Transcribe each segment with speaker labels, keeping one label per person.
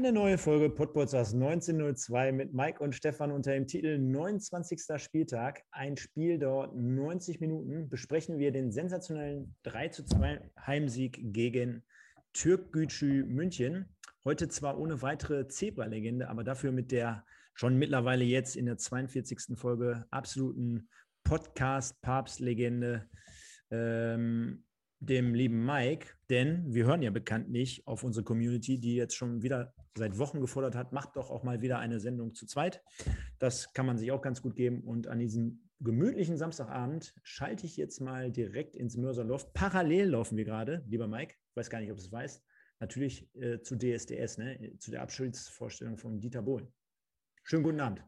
Speaker 1: Eine neue Folge Podbolzers 1902 mit Mike und Stefan unter dem Titel 29. Spieltag. Ein Spiel dauert 90 Minuten. Besprechen wir den sensationellen 3 zu 2 Heimsieg gegen Türkgücü München. Heute zwar ohne weitere Zebra-Legende, aber dafür mit der schon mittlerweile jetzt in der 42. Folge absoluten Podcast-Papst-Legende. Ähm, dem lieben Mike, denn wir hören ja bekanntlich auf unsere Community, die jetzt schon wieder seit Wochen gefordert hat, macht doch auch mal wieder eine Sendung zu zweit. Das kann man sich auch ganz gut geben. Und an diesem gemütlichen Samstagabend schalte ich jetzt mal direkt ins Mörserloft. Parallel laufen wir gerade, lieber Mike, ich weiß gar nicht, ob du es weißt, natürlich äh, zu DSDS, ne? zu der Abschiedsvorstellung von Dieter Bohlen. Schönen guten Abend.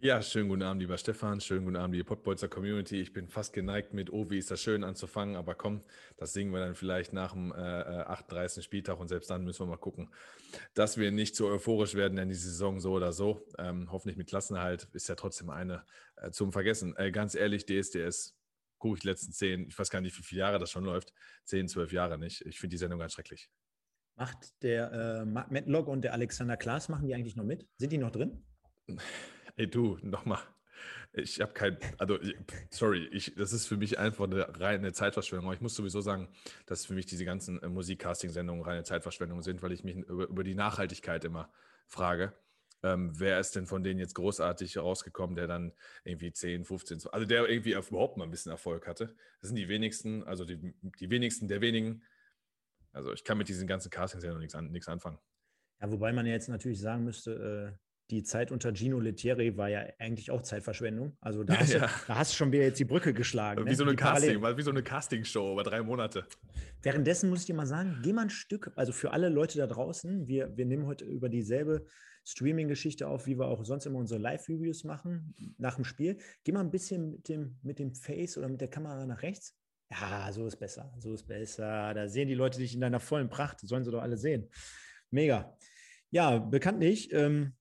Speaker 2: Ja, schönen guten Abend, lieber Stefan. Schönen guten Abend, liebe Pottbolzer Community. Ich bin fast geneigt mit, oh, wie ist das schön anzufangen, aber komm, das singen wir dann vielleicht nach dem äh, 38. Äh, Spieltag und selbst dann müssen wir mal gucken, dass wir nicht so euphorisch werden in die Saison so oder so. Ähm, hoffentlich mit Klassenerhalt ist ja trotzdem eine äh, zum Vergessen. Äh, ganz ehrlich, DSDS gucke ich die letzten zehn, ich weiß gar nicht, wie viele Jahre das schon läuft, zehn, zwölf Jahre nicht. Ich finde die Sendung ganz schrecklich.
Speaker 1: Macht der äh, Matt Log und der Alexander Klaas, machen die eigentlich noch mit? Sind die noch drin?
Speaker 2: Ey, du, nochmal. Ich habe kein, also sorry, ich, das ist für mich einfach eine reine Zeitverschwendung. Aber ich muss sowieso sagen, dass für mich diese ganzen äh, Musikcasting-Sendungen reine Zeitverschwendung sind, weil ich mich über, über die Nachhaltigkeit immer frage. Ähm, wer ist denn von denen jetzt großartig rausgekommen, der dann irgendwie 10, 15, also der irgendwie überhaupt mal ein bisschen Erfolg hatte? Das sind die wenigsten, also die, die wenigsten der wenigen. Also ich kann mit diesen ganzen Casting-Sendungen nichts, an, anfangen.
Speaker 1: Ja, wobei man ja jetzt natürlich sagen müsste, äh die Zeit unter Gino Lettieri war ja eigentlich auch Zeitverschwendung. Also da hast, ja. du, da hast du schon wieder jetzt die Brücke geschlagen.
Speaker 2: Wie
Speaker 1: ne?
Speaker 2: so eine Casting, wie so eine Castingshow über drei Monate.
Speaker 1: Währenddessen muss ich dir mal sagen, geh mal ein Stück, also für alle Leute da draußen, wir, wir nehmen heute über dieselbe Streaming-Geschichte auf, wie wir auch sonst immer unsere Live-Reviews machen nach dem Spiel. Geh mal ein bisschen mit dem, mit dem Face oder mit der Kamera nach rechts. Ja, so ist besser, so ist besser. Da sehen die Leute dich in deiner vollen Pracht, sollen sie doch alle sehen. Mega. Ja, bekanntlich ähm,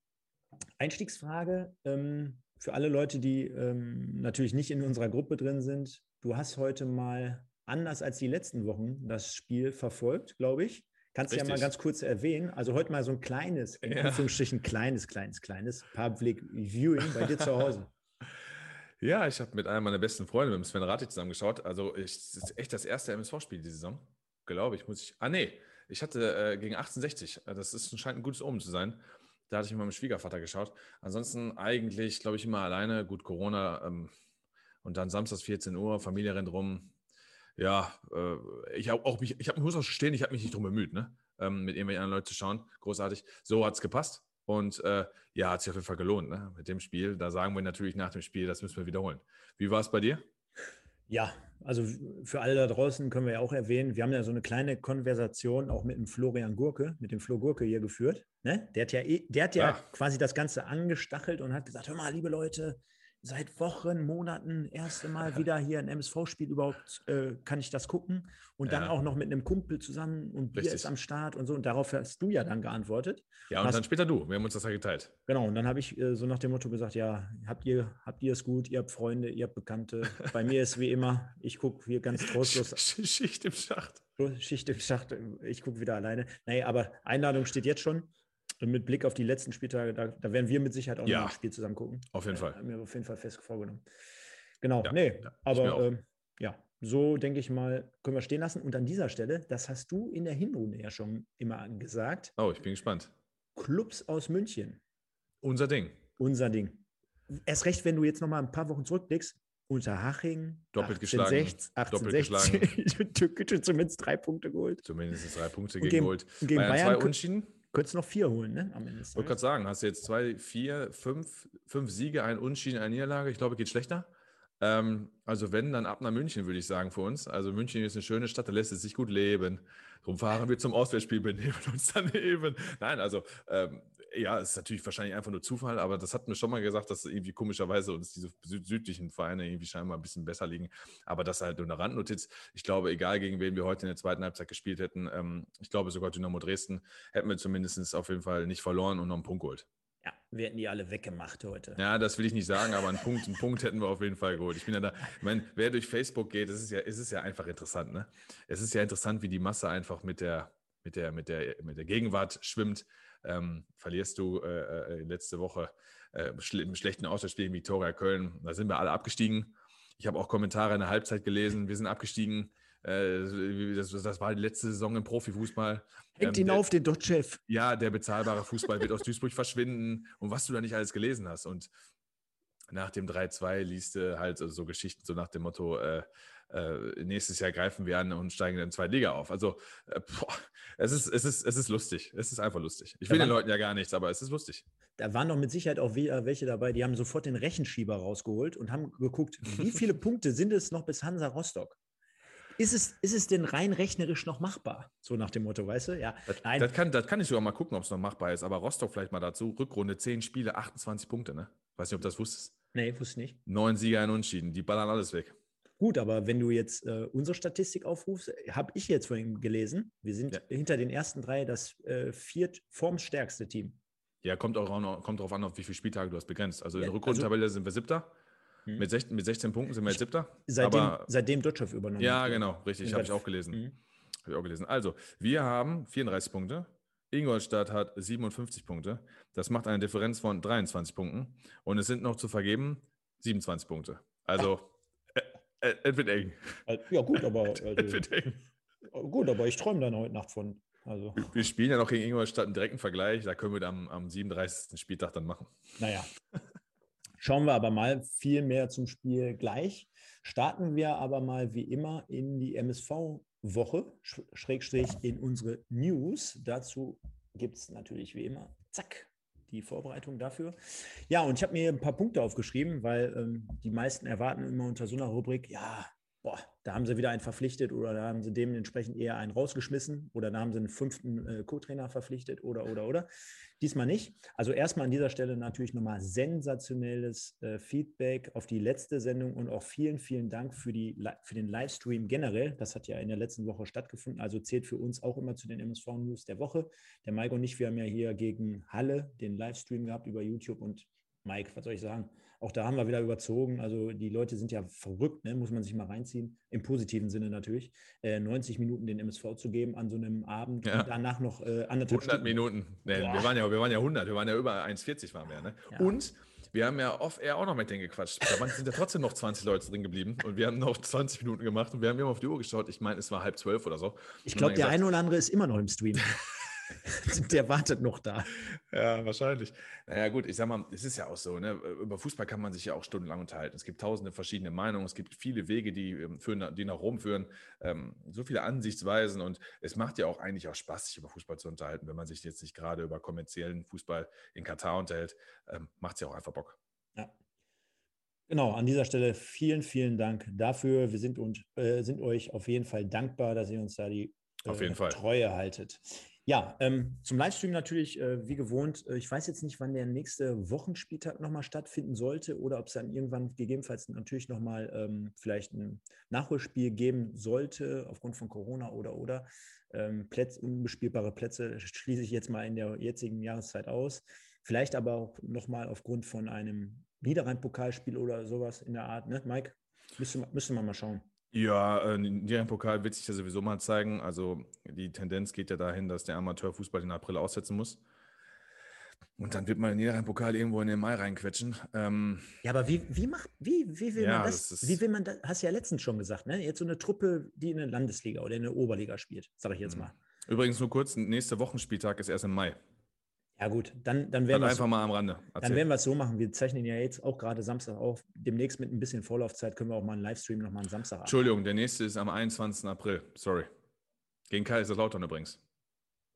Speaker 1: Einstiegsfrage ähm, für alle Leute, die ähm, natürlich nicht in unserer Gruppe drin sind. Du hast heute mal anders als die letzten Wochen das Spiel verfolgt, glaube ich. Kannst du ja mal ganz kurz erwähnen. Also heute mal so ein kleines, in ja. Anführungsstrichen kleines, kleines, kleines Public Viewing bei dir zu Hause.
Speaker 2: Ja, ich habe mit einem meiner besten Freunde, mit Sven Ratic, zusammengeschaut. Also ich, das ist echt das erste MSV-Spiel diese Saison. Glaube ich, muss ich. Ah, nee, ich hatte äh, gegen 1860. Das ist, scheint ein gutes Omen zu sein. Da hatte ich mit meinem Schwiegervater geschaut. Ansonsten eigentlich, glaube ich, immer alleine. Gut, Corona ähm, und dann samstags 14 Uhr, Familie rennt rum. Ja, äh, ich habe auch mich, ich habe muss auch stehen, ich habe mich nicht drum bemüht, ne? Ähm, mit irgendwelchen anderen Leuten zu schauen. Großartig. So hat es gepasst. Und äh, ja, hat sich auf jeden Fall gelohnt, ne? Mit dem Spiel. Da sagen wir natürlich nach dem Spiel, das müssen wir wiederholen. Wie war es bei dir?
Speaker 1: Ja, also für alle da draußen können wir ja auch erwähnen, wir haben ja so eine kleine Konversation auch mit dem Florian Gurke, mit dem Flo Gurke hier geführt. Ne? Der hat ja, eh, der hat ja, ja quasi das Ganze angestachelt und hat gesagt, hör mal, liebe Leute, seit Wochen, Monaten erste Mal wieder hier ein MSV-Spiel überhaupt, äh, kann ich das gucken? Und ja. dann auch noch mit einem Kumpel zusammen und Bier Richtig. ist am Start und so. Und darauf hast du ja dann geantwortet.
Speaker 2: Ja, und hast, dann später du. Wir haben uns das ja geteilt.
Speaker 1: Genau, und dann habe ich äh, so nach dem Motto gesagt, ja, habt ihr, habt ihr es gut, ihr habt Freunde, ihr habt Bekannte. Bei mir ist wie immer, ich gucke hier ganz trostlos.
Speaker 2: Schicht im Schacht.
Speaker 1: Schicht im Schacht, ich gucke wieder alleine. Naja, aber Einladung steht jetzt schon. Und mit Blick auf die letzten Spieltage, da, da werden wir mit Sicherheit auch ja, noch ein Spiel zusammen gucken.
Speaker 2: Auf jeden
Speaker 1: äh,
Speaker 2: Fall.
Speaker 1: Haben wir auf jeden Fall fest vorgenommen. Genau, ja, nee, ja, aber ähm, ja, so denke ich mal, können wir stehen lassen. Und an dieser Stelle, das hast du in der Hinrunde ja schon immer gesagt.
Speaker 2: Oh, ich bin gespannt.
Speaker 1: Clubs aus München.
Speaker 2: Unser Ding.
Speaker 1: Unser Ding. Erst recht, wenn du jetzt noch mal ein paar Wochen zurückblickst, Unterhaching,
Speaker 2: doppelt 18,
Speaker 1: geschlagen, 18, doppelt 16, geschlagen. Zumindest drei Punkte geholt.
Speaker 2: Zumindest drei Punkte gegen, geholt.
Speaker 1: Gegen Bayern, zwei Unschieden. Könntest noch vier holen, ne?
Speaker 2: Am Ende. Ich wollte gerade sagen, hast du jetzt zwei, vier, fünf, fünf Siege, ein Unschieden, eine Niederlage? Ich glaube, geht schlechter. Ähm, also wenn, dann ab nach München, würde ich sagen, für uns. Also München ist eine schöne Stadt, da lässt es sich gut leben. Darum fahren wir zum Auswärtsspiel, benehmen uns daneben. Nein, also ähm, ja, es ist natürlich wahrscheinlich einfach nur Zufall, aber das hatten wir schon mal gesagt, dass irgendwie komischerweise uns diese süd südlichen Vereine irgendwie scheinbar ein bisschen besser liegen. Aber das ist halt nur eine Randnotiz. Ich glaube, egal gegen wen wir heute in der zweiten Halbzeit gespielt hätten, ähm, ich glaube sogar Dynamo Dresden, hätten wir zumindest auf jeden Fall nicht verloren und noch einen Punkt geholt.
Speaker 1: Ja, wir hätten die alle weggemacht heute.
Speaker 2: Ja, das will ich nicht sagen, aber einen Punkt, einen Punkt hätten wir auf jeden Fall geholt. Ich bin ja da, ich meine, wer durch Facebook geht, das ist ja, ist es ja einfach interessant, ne? Es ist ja interessant, wie die Masse einfach mit der, mit der, mit der, mit der Gegenwart schwimmt. Ähm, verlierst du äh, äh letzte Woche äh, im schlechten Auswärtsspiel in Viktoria Köln, da sind wir alle abgestiegen. Ich habe auch Kommentare in der Halbzeit gelesen, wir sind abgestiegen. Äh, das, das, war die letzte Saison im Profifußball.
Speaker 1: Hängt ähm, ihn auf, den Dotchef.
Speaker 2: Ja, der bezahlbare Fußball wird aus Duisburg verschwinden und was du da nicht alles gelesen hast. Und nach dem 3-2 liest du halt so Geschichten so nach dem Motto, äh, äh, nächstes Jahr greifen wir an und steigen in zwei Liga auf. Also, äh, boah, es, ist, es, ist, es ist lustig. Es ist einfach lustig. Ich will den Leuten ja gar nichts, aber es ist lustig.
Speaker 1: Da waren doch mit Sicherheit auch äh, welche dabei, die haben sofort den Rechenschieber rausgeholt und haben geguckt, wie viele Punkte sind es noch bis Hansa Rostock? Ist es, ist es denn rein rechnerisch noch machbar? So nach dem Motto, weißt du? Ja.
Speaker 2: Das, das, kann, das kann ich sogar mal gucken, ob es noch machbar ist. Aber Rostock vielleicht mal dazu. Rückrunde 10 Spiele, 28 Punkte, ne? Weiß nicht, ob du das wusstest.
Speaker 1: Nee, wusste ich nicht.
Speaker 2: Neun Sieger, ein Unentschieden. Die ballern alles weg.
Speaker 1: Gut, aber wenn du jetzt äh, unsere Statistik aufrufst, habe ich jetzt vorhin gelesen, wir sind ja. hinter den ersten drei das äh, viert formstärkste Team.
Speaker 2: Ja, kommt auch noch, kommt darauf an, auf wie viele Spieltage du hast begrenzt. Also ja, in der Rückrundentabelle also, sind wir siebter. Hm. Mit, 16, mit 16 Punkten sind wir jetzt siebter.
Speaker 1: Seitdem, aber, seitdem Dotschew übernommen
Speaker 2: Ja, genau, richtig. Habe ich auch gelesen. Mhm. Habe ich auch gelesen. Also, wir haben 34 Punkte. Ingolstadt hat 57 Punkte. Das macht eine Differenz von 23 Punkten. Und es sind noch zu vergeben 27 Punkte. Also, äh, äh, es wird eng.
Speaker 1: Äh, ja, gut, aber. Also, es wird eng. Gut, aber ich träume dann heute Nacht von. Also.
Speaker 2: Wir spielen ja noch gegen Ingolstadt einen direkten Vergleich. Da können wir dann am, am 37. Spieltag dann machen.
Speaker 1: Naja. Schauen wir aber mal viel mehr zum Spiel gleich. Starten wir aber mal wie immer in die MSV-Woche, Schrägstrich in unsere News. Dazu gibt es natürlich wie immer, zack, die Vorbereitung dafür. Ja, und ich habe mir ein paar Punkte aufgeschrieben, weil ähm, die meisten erwarten immer unter so einer Rubrik, ja, boah, da haben sie wieder einen verpflichtet oder da haben sie dementsprechend eher einen rausgeschmissen oder da haben sie einen fünften äh, Co-Trainer verpflichtet oder, oder, oder. Diesmal nicht. Also erstmal an dieser Stelle natürlich nochmal sensationelles äh, Feedback auf die letzte Sendung und auch vielen, vielen Dank für, die, für den Livestream generell. Das hat ja in der letzten Woche stattgefunden, also zählt für uns auch immer zu den MSV-News der Woche. Der Mike und ich, wir haben ja hier gegen Halle den Livestream gehabt über YouTube und Mike, was soll ich sagen? Auch da haben wir wieder überzogen. Also die Leute sind ja verrückt, ne? muss man sich mal reinziehen. Im positiven Sinne natürlich. Äh, 90 Minuten den MSV zu geben an so einem Abend ja. und danach noch äh, anderthalb
Speaker 2: 100 Stunden. Minuten. Nee, wir, waren ja, wir waren ja 100, wir waren ja über 1,40 waren wir. Ne? Ja. Und wir haben ja off-air auch noch mit denen gequatscht. Da sind ja trotzdem noch 20 Leute drin geblieben und wir haben noch 20 Minuten gemacht und wir haben immer auf die Uhr geschaut. Ich meine, es war halb zwölf oder so.
Speaker 1: Ich glaube, der eine oder andere ist immer noch im Stream. Der wartet noch da.
Speaker 2: Ja, wahrscheinlich. Naja, gut, ich sag mal, es ist ja auch so, ne? über Fußball kann man sich ja auch stundenlang unterhalten. Es gibt tausende verschiedene Meinungen, es gibt viele Wege, die, ähm, führen, die nach Rom führen, ähm, so viele Ansichtsweisen und es macht ja auch eigentlich auch Spaß, sich über Fußball zu unterhalten, wenn man sich jetzt nicht gerade über kommerziellen Fußball in Katar unterhält, ähm, macht es ja auch einfach Bock.
Speaker 1: Ja. Genau, an dieser Stelle vielen, vielen Dank dafür. Wir sind, und, äh, sind euch auf jeden Fall dankbar, dass ihr uns da die
Speaker 2: äh,
Speaker 1: Treue haltet. Ja, ähm, zum Livestream natürlich äh, wie gewohnt. Äh, ich weiß jetzt nicht, wann der nächste Wochenspieltag nochmal stattfinden sollte oder ob es dann irgendwann gegebenenfalls natürlich nochmal ähm, vielleicht ein Nachholspiel geben sollte aufgrund von Corona oder oder. Ähm, Plätze, unbespielbare Plätze schließe ich jetzt mal in der jetzigen Jahreszeit aus. Vielleicht aber auch nochmal aufgrund von einem Niederrhein-Pokalspiel oder sowas in der Art. Ne? Mike, müsste, müsste man mal schauen.
Speaker 2: Ja, äh, der Pokal wird sich ja sowieso mal zeigen. Also die Tendenz geht ja dahin, dass der Amateurfußball den April aussetzen muss. Und dann wird man in den Pokal irgendwo in den Mai reinquetschen. Ähm,
Speaker 1: ja, aber wie, wie macht, wie, wie will ja, man das, das wie will man das, hast du ja letztens schon gesagt, ne? Jetzt so eine Truppe, die in der Landesliga oder in der Oberliga spielt, sage ich jetzt mhm. mal.
Speaker 2: Übrigens nur kurz, nächster Wochenspieltag ist erst im Mai.
Speaker 1: Ja, gut, dann, dann werden wir
Speaker 2: einfach mal am Rande.
Speaker 1: Erzählen. Dann werden wir es so machen. Wir zeichnen ja jetzt auch gerade Samstag auf. Demnächst mit ein bisschen Vorlaufzeit können wir auch mal einen Livestream nochmal am Samstag
Speaker 2: haben. Entschuldigung, der nächste ist am 21. April. Sorry. Gegen Kaiserslautern übrigens.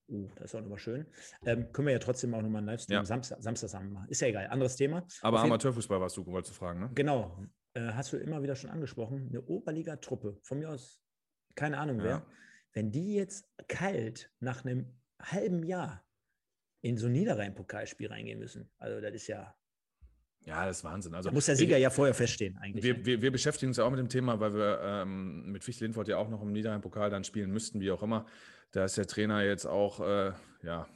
Speaker 1: Uh, das ist auch nochmal schön. Ähm, können wir ja trotzdem auch nochmal einen Livestream ja. Samstag, Samstag machen. Ist ja egal, anderes Thema.
Speaker 2: Aber Amateurfußball warst du, wolltest du fragen, ne?
Speaker 1: Genau. Äh, hast du immer wieder schon angesprochen. Eine Oberliga-Truppe, von mir aus, keine Ahnung ja. wer. Wenn die jetzt kalt nach einem halben Jahr in so ein Niederrhein-Pokalspiel reingehen müssen. Also das ist ja.
Speaker 2: Ja, das ist Wahnsinn. Also,
Speaker 1: da muss der Sieger wir, ja vorher feststehen, eigentlich.
Speaker 2: Wir, ne? wir, wir, beschäftigen uns ja auch mit dem Thema, weil wir ähm, mit Fichte Lindfort ja auch noch im Niederrhein-Pokal dann spielen müssten, wie auch immer. Da ist der Trainer jetzt auch äh, ja,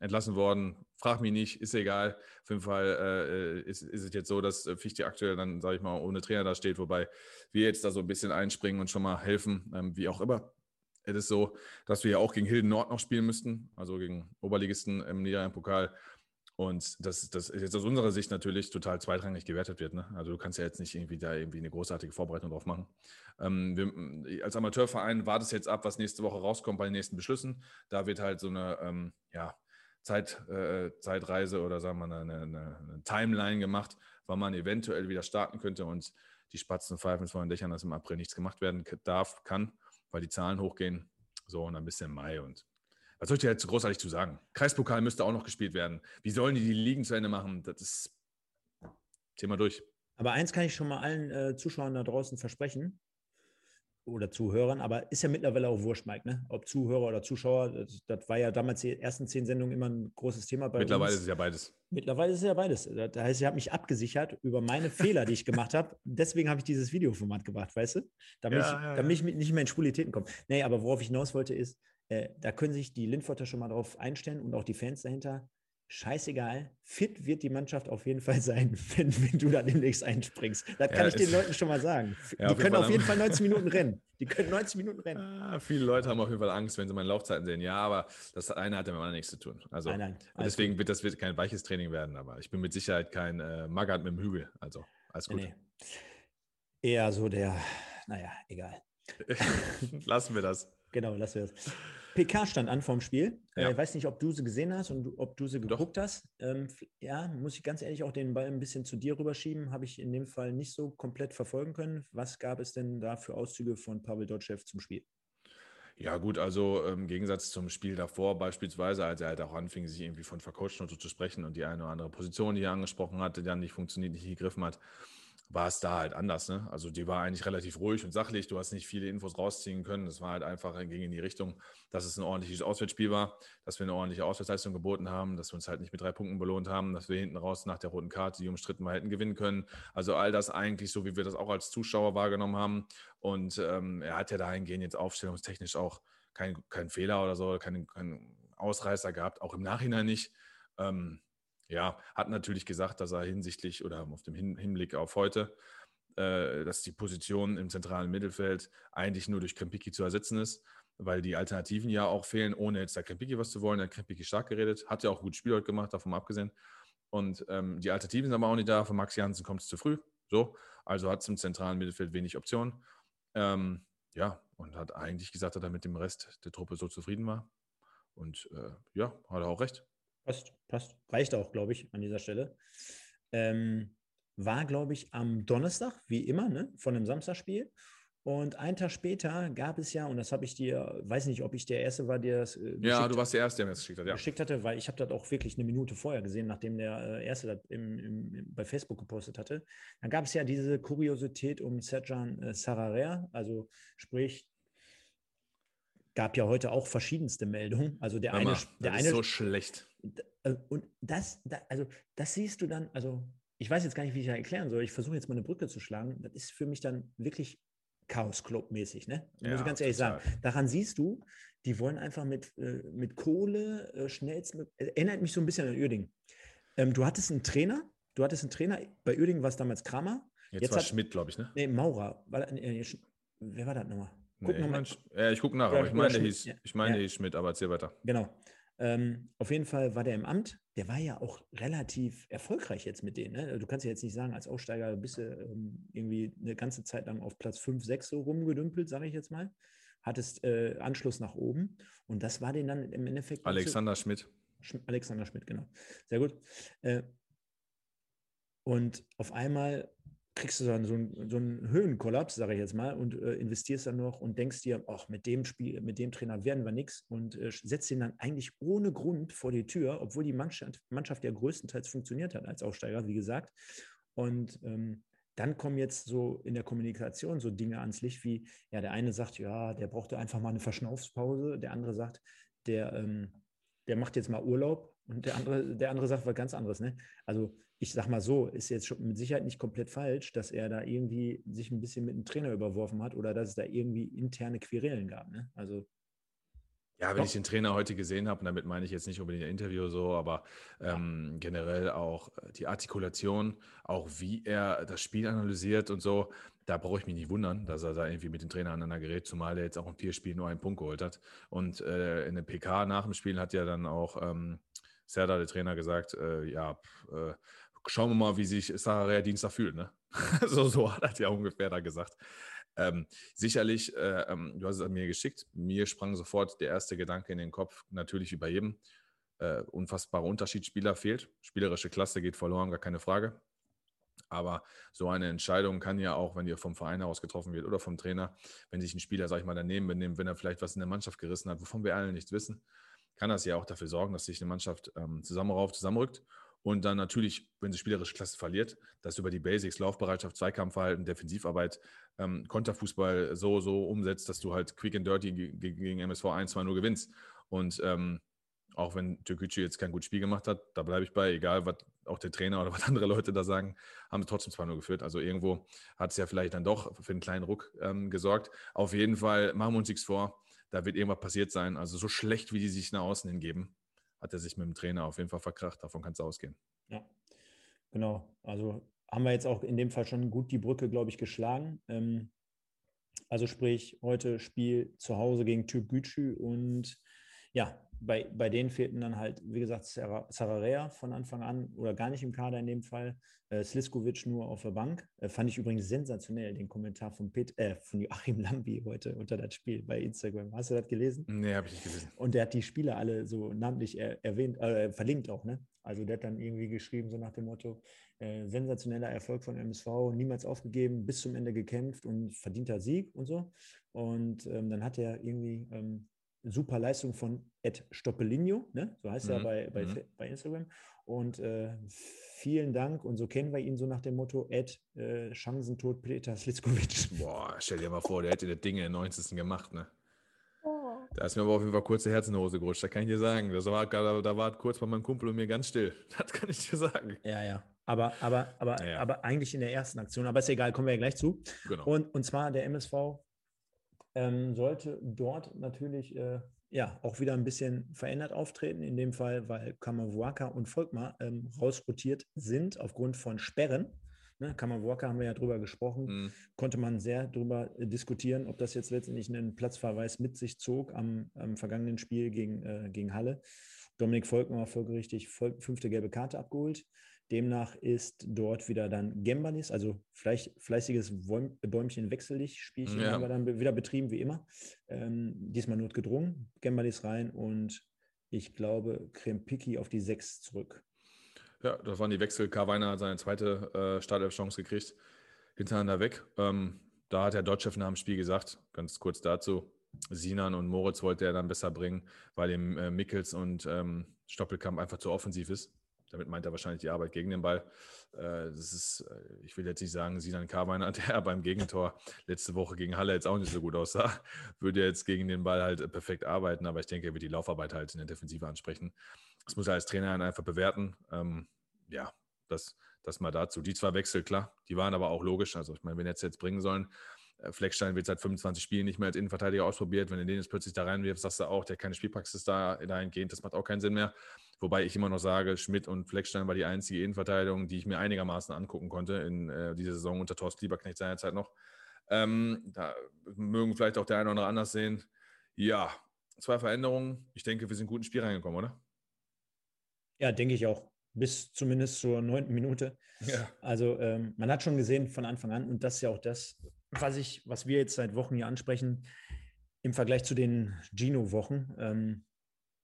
Speaker 2: entlassen worden. Frag mich nicht, ist egal. Auf jeden Fall äh, ist, ist, es jetzt so, dass Fichte aktuell dann, sage ich mal, ohne Trainer da steht, wobei wir jetzt da so ein bisschen einspringen und schon mal helfen, ähm, wie auch immer. Es ist so, dass wir ja auch gegen Hilden Nord noch spielen müssten, also gegen Oberligisten im Niederrhein-Pokal. Und das, das jetzt aus unserer Sicht natürlich total zweitrangig gewertet wird. Ne? Also du kannst ja jetzt nicht irgendwie da irgendwie eine großartige Vorbereitung drauf machen. Ähm, wir, als Amateurverein wartet es jetzt ab, was nächste Woche rauskommt bei den nächsten Beschlüssen. Da wird halt so eine ähm, ja, Zeit, äh, Zeitreise oder sagen wir mal eine, eine, eine, Timeline gemacht, wann man eventuell wieder starten könnte. Und die Spatzen pfeifen vor den Dächern, dass im April nichts gemacht werden darf, kann weil die Zahlen hochgehen. So, und dann bis im Mai. Und was soll ich dir jetzt großartig zu sagen? Kreispokal müsste auch noch gespielt werden. Wie sollen die die Ligen zu Ende machen? Das ist Thema durch.
Speaker 1: Aber eins kann ich schon mal allen äh, Zuschauern da draußen versprechen oder Zuhörern, aber ist ja mittlerweile auch wurscht, Mike, ne? Ob Zuhörer oder Zuschauer, das, das, war ja damals die ersten zehn Sendungen immer ein großes Thema
Speaker 2: bei Mittlerweile uns. ist es ja beides.
Speaker 1: Mittlerweile ist es ja beides. Das heißt, ich habe mich abgesichert über meine Fehler, die ich gemacht habe. Deswegen habe ich dieses Videoformat gebracht, weißt du? Damit, ja, ich, ja, damit ich nicht mehr in Spulitäten komme. Nee, aber worauf ich hinaus wollte, ist, äh, da können sich die Lindforter schon mal drauf einstellen und auch die Fans dahinter scheißegal, fit wird die Mannschaft auf jeden Fall sein, wenn, wenn du da demnächst einspringst. Das kann ja, ich den Leuten schon mal sagen. Ja, die auf können auf jeden Fall 90 Minuten rennen. Die können 90 Minuten rennen.
Speaker 2: Ah, viele Leute haben auf jeden Fall Angst, wenn sie meine Laufzeiten sehen. Ja, aber das eine hat ja mit dem nichts zu tun. Also, nein, nein, deswegen wird das wird kein weiches Training werden, aber ich bin mit Sicherheit kein äh, Magat mit dem Hügel. Also, alles gut. Nee.
Speaker 1: Eher so der, naja, egal.
Speaker 2: lassen wir das.
Speaker 1: Genau, lassen wir das. PK stand an vorm Spiel. Ja. Ich äh, weiß nicht, ob du sie gesehen hast und ob du sie geguckt Doch. hast. Ähm, ja, muss ich ganz ehrlich auch den Ball ein bisschen zu dir rüberschieben. Habe ich in dem Fall nicht so komplett verfolgen können. Was gab es denn da für Auszüge von Pavel Dotschew zum Spiel?
Speaker 2: Ja, gut, also im Gegensatz zum Spiel davor beispielsweise, als er halt auch anfing, sich irgendwie von Vercoachen und so zu sprechen und die eine oder andere Position, die er angesprochen hatte, dann nicht funktioniert, nicht gegriffen hat, war es da halt anders. Ne? Also die war eigentlich relativ ruhig und sachlich. Du hast nicht viele Infos rausziehen können. Es war halt einfach, ging in die Richtung, dass es ein ordentliches Auswärtsspiel war, dass wir eine ordentliche Auswärtsleistung geboten haben, dass wir uns halt nicht mit drei Punkten belohnt haben, dass wir hinten raus nach der roten Karte, die umstritten war, hätten gewinnen können. Also all das eigentlich so, wie wir das auch als Zuschauer wahrgenommen haben. Und ähm, er hat ja dahingehend jetzt aufstellungstechnisch auch keinen kein Fehler oder so, keinen kein Ausreißer gehabt, auch im Nachhinein nicht. Ähm, ja, hat natürlich gesagt, dass er hinsichtlich oder auf dem Hinblick auf heute, äh, dass die Position im zentralen Mittelfeld eigentlich nur durch Krempiki zu ersetzen ist, weil die Alternativen ja auch fehlen, ohne jetzt da Krempiki was zu wollen. Er hat Krempiki stark geredet, hat ja auch gut Spiel heute gemacht, davon abgesehen. Und ähm, die Alternativen sind aber auch nicht da. Von Max Janssen kommt es zu früh. So, also hat es im zentralen Mittelfeld wenig Optionen. Ähm, ja, und hat eigentlich gesagt, dass er mit dem Rest der Truppe so zufrieden war. Und äh, ja, hat er auch recht.
Speaker 1: Passt, passt. Reicht auch, glaube ich, an dieser Stelle. Ähm, war, glaube ich, am Donnerstag, wie immer, ne, von einem Samstagspiel. Und einen Tag später gab es ja, und das habe ich dir, weiß nicht, ob ich der Erste war, der das.
Speaker 2: Äh, ja, du warst der Erste, der mir das geschickt hat, ja.
Speaker 1: Geschickt hatte, weil ich habe das auch wirklich eine Minute vorher gesehen, nachdem der äh, Erste das im, im, bei Facebook gepostet hatte. Dann gab es ja diese Kuriosität um Serjan äh, Sararer, also sprich gab ja heute auch verschiedenste Meldungen. Also der Mama, eine, der
Speaker 2: eine
Speaker 1: ist
Speaker 2: so schlecht.
Speaker 1: Äh, und das, also das siehst du dann, also ich weiß jetzt gar nicht, wie ich das erklären soll. Ich versuche jetzt mal eine Brücke zu schlagen. Das ist für mich dann wirklich Chaos Club mäßig, ne? Ja, muss ich ganz ehrlich total. sagen. Daran siehst du, die wollen einfach mit, äh, mit Kohle äh, schnellst. Erinnert mich so ein bisschen an Uerding. Ähm, du hattest einen Trainer, du hattest einen Trainer, bei Uerding war es damals Kramer.
Speaker 2: Jetzt, Jetzt war hat, Schmidt, glaube ich, ne?
Speaker 1: Nee, Maurer. War, äh, wer war das nochmal?
Speaker 2: Guck nee, ich, mein, ich gucke nach, aber ich meine, der hieß, ich meine, ja. hieß Schmidt, aber erzähl weiter.
Speaker 1: Genau. Ähm, auf jeden Fall war der im Amt. Der war ja auch relativ erfolgreich jetzt mit denen. Ne? Du kannst ja jetzt nicht sagen, als Aussteiger bist du ähm, irgendwie eine ganze Zeit lang auf Platz 5, 6 so rumgedümpelt, sage ich jetzt mal. Hattest äh, Anschluss nach oben. Und das war den dann im Endeffekt.
Speaker 2: Alexander Schmidt.
Speaker 1: Alexander Schmidt, genau. Sehr gut. Äh, und auf einmal kriegst du dann so einen, so einen Höhenkollaps, sage ich jetzt mal, und äh, investierst dann noch und denkst dir, ach, mit dem Spiel, mit dem Trainer werden wir nichts und äh, setzt ihn dann eigentlich ohne Grund vor die Tür, obwohl die Mannschaft, Mannschaft ja größtenteils funktioniert hat als Aufsteiger, wie gesagt. Und ähm, dann kommen jetzt so in der Kommunikation so Dinge ans Licht wie, ja, der eine sagt, ja, der brauchte einfach mal eine Verschnaufspause, der andere sagt, der, ähm, der macht jetzt mal Urlaub Und der andere, der andere sagt was ganz anderes. Ne? Also ich sag mal so, ist jetzt schon mit Sicherheit nicht komplett falsch, dass er da irgendwie sich ein bisschen mit dem Trainer überworfen hat oder dass es da irgendwie interne Querelen gab. Ne? Also
Speaker 2: ja, wenn ich den Trainer heute gesehen habe, und damit meine ich jetzt nicht unbedingt ein Interview so, aber ähm, generell auch äh, die Artikulation, auch wie er das Spiel analysiert und so, da brauche ich mich nicht wundern, dass er da irgendwie mit dem Trainer aneinander gerät, zumal er jetzt auch in vier Spielen nur einen Punkt geholt hat. Und äh, in der PK nach dem Spiel hat ja dann auch ähm, Serda, der Trainer, gesagt, äh, ja, äh, schauen wir mal, wie sich Sarah Dienstag fühlt. Ne? so, so hat er ja ungefähr da gesagt. Ähm, sicherlich, äh, ähm, du hast es an mir geschickt. Mir sprang sofort der erste Gedanke in den Kopf, natürlich bei jedem. Äh, unfassbarer Unterschiedsspieler fehlt. Spielerische Klasse geht verloren, gar keine Frage. Aber so eine Entscheidung kann ja auch, wenn die vom Verein aus getroffen wird oder vom Trainer, wenn sich ein Spieler, sag ich mal, daneben benimmt, wenn er vielleicht was in der Mannschaft gerissen hat, wovon wir alle nichts wissen, kann das ja auch dafür sorgen, dass sich eine Mannschaft ähm, zusammenrauft, zusammenrückt und dann natürlich, wenn sie spielerische Klasse verliert, dass über die Basics, Laufbereitschaft, Zweikampfverhalten, Defensivarbeit, ähm, Konterfußball so, so umsetzt, dass du halt quick and dirty gegen MSV 1, 2 0 gewinnst. Und ähm, auch wenn Türkgücü jetzt kein gutes Spiel gemacht hat, da bleibe ich bei, egal was auch der Trainer oder was andere Leute da sagen, haben wir trotzdem 2-0 geführt. Also irgendwo hat es ja vielleicht dann doch für einen kleinen Ruck ähm, gesorgt. Auf jeden Fall machen wir uns nichts vor, da wird irgendwas passiert sein. Also so schlecht, wie die sich nach außen hingeben, hat er sich mit dem Trainer auf jeden Fall verkracht. Davon kann es ausgehen.
Speaker 1: Ja, genau. Also haben wir jetzt auch in dem Fall schon gut die Brücke, glaube ich, geschlagen. Ähm, also sprich, heute Spiel zu Hause gegen Typ Gütschü und ja, bei, bei denen fehlten dann halt, wie gesagt, Sararea von Anfang an oder gar nicht im Kader in dem Fall. Äh, Sliskovic nur auf der Bank. Äh, fand ich übrigens sensationell, den Kommentar von, Pet, äh, von Joachim Lambi heute unter das Spiel bei Instagram. Hast du das gelesen?
Speaker 2: Nee, habe ich nicht gelesen.
Speaker 1: Und der hat die Spieler alle so namentlich er, erwähnt, äh, verlinkt auch, ne? Also der hat dann irgendwie geschrieben, so nach dem Motto, äh, sensationeller Erfolg von MSV, niemals aufgegeben, bis zum Ende gekämpft und verdienter Sieg und so. Und ähm, dann hat er irgendwie ähm, super Leistung von Ed Stoppelinho, ne? so heißt mhm. er bei, bei, mhm. bei Instagram. Und äh, vielen Dank. Und so kennen wir ihn so nach dem Motto: Ed, äh, Chancentod Peter Slitzkovic.
Speaker 2: Boah, stell dir mal vor, der hätte das Ding in den 90. gemacht, ne? Oh. Da ist mir aber auf jeden Fall kurze Herzenhose gerutscht, da kann ich dir sagen. Das war, da, da war kurz bei meinem Kumpel und mir ganz still. Das kann ich dir sagen.
Speaker 1: Ja, ja. Aber, aber, aber, ja. aber eigentlich in der ersten Aktion. Aber ist egal, kommen wir ja gleich zu. Genau. Und, und zwar der MSV ähm, sollte dort natürlich äh, ja auch wieder ein bisschen verändert auftreten. In dem Fall, weil Kamavuaka und Volkmar ähm, rausrotiert sind aufgrund von Sperren. Ne, Kamavuaka haben wir ja drüber gesprochen, mhm. konnte man sehr drüber äh, diskutieren, ob das jetzt letztendlich einen Platzverweis mit sich zog am, am vergangenen Spiel gegen, äh, gegen Halle. Dominik Volkmar folgerichtig fünfte gelbe Karte abgeholt. Demnach ist dort wieder dann Gembanis, also fleiß, fleißiges Bäumchen wechselig Spielchen ja. haben wir dann wieder betrieben wie immer. Ähm, diesmal notgedrungen, Gembanis rein und ich glaube Krempiki auf die 6 zurück.
Speaker 2: Ja, das waren die Wechsel. Karweiner hat seine zweite äh, Startelf-Chance gekriegt, hintereinander weg. Ähm, da hat der Deutschchef nach dem Spiel gesagt, ganz kurz dazu, Sinan und Moritz wollte er dann besser bringen, weil ihm äh, Mickels und ähm, Stoppelkamp einfach zu offensiv ist. Damit meint er wahrscheinlich die Arbeit gegen den Ball. Äh, das ist, äh, ich will jetzt nicht sagen, Sinan Karweiner, der beim Gegentor letzte Woche gegen Halle jetzt auch nicht so gut aussah, würde jetzt gegen den Ball halt perfekt arbeiten, aber ich denke, er wird die Laufarbeit halt in der Defensive ansprechen. Das muss er als Trainer einfach bewerten. Ähm, ja, das, das mal dazu. Die zwei Wechsel, klar, die waren aber auch logisch. Also, ich meine, wenn jetzt jetzt bringen sollen, äh, Fleckstein wird seit 25 Spielen nicht mehr als Innenverteidiger ausprobiert. Wenn du den jetzt plötzlich da reinwirfst, sagst du auch, der hat keine Spielpraxis da dahingehend, das macht auch keinen Sinn mehr. Wobei ich immer noch sage, Schmidt und Fleckstein war die einzige Innenverteidigung, die ich mir einigermaßen angucken konnte in äh, dieser Saison unter Thorsten Lieberknecht seinerzeit noch. Ähm, da mögen vielleicht auch der eine oder andere anders sehen. Ja, zwei Veränderungen. Ich denke, wir sind gut ins Spiel reingekommen, oder?
Speaker 1: Ja, denke ich auch. Bis zumindest zur neunten Minute. Ja. Also ähm, man hat schon gesehen von Anfang an, und das ist ja auch das, was ich, was wir jetzt seit Wochen hier ansprechen, im Vergleich zu den Gino-Wochen. Ähm,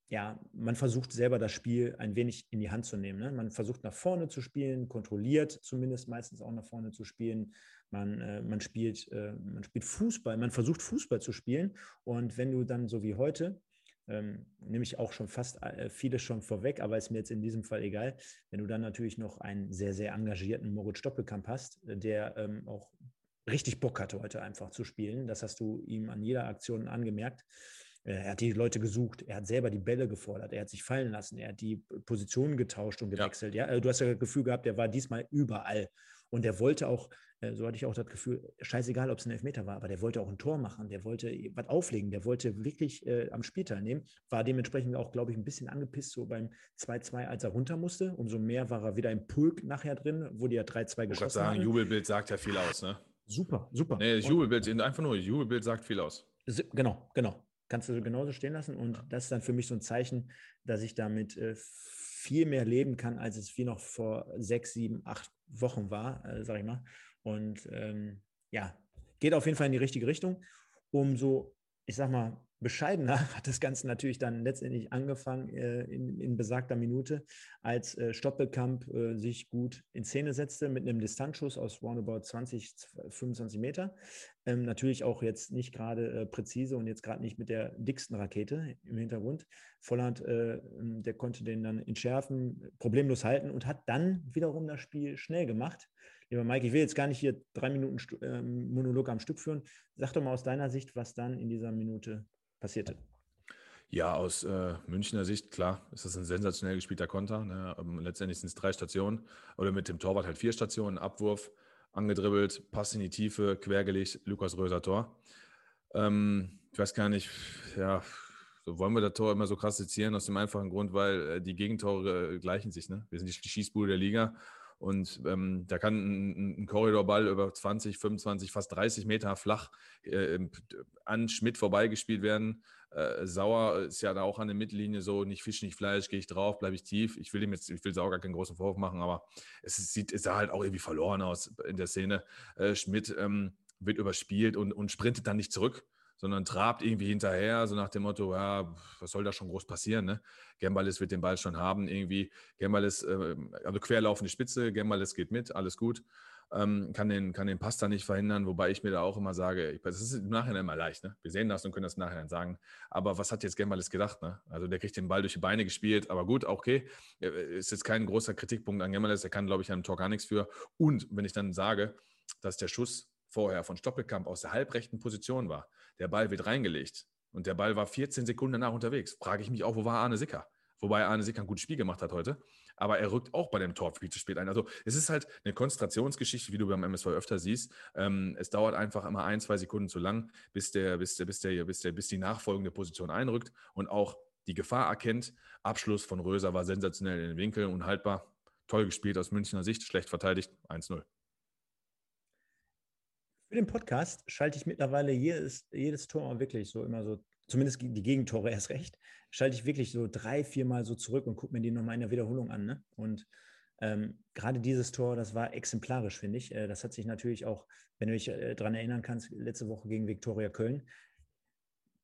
Speaker 1: ja, man versucht selber das Spiel ein wenig in die Hand zu nehmen. Ne? Man versucht nach vorne zu spielen, kontrolliert zumindest meistens auch nach vorne zu spielen. Man, äh, man, spielt, äh, man spielt Fußball, man versucht Fußball zu spielen. Und wenn du dann so wie heute, ähm, nehme ich auch schon fast äh, vieles schon vorweg, aber ist mir jetzt in diesem Fall egal, wenn du dann natürlich noch einen sehr, sehr engagierten Moritz Stoppelkamp hast, äh, der ähm, auch richtig Bock hatte heute einfach zu spielen. Das hast du ihm an jeder Aktion angemerkt. Er hat die Leute gesucht, er hat selber die Bälle gefordert, er hat sich fallen lassen, er hat die Positionen getauscht und gewechselt. Ja, ja? Also du hast ja das Gefühl gehabt, er war diesmal überall. Und er wollte auch, äh, so hatte ich auch das Gefühl, scheißegal, ob es ein Elfmeter war, aber der wollte auch ein Tor machen, der wollte was auflegen, der wollte wirklich äh, am Spiel teilnehmen, war dementsprechend auch, glaube ich, ein bisschen angepisst so beim 2-2, als er runter musste. Umso mehr war er wieder im Pulk nachher drin, wo die ja 3-2 geschossen sagen,
Speaker 2: haben. Jubelbild sagt ja viel aus, ne?
Speaker 1: Super, super.
Speaker 2: Nee, das Jubelbild, einfach nur, Jubelbild sagt viel aus.
Speaker 1: Genau, genau. Kannst du genauso stehen lassen. Und ja. das ist dann für mich so ein Zeichen, dass ich damit äh, viel mehr leben kann, als es wie noch vor sechs, sieben, acht Wochen war, äh, sag ich mal. Und ähm, ja, geht auf jeden Fall in die richtige Richtung. Umso, ich sag mal, bescheidener hat das Ganze natürlich dann letztendlich angefangen äh, in, in, besagter Minute, als äh, Stoppelkamp äh, sich gut in Szene setzte mit einem Distanzschuss aus roundabout 20, 25 Meter. Ähm, natürlich auch jetzt nicht gerade äh, präzise und jetzt gerade nicht mit der dicksten Rakete im Hintergrund. Volland, äh, der konnte den dann entschärfen, problemlos halten und hat dann wiederum das Spiel schnell gemacht. Lieber Mike, ich will jetzt gar nicht hier drei Minuten ähm, Monolog am Stück führen. Sag doch mal aus deiner Sicht, was dann in dieser Minute passierte.
Speaker 2: Ja, aus äh, Münchner Sicht, klar, ist das ein sensationell gespielter Konter. Ne? Ähm, letztendlich sind es drei Stationen oder mit dem Torwart halt vier Stationen. Abwurf, angedribbelt, Pass in die Tiefe, quergelegt, Lukas Röser Tor. Ähm, ich weiß gar nicht, ja, so wollen wir das Tor immer so krass sezieren, aus dem einfachen Grund, weil äh, die Gegentore äh, gleichen sich. Ne? Wir sind die Schießbude der Liga und ähm, da kann ein, ein, Korridorball über 20, 25, fast 30 Meter flach äh, an Schmidt vorbeigespielt werden. Äh, Sauer ist ja da auch an der Mittellinie so, nicht Fisch, nicht Fleisch, gehe ich drauf, bleibe ich tief. Ich will ihm jetzt, ich will Sauer gar keinen großen Vorwurf machen, aber es sieht, es sah halt auch irgendwie verloren aus in der Szene. Äh, Schmidt ähm, wird überspielt und, und sprintet dann nicht zurück sondern trabt irgendwie hinterher, so nach dem Motto, ja, was soll da schon groß passieren, ne? Gembalis wird den Ball schon haben, irgendwie. Gembalis, äh, also querlaufende Spitze, Gembalis geht mit, alles gut. Ähm, kann, den, kann den Pass da nicht verhindern, wobei ich mir da auch immer sage, das ist im Nachhinein immer leicht, ne? Wir sehen das und können das im Nachhinein sagen. Aber was hat jetzt Gembalis gedacht, ne? Also der kriegt den Ball durch die Beine gespielt, aber gut, okay. Ist jetzt kein großer Kritikpunkt an Gembalis, er kann, glaube ich, an einem Tor gar nichts für. Und wenn ich dann sage, dass der Schuss vorher von Stoppelkamp aus der halbrechten Position war. Der Ball wird reingelegt und der Ball war 14 Sekunden danach unterwegs. Frage ich mich auch, wo war Arne Sicker? Wobei Arne Sicker ein gutes Spiel gemacht hat heute. Aber er rückt auch bei dem Tor viel zu spät ein. Also es ist halt eine Konzentrationsgeschichte, wie du beim MSV öfter siehst. Ähm, es dauert einfach immer ein, zwei Sekunden zu lang, bis, der, bis, der, bis, der, bis, der, bis die nachfolgende Position einrückt und auch die Gefahr erkennt. Abschluss von Röser war sensationell in den Winkel, unhaltbar. Toll gespielt aus Münchner Sicht, schlecht verteidigt, 1-0.
Speaker 1: Für den Podcast schalte ich mittlerweile jedes, jedes Tor wirklich so immer so, zumindest die Gegentore erst recht, schalte ich wirklich so drei, viermal so zurück und gucke mir die nochmal in der Wiederholung an. Ne? Und ähm, gerade dieses Tor, das war exemplarisch, finde ich. Äh, das hat sich natürlich auch, wenn du dich äh, daran erinnern kannst, letzte Woche gegen Viktoria Köln,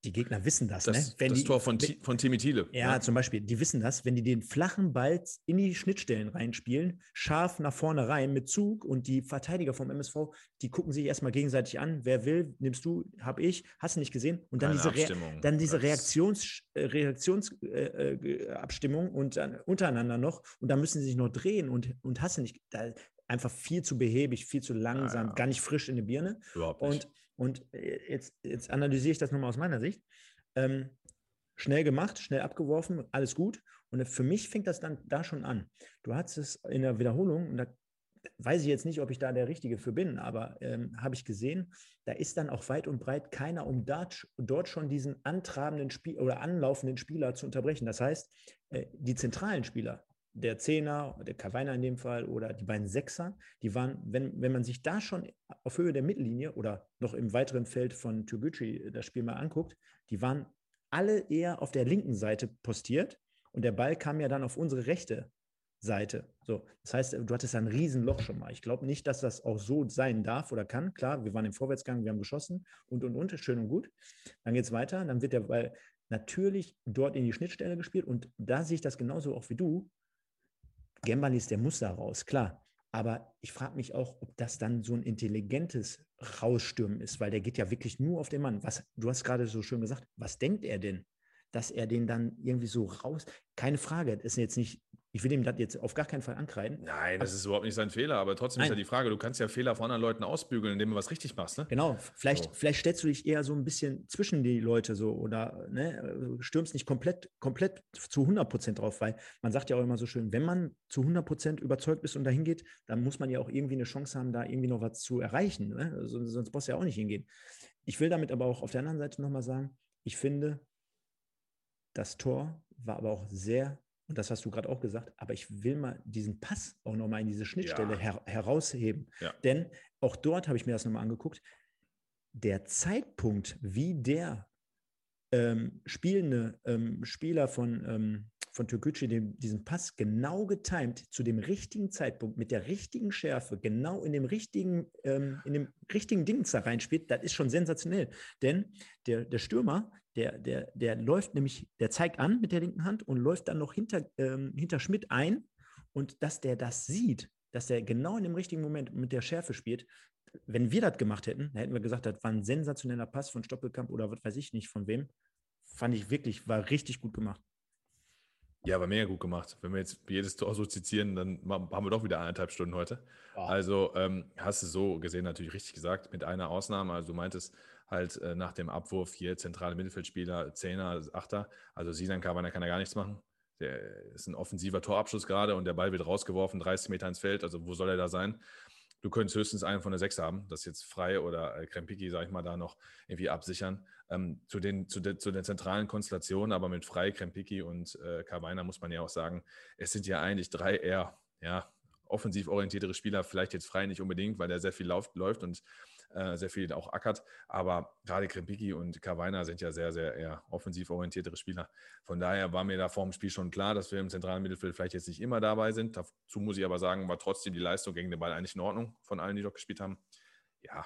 Speaker 1: die Gegner wissen das,
Speaker 2: das
Speaker 1: ne?
Speaker 2: Wenn das die, Tor von, wenn, von Timmy Thiele.
Speaker 1: Ja, ja, zum Beispiel, die wissen das, wenn die den flachen Ball in die Schnittstellen reinspielen, scharf nach vorne rein mit Zug und die Verteidiger vom MSV, die gucken sich erstmal gegenseitig an. Wer will, nimmst du, hab ich, hast du nicht gesehen? Und dann Keine diese, Re dann diese Reaktions, äh, Reaktionsabstimmung äh, äh, und dann untereinander noch. Und da müssen sie sich noch drehen und, und hast du nicht. Da, einfach viel zu behäbig, viel zu langsam, ja, ja. gar nicht frisch in die Birne. Überhaupt nicht. Und und äh, jetzt, jetzt analysiere ich das nochmal aus meiner Sicht. Ähm, schnell gemacht, schnell abgeworfen, alles gut. Und für mich fängt das dann da schon an. Du hattest es in der Wiederholung, und da weiß ich jetzt nicht, ob ich da der Richtige für bin, aber ähm, habe ich gesehen, da ist dann auch weit und breit keiner, um dort, dort schon diesen antrabenden Spiel oder anlaufenden Spieler zu unterbrechen. Das heißt, äh, die zentralen Spieler, der Zehner, der Kawainer in dem Fall oder die beiden Sechser, die waren, wenn, wenn man sich da schon auf Höhe der Mittellinie oder noch im weiteren Feld von Toguchi das Spiel mal anguckt, die waren alle eher auf der linken Seite postiert und der Ball kam ja dann auf unsere rechte Seite. So, das heißt, du hattest ein Riesenloch schon mal. Ich glaube nicht, dass das auch so sein darf oder kann. Klar, wir waren im Vorwärtsgang, wir haben geschossen und und und, schön und gut. Dann geht es weiter, dann wird der Ball natürlich dort in die Schnittstelle gespielt und da sehe ich das genauso auch wie du. Gembalis, der muss da raus, klar. Aber ich frage mich auch, ob das dann so ein intelligentes Rausstürmen ist, weil der geht ja wirklich nur auf den Mann. Was, du hast gerade so schön gesagt, was denkt er denn? Dass er den dann irgendwie so raus. Keine Frage, ist jetzt nicht ich will ihm das jetzt auf gar keinen Fall ankreiden.
Speaker 2: Nein, das ist überhaupt nicht sein Fehler, aber trotzdem Nein. ist ja die Frage, du kannst ja Fehler von anderen Leuten ausbügeln, indem du was richtig machst. Ne?
Speaker 1: Genau, vielleicht, so. vielleicht stellst du dich eher so ein bisschen zwischen die Leute so oder ne, stürmst nicht komplett, komplett zu 100 Prozent drauf, weil man sagt ja auch immer so schön, wenn man zu 100 Prozent überzeugt ist und dahin geht, dann muss man ja auch irgendwie eine Chance haben, da irgendwie noch was zu erreichen. Ne? Sonst brauchst du ja auch nicht hingehen. Ich will damit aber auch auf der anderen Seite nochmal sagen, ich finde, das Tor war aber auch sehr und das hast du gerade auch gesagt, aber ich will mal diesen Pass auch nochmal in diese Schnittstelle ja. her herausheben. Ja. Denn auch dort habe ich mir das nochmal angeguckt. Der Zeitpunkt, wie der ähm, spielende ähm, Spieler von, ähm, von Türkgücü diesen Pass genau getimt zu dem richtigen Zeitpunkt mit der richtigen Schärfe, genau in dem richtigen, ähm, in dem richtigen Ding reinspielt, das ist schon sensationell. Denn der, der Stürmer, der, der, der läuft nämlich, der zeigt an mit der linken Hand und läuft dann noch hinter, ähm, hinter Schmidt ein. Und dass der das sieht, dass er genau in dem richtigen Moment mit der Schärfe spielt, wenn wir das gemacht hätten, dann hätten wir gesagt, das war ein sensationeller Pass von Stoppelkamp oder was weiß ich nicht von wem. Fand ich wirklich, war richtig gut gemacht.
Speaker 2: Ja, war mega gut gemacht. Wenn wir jetzt jedes Tor so zitieren, dann haben wir doch wieder eineinhalb Stunden heute. Wow. Also ähm, hast du so gesehen natürlich richtig gesagt, mit einer Ausnahme. Also du meintest, halt äh, nach dem Abwurf hier zentrale Mittelfeldspieler, Zehner, Achter. Also Sinan Kavana kann er gar nichts machen. Der ist ein offensiver Torabschluss gerade und der Ball wird rausgeworfen, 30 Meter ins Feld. Also wo soll er da sein? Du könntest höchstens einen von der Sechs haben, das jetzt frei oder äh, Krempiki, sag ich mal, da noch irgendwie absichern. Ähm, zu, den, zu, de, zu den zentralen Konstellationen, aber mit frei Krempiki und äh, Carvana muss man ja auch sagen, es sind ja eigentlich drei eher ja, offensiv orientiertere Spieler, vielleicht jetzt frei nicht unbedingt, weil der sehr viel läuft, läuft und äh, sehr viel auch ackert. Aber gerade Krempiki und Kawaina sind ja sehr, sehr eher offensiv orientiertere Spieler. Von daher war mir da vor dem Spiel schon klar, dass wir im zentralen Mittelfeld vielleicht jetzt nicht immer dabei sind. Dazu muss ich aber sagen, war trotzdem die Leistung gegen den Ball eigentlich in Ordnung von allen, die dort gespielt haben. Ja,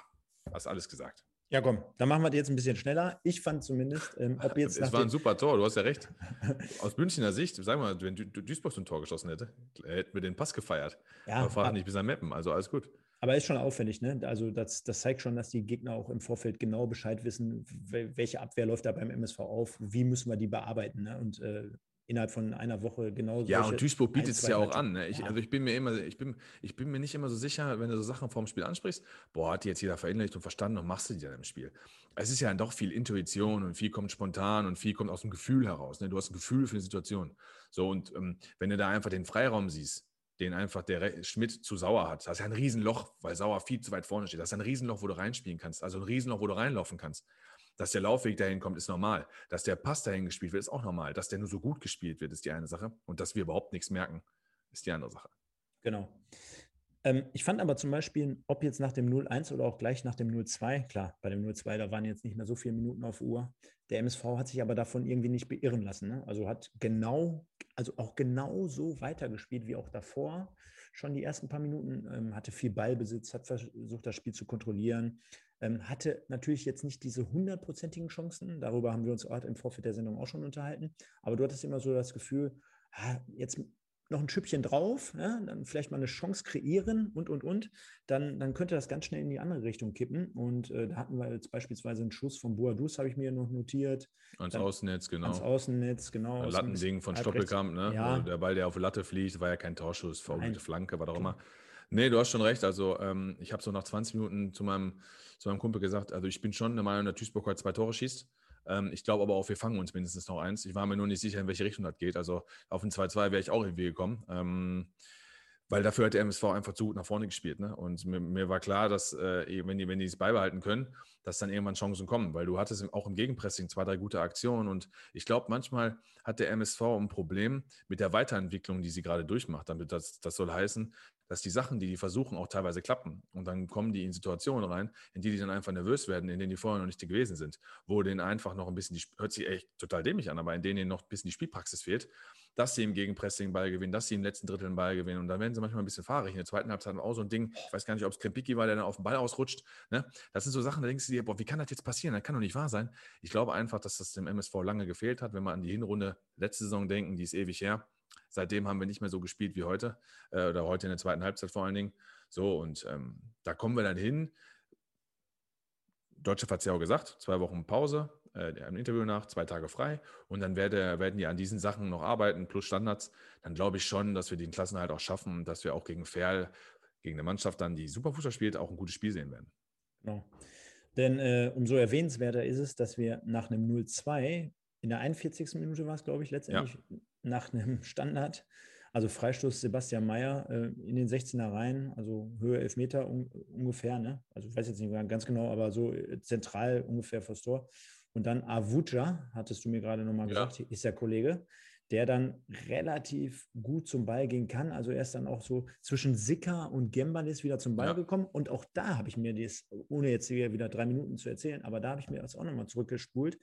Speaker 2: hast alles gesagt.
Speaker 1: Ja, komm, dann machen wir das jetzt ein bisschen schneller. Ich fand zumindest, ähm, ob jetzt.
Speaker 2: Es war ein super Tor, du hast ja recht. Aus Münchner Sicht, sag mal, wenn Duisburg so ein Tor geschossen hätte, hätten wir den Pass gefeiert. Ja, aber fahren nicht bis am Mappen, also alles gut.
Speaker 1: Aber ist schon auffällig, ne? Also das, das zeigt schon, dass die Gegner auch im Vorfeld genau Bescheid wissen, welche Abwehr läuft da beim MSV auf, wie müssen wir die bearbeiten. Ne? Und äh, innerhalb von einer Woche genau
Speaker 2: Ja, und Duisburg bietet es ja auch an. Ne? Ich, ja. Also ich bin mir immer, ich bin, ich bin mir nicht immer so sicher, wenn du so Sachen vorm Spiel ansprichst, boah, hat die jetzt jeder verinnerlicht und verstanden und machst du die dann im Spiel. Es ist ja dann doch viel Intuition und viel kommt spontan und viel kommt aus dem Gefühl heraus. Ne? Du hast ein Gefühl für die Situation. So, und ähm, wenn du da einfach den Freiraum siehst, den einfach der Schmidt zu Sauer hat. Das ist ja ein Riesenloch, weil Sauer viel zu weit vorne steht. Das ist ein Riesenloch, wo du reinspielen kannst. Also ein Riesenloch, wo du reinlaufen kannst. Dass der Laufweg dahin kommt, ist normal. Dass der Pass dahin gespielt wird, ist auch normal. Dass der nur so gut gespielt wird, ist die eine Sache. Und dass wir überhaupt nichts merken, ist die andere Sache.
Speaker 1: Genau. Ähm, ich fand aber zum Beispiel, ob jetzt nach dem 0-1 oder auch gleich nach dem 0-2, klar, bei dem 0-2, da waren jetzt nicht mehr so viele Minuten auf Uhr. Der MSV hat sich aber davon irgendwie nicht beirren lassen. Ne? Also hat genau, also auch genau so weitergespielt wie auch davor. Schon die ersten paar Minuten ähm, hatte viel Ballbesitz, hat versucht, das Spiel zu kontrollieren. Ähm, hatte natürlich jetzt nicht diese hundertprozentigen Chancen. Darüber haben wir uns im Vorfeld der Sendung auch schon unterhalten. Aber du hattest immer so das Gefühl, ah, jetzt noch ein Schüppchen drauf, ja, dann vielleicht mal eine Chance kreieren und, und, und, dann, dann könnte das ganz schnell in die andere Richtung kippen. Und äh, da hatten wir jetzt beispielsweise einen Schuss von Boadus, habe ich mir noch notiert.
Speaker 2: Ans dann, Außennetz, genau.
Speaker 1: Ans Außennetz, genau.
Speaker 2: Ein Lattending von Stoppelkamp, ne? Ja. Der Ball, der auf Latte fliegt, war ja kein Torschuss, verurteilte Flanke, was auch immer. Nee, du hast schon recht. Also ähm, ich habe so nach 20 Minuten zu meinem, zu meinem Kumpel gesagt, also ich bin schon der Meinung, dass Duisburg heute zwei Tore schießt. Ähm, ich glaube aber auch, wir fangen uns mindestens noch eins. Ich war mir nur nicht sicher, in welche Richtung das geht. Also auf ein 2-2 wäre ich auch irgendwie gekommen. Ähm, weil dafür hat der MSV einfach zu gut nach vorne gespielt. Ne? Und mir, mir, war klar, dass äh, wenn die wenn die es beibehalten können, dass dann irgendwann Chancen kommen, weil du hattest auch im Gegenpressing zwei, drei gute Aktionen und ich glaube, manchmal hat der MSV ein Problem mit der Weiterentwicklung, die sie gerade durchmacht. Damit das, das soll heißen, dass die Sachen, die die versuchen, auch teilweise klappen. Und dann kommen die in Situationen rein, in die die dann einfach nervös werden, in denen die vorher noch nicht gewesen sind, wo denen einfach noch ein bisschen, die, hört sich echt total dämlich an, aber in denen noch ein bisschen die Spielpraxis fehlt, dass sie im Gegenpressing Ball gewinnen, dass sie im letzten Drittel den Ball gewinnen. Und dann werden sie manchmal ein bisschen fahrig. In der zweiten Halbzeit auch so ein Ding, ich weiß gar nicht, ob es Krempiki war, der dann auf den Ball ausrutscht. Ne? Das sind so Sachen, da denkst du dir, boah, wie kann das jetzt passieren? Das kann doch nicht wahr sein. Ich glaube einfach, dass das dem MSV lange gefehlt hat, wenn wir an die Hinrunde letzte Saison denken, die ist ewig her Seitdem haben wir nicht mehr so gespielt wie heute äh, oder heute in der zweiten Halbzeit vor allen Dingen. So, und ähm, da kommen wir dann hin. Deutsche hat es ja auch gesagt, zwei Wochen Pause. äh, im Interview nach, zwei Tage frei und dann werde, werden die an diesen Sachen noch arbeiten, plus Standards. Dann glaube ich schon, dass wir den Klassen halt auch schaffen, dass wir auch gegen Ferl, gegen eine Mannschaft dann, die super Fußball spielt, auch ein gutes Spiel sehen werden.
Speaker 1: Genau. Denn äh, umso erwähnenswerter ist es, dass wir nach einem 0-2 in der 41. Minute war es, glaube ich, letztendlich ja. Nach einem Standard, also Freistoß Sebastian Mayer äh, in den 16er Reihen, also Höhe 11 Meter un ungefähr, ne? also ich weiß jetzt nicht ganz genau, aber so äh, zentral ungefähr vor das Tor. Und dann Avuja, hattest du mir gerade nochmal ja. gesagt, ist der Kollege, der dann relativ gut zum Ball gehen kann. Also er ist dann auch so zwischen Sicker und Gembalis wieder zum Ball ja. gekommen. Und auch da habe ich mir das, ohne jetzt hier wieder drei Minuten zu erzählen, aber da habe ich mir das auch nochmal zurückgespult.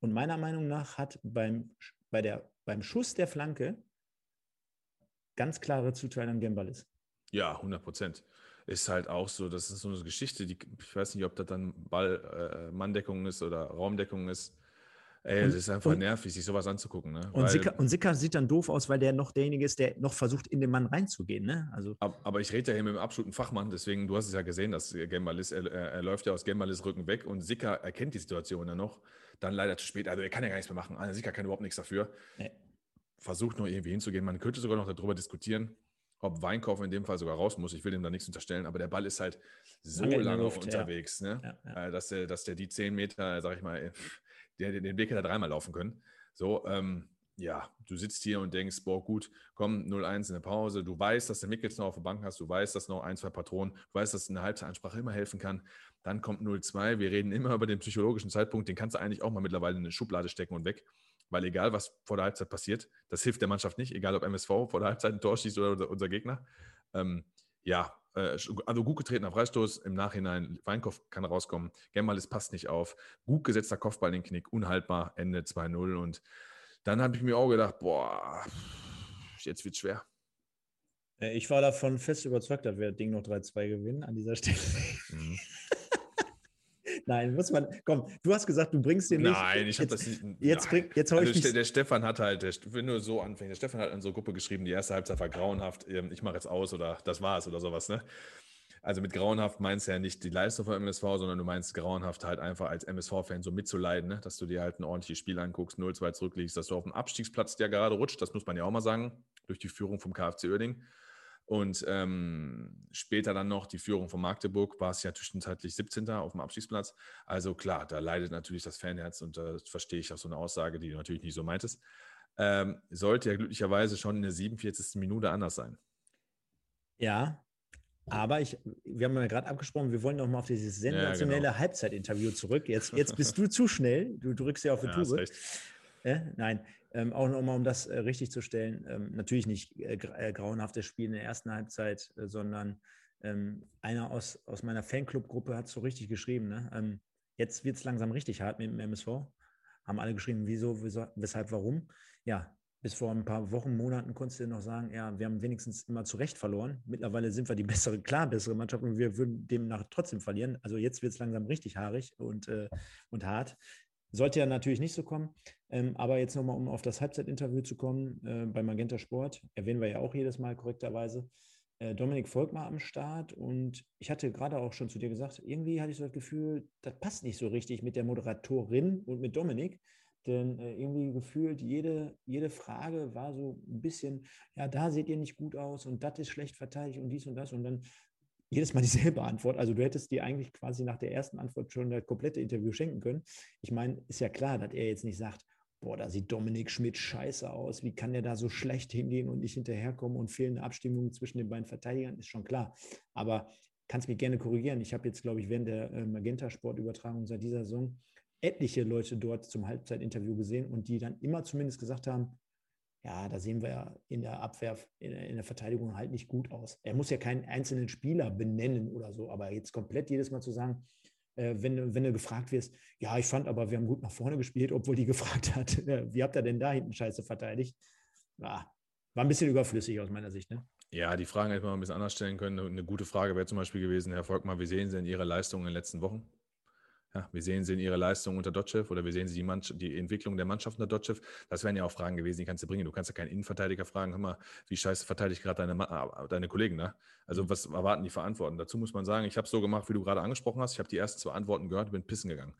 Speaker 1: Und meiner Meinung nach hat beim, bei der, beim Schuss der Flanke ganz klare Zuteilung Gembalis.
Speaker 2: Ja, 100 Prozent. Ist halt auch so, das ist so eine Geschichte, die, ich weiß nicht, ob das dann Ball-Manndeckung äh, ist oder Raumdeckung ist. Ey, es ist einfach und, nervig, sich sowas anzugucken. Ne?
Speaker 1: Und, Sicker, und Sicker sieht dann doof aus, weil der noch derjenige ist, der noch versucht, in den Mann reinzugehen. Ne? Also,
Speaker 2: aber ich rede ja hier mit einem absoluten Fachmann, deswegen, du hast es ja gesehen, dass Gembalis, er, er läuft ja aus Gembalis Rücken weg und Sicker erkennt die Situation dann noch. Dann leider zu spät. Also er kann ja gar nichts mehr machen. Also Sicker kann überhaupt nichts dafür. Nee. Versucht noch irgendwie hinzugehen. Man könnte sogar noch darüber diskutieren, ob Weinkauf in dem Fall sogar raus muss. Ich will ihm da nichts unterstellen, aber der Ball ist halt so lange, lange Luft, unterwegs, ja. Ne? Ja, ja. Äh, dass, der, dass der die 10 Meter, sag ich mal, der, den Weg hätte dreimal laufen können. So, ähm, ja, du sitzt hier und denkst, boah, gut, komm, 0-1 in der Pause. Du weißt, dass der Mickels noch auf der Bank hast, du weißt, dass noch ein, zwei Patronen, du weißt, dass eine Halbzeitansprache immer helfen kann. Dann kommt 0-2. Wir reden immer über den psychologischen Zeitpunkt, den kannst du eigentlich auch mal mittlerweile in eine Schublade stecken und weg. Weil egal, was vor der Halbzeit passiert, das hilft der Mannschaft nicht, egal ob MSV vor der Halbzeit ein Tor schießt oder unser Gegner. Ähm, ja, äh, also gut getretener Freistoß, im Nachhinein Weinkoff kann rauskommen, Gemmalis passt nicht auf, gut gesetzter Kopfball in den Knick, unhaltbar, Ende 2-0 und dann habe ich mir auch gedacht, boah, jetzt wird schwer.
Speaker 1: Äh, ich war davon fest überzeugt, dass wir das Ding noch 3-2 gewinnen an dieser Stelle. Mhm. Nein, muss man. Komm, du hast gesagt, du bringst den
Speaker 2: nicht. Nein, ich habe das nicht.
Speaker 1: Jetzt, bring, jetzt hau
Speaker 2: also
Speaker 1: ich
Speaker 2: der, Stefan hat halt, der, wenn du so anfängst, der Stefan hat in so Gruppe geschrieben, die erste Halbzeit war grauenhaft, ähm, ich mache jetzt aus oder das war's oder sowas, ne? Also mit grauenhaft meinst du ja nicht die Leistung von MSV, sondern du meinst grauenhaft halt einfach als MSV-Fan so mitzuleiden, ne? dass du dir halt ein ordentliches Spiel anguckst, 0-2 zurückliegst, dass du auf dem Abstiegsplatz der gerade rutscht, das muss man ja auch mal sagen, durch die Führung vom KfC Oerding. Und ähm, später dann noch die Führung von Magdeburg war es ja zwischenzeitlich 17. auf dem Abstiegsplatz. Also klar, da leidet natürlich das Fanherz und das verstehe ich auch so eine Aussage, die du natürlich nicht so meintest. Ähm, sollte ja glücklicherweise schon in der 47. Minute anders sein.
Speaker 1: Ja, aber ich, wir haben ja gerade abgesprochen, wir wollen noch mal auf dieses sensationelle ja, genau. Halbzeitinterview zurück. Jetzt, jetzt bist du zu schnell. Du drückst ja auf die ja, Tube. Äh, nein, ähm, auch nochmal, um das äh, richtig zu stellen, ähm, natürlich nicht äh, äh, grauenhaftes Spiel in der ersten Halbzeit, äh, sondern ähm, einer aus, aus meiner Fanclub-Gruppe hat es so richtig geschrieben. Ne? Ähm, jetzt wird es langsam richtig hart mit dem MSV. Haben alle geschrieben, wieso, wieso, weshalb, warum. Ja, bis vor ein paar Wochen, Monaten konntest du noch sagen, ja, wir haben wenigstens immer zu Recht verloren. Mittlerweile sind wir die bessere, klar bessere Mannschaft und wir würden demnach trotzdem verlieren. Also jetzt wird es langsam richtig haarig und, äh, und hart. Sollte ja natürlich nicht so kommen. Ähm, aber jetzt nochmal, um auf das Halbzeitinterview zu kommen, äh, bei Magenta Sport, erwähnen wir ja auch jedes Mal korrekterweise. Äh, Dominik Volkmar am Start und ich hatte gerade auch schon zu dir gesagt, irgendwie hatte ich so das Gefühl, das passt nicht so richtig mit der Moderatorin und mit Dominik. Denn äh, irgendwie gefühlt, jede, jede Frage war so ein bisschen, ja, da seht ihr nicht gut aus und das ist schlecht verteidigt und dies und das. Und dann jedes Mal dieselbe Antwort. Also du hättest dir eigentlich quasi nach der ersten Antwort schon das komplette Interview schenken können. Ich meine, ist ja klar, dass er jetzt nicht sagt, boah, da sieht Dominik Schmidt scheiße aus, wie kann der da so schlecht hingehen und nicht hinterherkommen und fehlende Abstimmung zwischen den beiden Verteidigern, ist schon klar. Aber kannst mich gerne korrigieren. Ich habe jetzt, glaube ich, während der äh, Magenta-Sportübertragung seit dieser Saison etliche Leute dort zum Halbzeitinterview gesehen und die dann immer zumindest gesagt haben, ja, da sehen wir ja in der Abwehr, in der Verteidigung halt nicht gut aus. Er muss ja keinen einzelnen Spieler benennen oder so, aber jetzt komplett jedes Mal zu sagen, äh, wenn, wenn du gefragt wirst, ja, ich fand aber, wir haben gut nach vorne gespielt, obwohl die gefragt hat, wie habt ihr denn da hinten scheiße verteidigt? Ja, war ein bisschen überflüssig aus meiner Sicht. Ne?
Speaker 2: Ja, die Fragen hätte man ein bisschen anders stellen können. Eine gute Frage wäre zum Beispiel gewesen, Herr Volkmann, wie sehen Sie denn Ihre Leistungen in den letzten Wochen? Ja, wie sehen Sie in Ihre Leistung unter Dotchev oder wie sehen Sie die, die, Entwicklung der Mannschaft unter Dotchev? Das wären ja auch Fragen gewesen, die kannst du bringen. Du kannst ja keinen Innenverteidiger fragen, hör mal, wie scheiße verteidigt gerade deine, äh, deine Kollegen? Ne? Also was erwarten die Verantworten? Dazu muss man sagen, ich habe es so gemacht, wie du gerade angesprochen hast. Ich habe die ersten zwei Antworten gehört und bin pissen gegangen.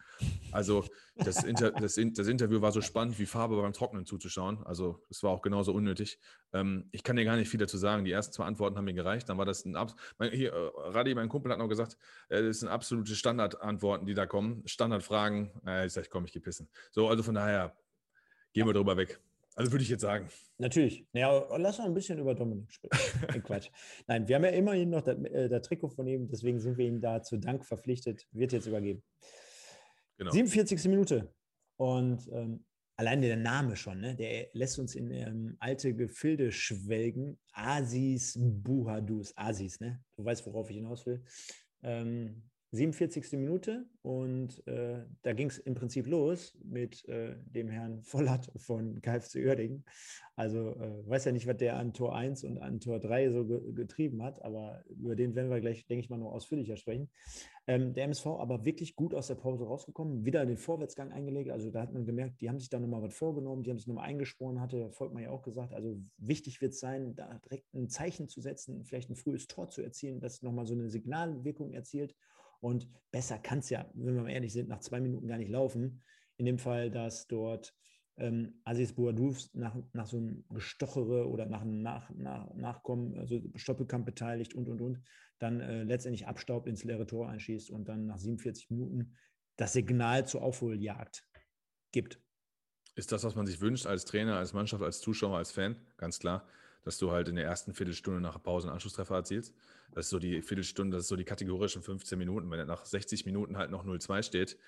Speaker 2: Also das, Inter, das, das, Interview war so spannend, wie Farbe beim Trocknen zuzuschauen. Also es war auch genauso unnötig. Ähm, ich kann dir gar nicht viel dazu sagen. Die ersten zwei Antworten haben mir gereicht. Dann war das ein... Abs mein, hier, äh, Radi, mein Kumpel, hat noch gesagt, äh, das sind absolute Standardantworten, die da kommen. Standardfragen. Äh, ich sage, komm, ich gehe pissen. So, also von daher, gehen wir drüber weg. Also würde ich jetzt sagen.
Speaker 1: Natürlich. Ja, lass mal ein bisschen über Dominik sprechen. Quatsch. Nein, wir haben ja immerhin noch das, äh, das Trikot von ihm, deswegen sind wir ihm da zu Dank verpflichtet. Wird jetzt übergeben. Genau. 47. Minute. Und ähm, allein der Name schon, ne? der lässt uns in ähm, alte Gefilde schwelgen. Asis Buhadus. Asis, ne? Du weißt, worauf ich hinaus will. Ähm, 47. Minute und äh, da ging es im Prinzip los mit äh, dem Herrn Vollert von KFC Oerdingen. Also äh, weiß ja nicht, was der an Tor 1 und an Tor 3 so ge getrieben hat, aber über den werden wir gleich, denke ich mal, noch ausführlicher sprechen. Ähm, der MSV aber wirklich gut aus der Pause rausgekommen, wieder den Vorwärtsgang eingelegt. Also da hat man gemerkt, die haben sich da nochmal was vorgenommen, die haben sich nochmal eingesporen, hatte Volkmann ja auch gesagt. Also wichtig wird es sein, da direkt ein Zeichen zu setzen, vielleicht ein frühes Tor zu erzielen, das nochmal so eine Signalwirkung erzielt und besser kann es ja, wenn wir mal ehrlich sind, nach zwei Minuten gar nicht laufen. In dem Fall, dass dort ähm, Aziz Bouadouf nach, nach so einem Gestochere oder nach einem nach, nach, Nachkommen, also Stoppelkampf beteiligt und, und, und, dann äh, letztendlich abstaubt, ins leere Tor einschießt und dann nach 47 Minuten das Signal zur Aufholjagd gibt.
Speaker 2: Ist das, was man sich wünscht als Trainer, als Mannschaft, als Zuschauer, als Fan? Ganz klar dass du halt in der ersten Viertelstunde nach Pause einen Anschlusstreffer erzielst. Das ist so die Viertelstunde, das ist so die kategorischen 15 Minuten. Wenn er nach 60 Minuten halt noch 0-2 steht,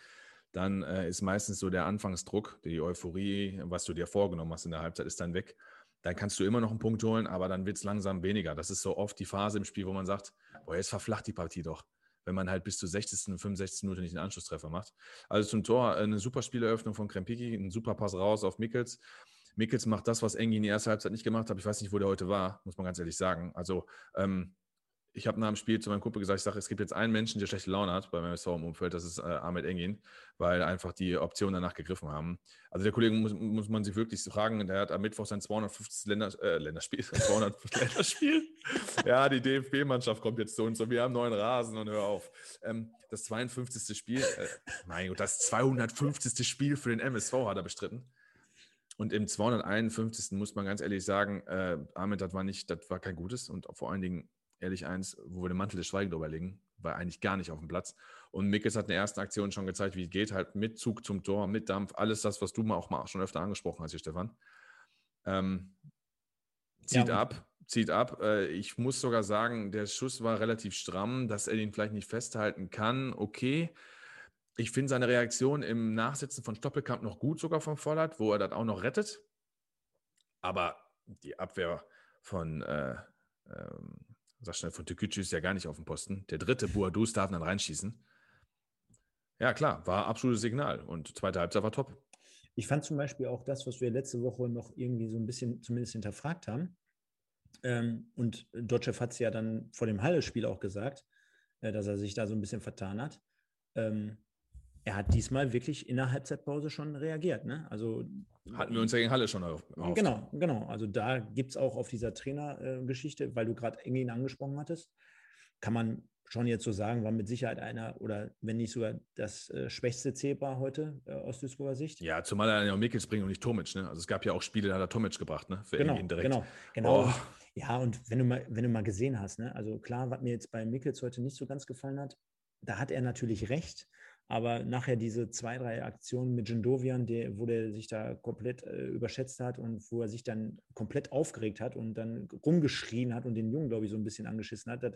Speaker 2: dann äh, ist meistens so der Anfangsdruck, die Euphorie, was du dir vorgenommen hast in der Halbzeit, ist dann weg. Dann kannst du immer noch einen Punkt holen, aber dann wird es langsam weniger. Das ist so oft die Phase im Spiel, wo man sagt, boah, jetzt verflacht die Partie doch wenn man halt bis zur 60. und 65. Minute nicht den Anschlusstreffer macht. Also zum Tor eine super Spieleröffnung von Krempiki, ein super Pass raus auf Mickels. Mickels macht das, was Engi in der ersten Halbzeit nicht gemacht hat. Ich weiß nicht, wo der heute war, muss man ganz ehrlich sagen. Also, ähm, ich habe nach dem Spiel zu meinem Kumpel gesagt, ich sage, es gibt jetzt einen Menschen, der schlechte Laune hat beim MSV im Umfeld, das ist äh, Ahmed Engin, weil einfach die Optionen danach gegriffen haben. Also der Kollege muss, muss man sich wirklich fragen, der hat am Mittwoch sein 250. Länder, äh, Länderspiel, 200 Länderspiel. ja, die DFB-Mannschaft kommt jetzt zu uns und wir haben neuen Rasen und hör auf. Ähm, das 52. Spiel, äh, mein Gott, das 250. Spiel für den MSV hat er bestritten. Und im 251. muss man ganz ehrlich sagen, äh, Ahmed, das war nicht, das war kein gutes und vor allen Dingen, ehrlich eins, wo wir den Mantel des Schweigens drüber legen, war eigentlich gar nicht auf dem Platz. Und Mickes hat in der ersten Aktion schon gezeigt, wie es geht, halt mit Zug zum Tor, mit Dampf, alles das, was du mal auch mal schon öfter angesprochen hast hier, Stefan. Ähm, zieht ja, ab, zieht ab. Äh, ich muss sogar sagen, der Schuss war relativ stramm, dass er ihn vielleicht nicht festhalten kann. Okay, ich finde seine Reaktion im Nachsitzen von Stoppelkamp noch gut, sogar vom Vollert, wo er das auch noch rettet. Aber die Abwehr von, äh, ähm, sag schnell, von Tükücü ist ja gar nicht auf dem Posten. Der dritte, Buadus, darf dann reinschießen. Ja, klar, war absolutes Signal. Und zweite Halbzeit war top.
Speaker 1: Ich fand zum Beispiel auch das, was wir letzte Woche noch irgendwie so ein bisschen zumindest hinterfragt haben. Ähm, und Dotschew hat es ja dann vor dem Halle-Spiel auch gesagt, äh, dass er sich da so ein bisschen vertan hat. Ähm, er hat diesmal wirklich in der Halbzeitpause schon reagiert. Ne? Also,
Speaker 2: Hatten wir uns ja gegen Halle schon auf.
Speaker 1: Genau, genau. Also da gibt es auch auf dieser Trainergeschichte, äh, weil du gerade Engin angesprochen hattest, kann man schon jetzt so sagen, war mit Sicherheit einer oder wenn nicht sogar das äh, schwächste Zebra heute äh, aus Duisburger Sicht.
Speaker 2: Ja, zumal er ja auch Mikkels bringt und nicht Tomic. Ne? Also es gab ja auch Spiele, da hat er Tomic gebracht, ne?
Speaker 1: Für genau, direkt. Genau, genau. Oh. Ja, und wenn du mal, wenn du mal gesehen hast, ne? also klar, was mir jetzt bei Mikkels heute nicht so ganz gefallen hat, da hat er natürlich recht. Aber nachher diese zwei, drei Aktionen mit Jendovian, der, wo der sich da komplett äh, überschätzt hat und wo er sich dann komplett aufgeregt hat und dann rumgeschrien hat und den Jungen, glaube ich, so ein bisschen angeschissen hat, das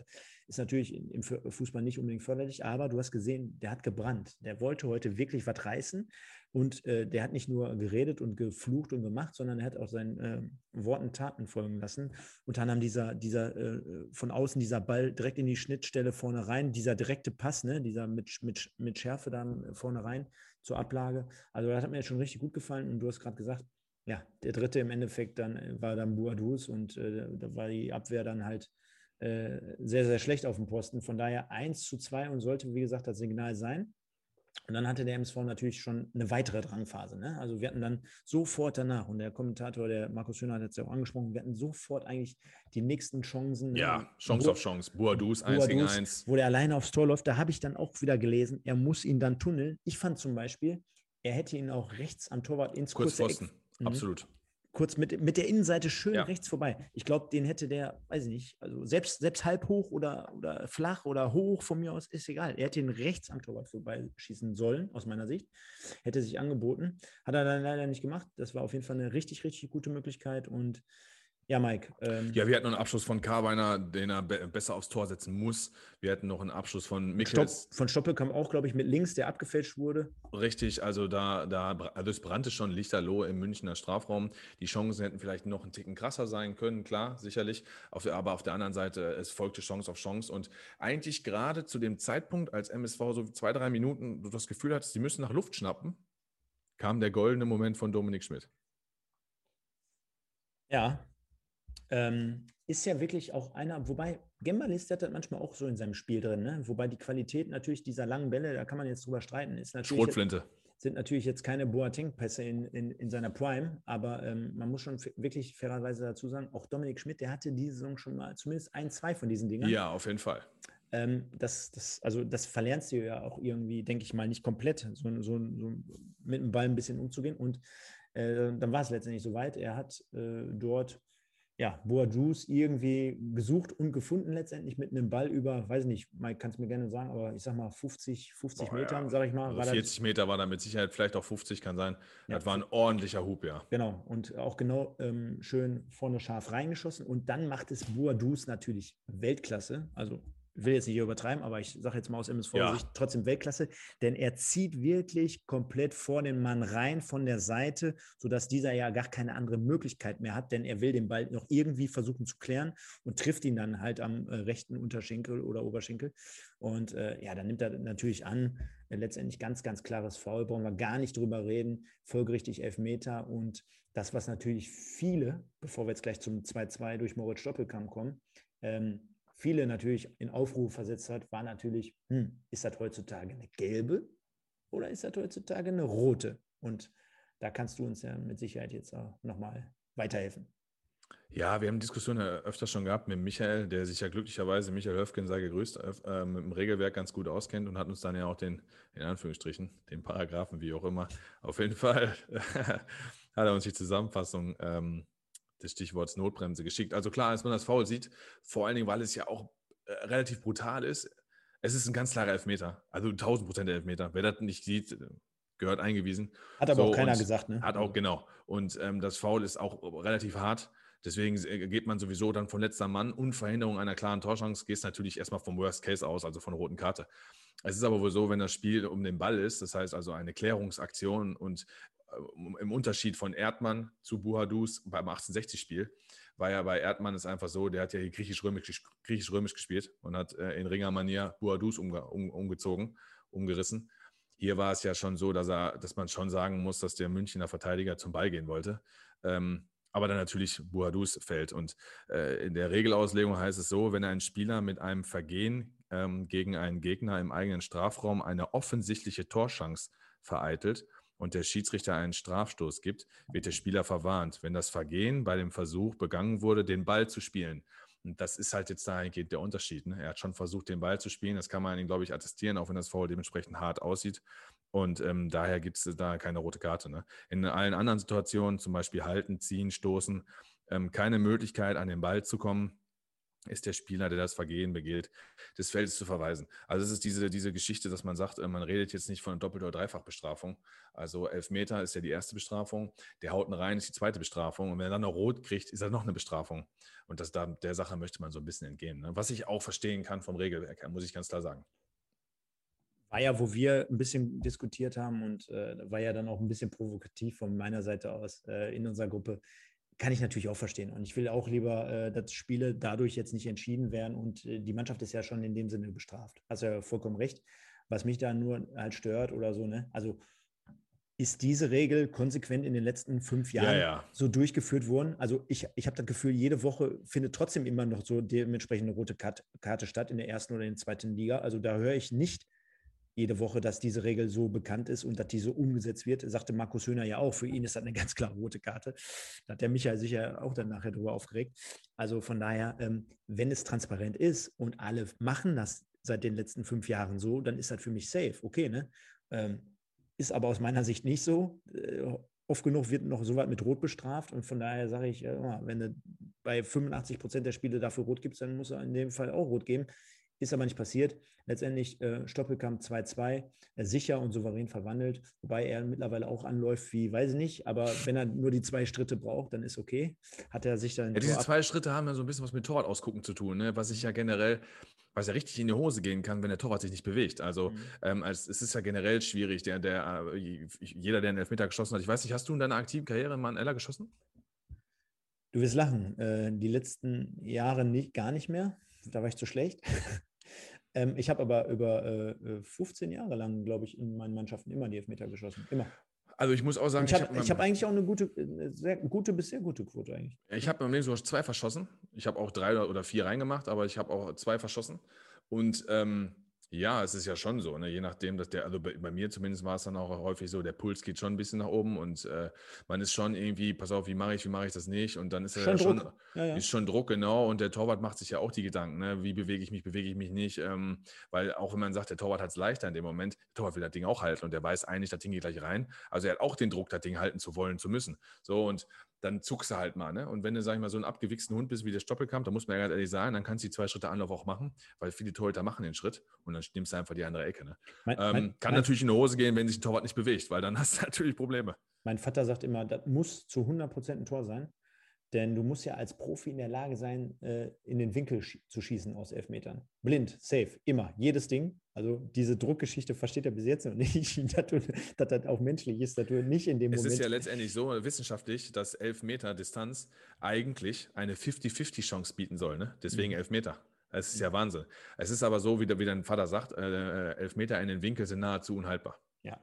Speaker 1: ist natürlich im Fußball nicht unbedingt förderlich. Aber du hast gesehen, der hat gebrannt. Der wollte heute wirklich was reißen. Und äh, der hat nicht nur geredet und geflucht und gemacht, sondern er hat auch seinen äh, Worten Taten folgen lassen. Unter anderem dieser, dieser äh, von außen dieser Ball direkt in die Schnittstelle vorne rein, dieser direkte Pass, ne, dieser mit, mit, mit Schärfe dann vorne rein zur Ablage. Also das hat mir schon richtig gut gefallen. Und du hast gerade gesagt, ja, der dritte im Endeffekt dann äh, war dann Boadus und äh, da war die Abwehr dann halt äh, sehr, sehr schlecht auf dem Posten. Von daher 1 zu 2 und sollte, wie gesagt, das Signal sein. Und dann hatte der MSV natürlich schon eine weitere Drangphase. Ne? Also wir hatten dann sofort danach, und der Kommentator, der Markus Schöner hat es ja auch angesprochen, wir hatten sofort eigentlich die nächsten Chancen.
Speaker 2: Ne? Ja, Chance Bo auf Chance. Boadus, 1 gegen 1.
Speaker 1: Wo der alleine aufs Tor läuft, da habe ich dann auch wieder gelesen, er muss ihn dann tunneln. Ich fand zum Beispiel, er hätte ihn auch rechts am Torwart ins
Speaker 2: Kurz kurze. Eck, mhm. absolut
Speaker 1: kurz mit, mit der Innenseite schön ja. rechts vorbei. Ich glaube, den hätte der, weiß ich nicht, also selbst, selbst halb hoch oder, oder flach oder hoch von mir aus, ist egal. Er hätte ihn rechts am Torwart vorbeischießen sollen, aus meiner Sicht. Hätte sich angeboten. Hat er dann leider nicht gemacht. Das war auf jeden Fall eine richtig, richtig gute Möglichkeit und ja, Mike.
Speaker 2: Ähm, ja, wir hatten noch einen Abschluss von Karweiner, den er be besser aufs Tor setzen muss. Wir hatten noch einen Abschluss von
Speaker 1: Mikkels. Stopp, von Stoppel kam auch, glaube ich, mit links, der abgefälscht wurde.
Speaker 2: Richtig, also da, da also es brannte schon lichterloh im Münchner Strafraum. Die Chancen hätten vielleicht noch einen Ticken krasser sein können, klar, sicherlich. Auf der, aber auf der anderen Seite, es folgte Chance auf Chance. Und eigentlich gerade zu dem Zeitpunkt, als MSV so zwei, drei Minuten du das Gefühl hattest, sie müssen nach Luft schnappen, kam der goldene Moment von Dominik Schmidt.
Speaker 1: Ja, ähm, ist ja wirklich auch einer, wobei Gembalist hat das manchmal auch so in seinem Spiel drin, ne? wobei die Qualität natürlich dieser langen Bälle, da kann man jetzt drüber streiten, ist natürlich.
Speaker 2: Schrotflinte.
Speaker 1: Sind natürlich jetzt keine Boateng-Pässe in, in, in, seiner Prime, aber ähm, man muss schon wirklich fairerweise dazu sagen, auch Dominik Schmidt, der hatte diese Saison schon mal zumindest ein, zwei von diesen Dingen.
Speaker 2: Ja, auf jeden Fall.
Speaker 1: Ähm, das, das, also das verlernst du ja auch irgendwie, denke ich mal, nicht komplett, so, so, so mit dem Ball ein bisschen umzugehen. Und äh, dann war es letztendlich soweit. Er hat äh, dort ja, Boadus irgendwie gesucht und gefunden letztendlich mit einem Ball über, weiß nicht, Mike kann es mir gerne sagen, aber ich sag mal 50, 50 Boah, Metern, ja. sage ich mal.
Speaker 2: Also 40 das, Meter war da mit Sicherheit, vielleicht auch 50 kann sein. Ja, das war ein ordentlicher Hub, ja.
Speaker 1: Genau, und auch genau ähm, schön vorne scharf reingeschossen und dann macht es Boadus natürlich Weltklasse, also will jetzt nicht übertreiben, aber ich sage jetzt mal aus MSV-Sicht ja. trotzdem Weltklasse, denn er zieht wirklich komplett vor den Mann rein von der Seite, sodass dieser ja gar keine andere Möglichkeit mehr hat, denn er will den Ball noch irgendwie versuchen zu klären und trifft ihn dann halt am äh, rechten Unterschenkel oder Oberschenkel. Und äh, ja, dann nimmt er natürlich an, äh, letztendlich ganz, ganz klares Foul, brauchen wir gar nicht drüber reden, folgerichtig Elfmeter und das, was natürlich viele, bevor wir jetzt gleich zum 2-2 durch Moritz Stoppelkamp kommen, ähm, viele natürlich in Aufruhr versetzt hat, war natürlich, hm, ist das heutzutage eine gelbe oder ist das heutzutage eine rote? Und da kannst du uns ja mit Sicherheit jetzt auch nochmal weiterhelfen.
Speaker 2: Ja, wir haben Diskussionen öfter schon gehabt mit Michael, der sich ja glücklicherweise, Michael Höfgen sei gegrüßt, äh, mit dem Regelwerk ganz gut auskennt und hat uns dann ja auch den, in Anführungsstrichen, den Paragraphen, wie auch immer, auf jeden Fall hat er uns die Zusammenfassung ähm, des Stichworts Notbremse geschickt. Also klar, als man das Foul sieht, vor allen Dingen, weil es ja auch äh, relativ brutal ist, es ist ein ganz klarer Elfmeter. Also 1000 Prozent Elfmeter. Wer das nicht sieht, gehört eingewiesen.
Speaker 1: Hat aber so, auch keiner gesagt, ne?
Speaker 2: Hat auch, genau. Und ähm, das Foul ist auch relativ hart. Deswegen äh, geht man sowieso dann von letzter Mann und Verhinderung einer klaren Torchance, gehst natürlich erstmal vom Worst Case aus, also von roten Karte. Es ist aber wohl so, wenn das Spiel um den Ball ist, das heißt also eine Klärungsaktion und im Unterschied von Erdmann zu Buhadus beim 1860-Spiel, war ja bei Erdmann ist einfach so, der hat ja hier griechisch-römisch griechisch gespielt und hat äh, in Ringermanier Buhadus umge um, umgezogen, umgerissen. Hier war es ja schon so, dass, er, dass man schon sagen muss, dass der Münchner Verteidiger zum Ball gehen wollte. Ähm, aber dann natürlich Buhadus fällt. Und äh, in der Regelauslegung heißt es so, wenn ein Spieler mit einem Vergehen ähm, gegen einen Gegner im eigenen Strafraum eine offensichtliche Torschance vereitelt, und der Schiedsrichter einen Strafstoß gibt, wird der Spieler verwarnt, wenn das Vergehen bei dem Versuch begangen wurde, den Ball zu spielen. Und das ist halt jetzt dahingehend der Unterschied. Ne? Er hat schon versucht, den Ball zu spielen. Das kann man ihm, glaube ich, attestieren, auch wenn das Foul dementsprechend hart aussieht. Und ähm, daher gibt es da keine rote Karte. Ne? In allen anderen Situationen, zum Beispiel halten, ziehen, stoßen, ähm, keine Möglichkeit, an den Ball zu kommen ist der Spieler, der das Vergehen begeht, des Feldes zu verweisen. Also es ist diese, diese Geschichte, dass man sagt, äh, man redet jetzt nicht von Doppel- oder Dreifachbestrafung. Also Elfmeter ist ja die erste Bestrafung, der haut rein ist die zweite Bestrafung und wenn er dann noch rot kriegt, ist er noch eine Bestrafung. Und das, da, der Sache möchte man so ein bisschen entgehen. Ne? Was ich auch verstehen kann vom Regelwerk, muss ich ganz klar sagen.
Speaker 1: War ja, wo wir ein bisschen diskutiert haben und äh, war ja dann auch ein bisschen provokativ von meiner Seite aus äh, in unserer Gruppe kann ich natürlich auch verstehen. Und ich will auch lieber, äh, dass Spiele dadurch jetzt nicht entschieden werden und äh, die Mannschaft ist ja schon in dem Sinne bestraft. Hast ja vollkommen recht. Was mich da nur halt stört oder so, ne? Also ist diese Regel konsequent in den letzten fünf Jahren ja, ja. so durchgeführt worden? Also ich, ich habe das Gefühl, jede Woche findet trotzdem immer noch so dementsprechend eine rote Karte statt in der ersten oder in der zweiten Liga. Also da höre ich nicht jede Woche, dass diese Regel so bekannt ist und dass die so umgesetzt wird. Sagte Markus Höhner ja auch, für ihn ist das eine ganz klare rote Karte. Da hat der Michael sicher auch dann nachher drüber aufgeregt. Also von daher, ähm, wenn es transparent ist und alle machen das seit den letzten fünf Jahren so, dann ist das für mich safe. Okay, ne? Ähm, ist aber aus meiner Sicht nicht so. Äh, oft genug wird noch so weit mit Rot bestraft und von daher sage ich, wenn du bei 85 Prozent der Spiele dafür Rot gibst, dann muss er in dem Fall auch Rot geben. Ist aber nicht passiert. Letztendlich äh, Stoppelkamp 2-2, äh, sicher und souverän verwandelt, wobei er mittlerweile auch anläuft wie, weiß ich nicht, aber wenn er nur die zwei Schritte braucht, dann ist okay. Hat er sich dann.
Speaker 2: Ja, diese zwei Schritte haben ja so ein bisschen was mit Torwart ausgucken zu tun, ne? was ich ja generell was ja richtig in die Hose gehen kann, wenn der Torwart sich nicht bewegt. Also mhm. ähm, als, es ist ja generell schwierig. Der, der, äh, jeder, der einen Elfmeter geschossen hat, ich weiß nicht, hast du in deiner aktiven Karriere mal einen Eller geschossen?
Speaker 1: Du wirst lachen. Äh, die letzten Jahre nicht, gar nicht mehr. Da war ich zu schlecht. Ähm, ich habe aber über äh, 15 Jahre lang, glaube ich, in meinen Mannschaften immer die Elfmeter geschossen. Immer.
Speaker 2: Also ich muss auch sagen,
Speaker 1: ich habe hab, hab eigentlich auch eine gute, eine sehr gute bis sehr gute Quote eigentlich.
Speaker 2: Ich habe beim Leben sogar zwei verschossen. Ich habe auch drei oder vier reingemacht, aber ich habe auch zwei verschossen. Und ähm, ja, es ist ja schon so, ne? je nachdem, dass der, also bei, bei, mir zumindest war es dann auch häufig so, der Puls geht schon ein bisschen nach oben und äh, man ist schon irgendwie, pass auf, wie mache ich, wie mache ich das nicht? Und dann ist schon, ja schon, ja, ja. ist schon Druck, genau. Und der Torwart macht sich ja auch die Gedanken, ne? wie bewege ich mich, bewege ich mich nicht? Ähm, weil auch wenn man sagt, der Torwart hat es leichter in dem Moment, der Torwart will das Ding auch halten und der weiß eigentlich, das Ding geht gleich rein. Also er hat auch den Druck, das Ding halten zu wollen, zu müssen. So und dann zuckst du halt mal. Ne? Und wenn du, sag ich mal, so ein abgewichsten Hund bist wie der Stoppelkamp, da muss man ja ganz ehrlich sagen, dann kannst du die zwei Schritte Anlauf auch machen, weil viele Torhüter machen den Schritt und dann nimmst du einfach die andere Ecke. Ne? Mein, ähm, mein, kann mein, natürlich in die Hose gehen, wenn sich ein Torwart nicht bewegt, weil dann hast du natürlich Probleme.
Speaker 1: Mein Vater sagt immer, das muss zu 100 Prozent ein Tor sein. Denn du musst ja als Profi in der Lage sein, äh, in den Winkel zu schießen aus elf Metern. Blind, safe, immer, jedes Ding. Also diese Druckgeschichte versteht er bis jetzt noch nicht, dass, das auch menschlich ist, dass du nicht in dem
Speaker 2: es
Speaker 1: Moment...
Speaker 2: Es ist ja letztendlich so wissenschaftlich, dass elf Meter Distanz eigentlich eine 50-50-Chance bieten soll. Ne? Deswegen mhm. elf Meter. Es ist ja Wahnsinn. Es ist aber so, wie, der, wie dein Vater sagt, äh, elf Meter in den Winkel sind nahezu unhaltbar.
Speaker 1: Ja,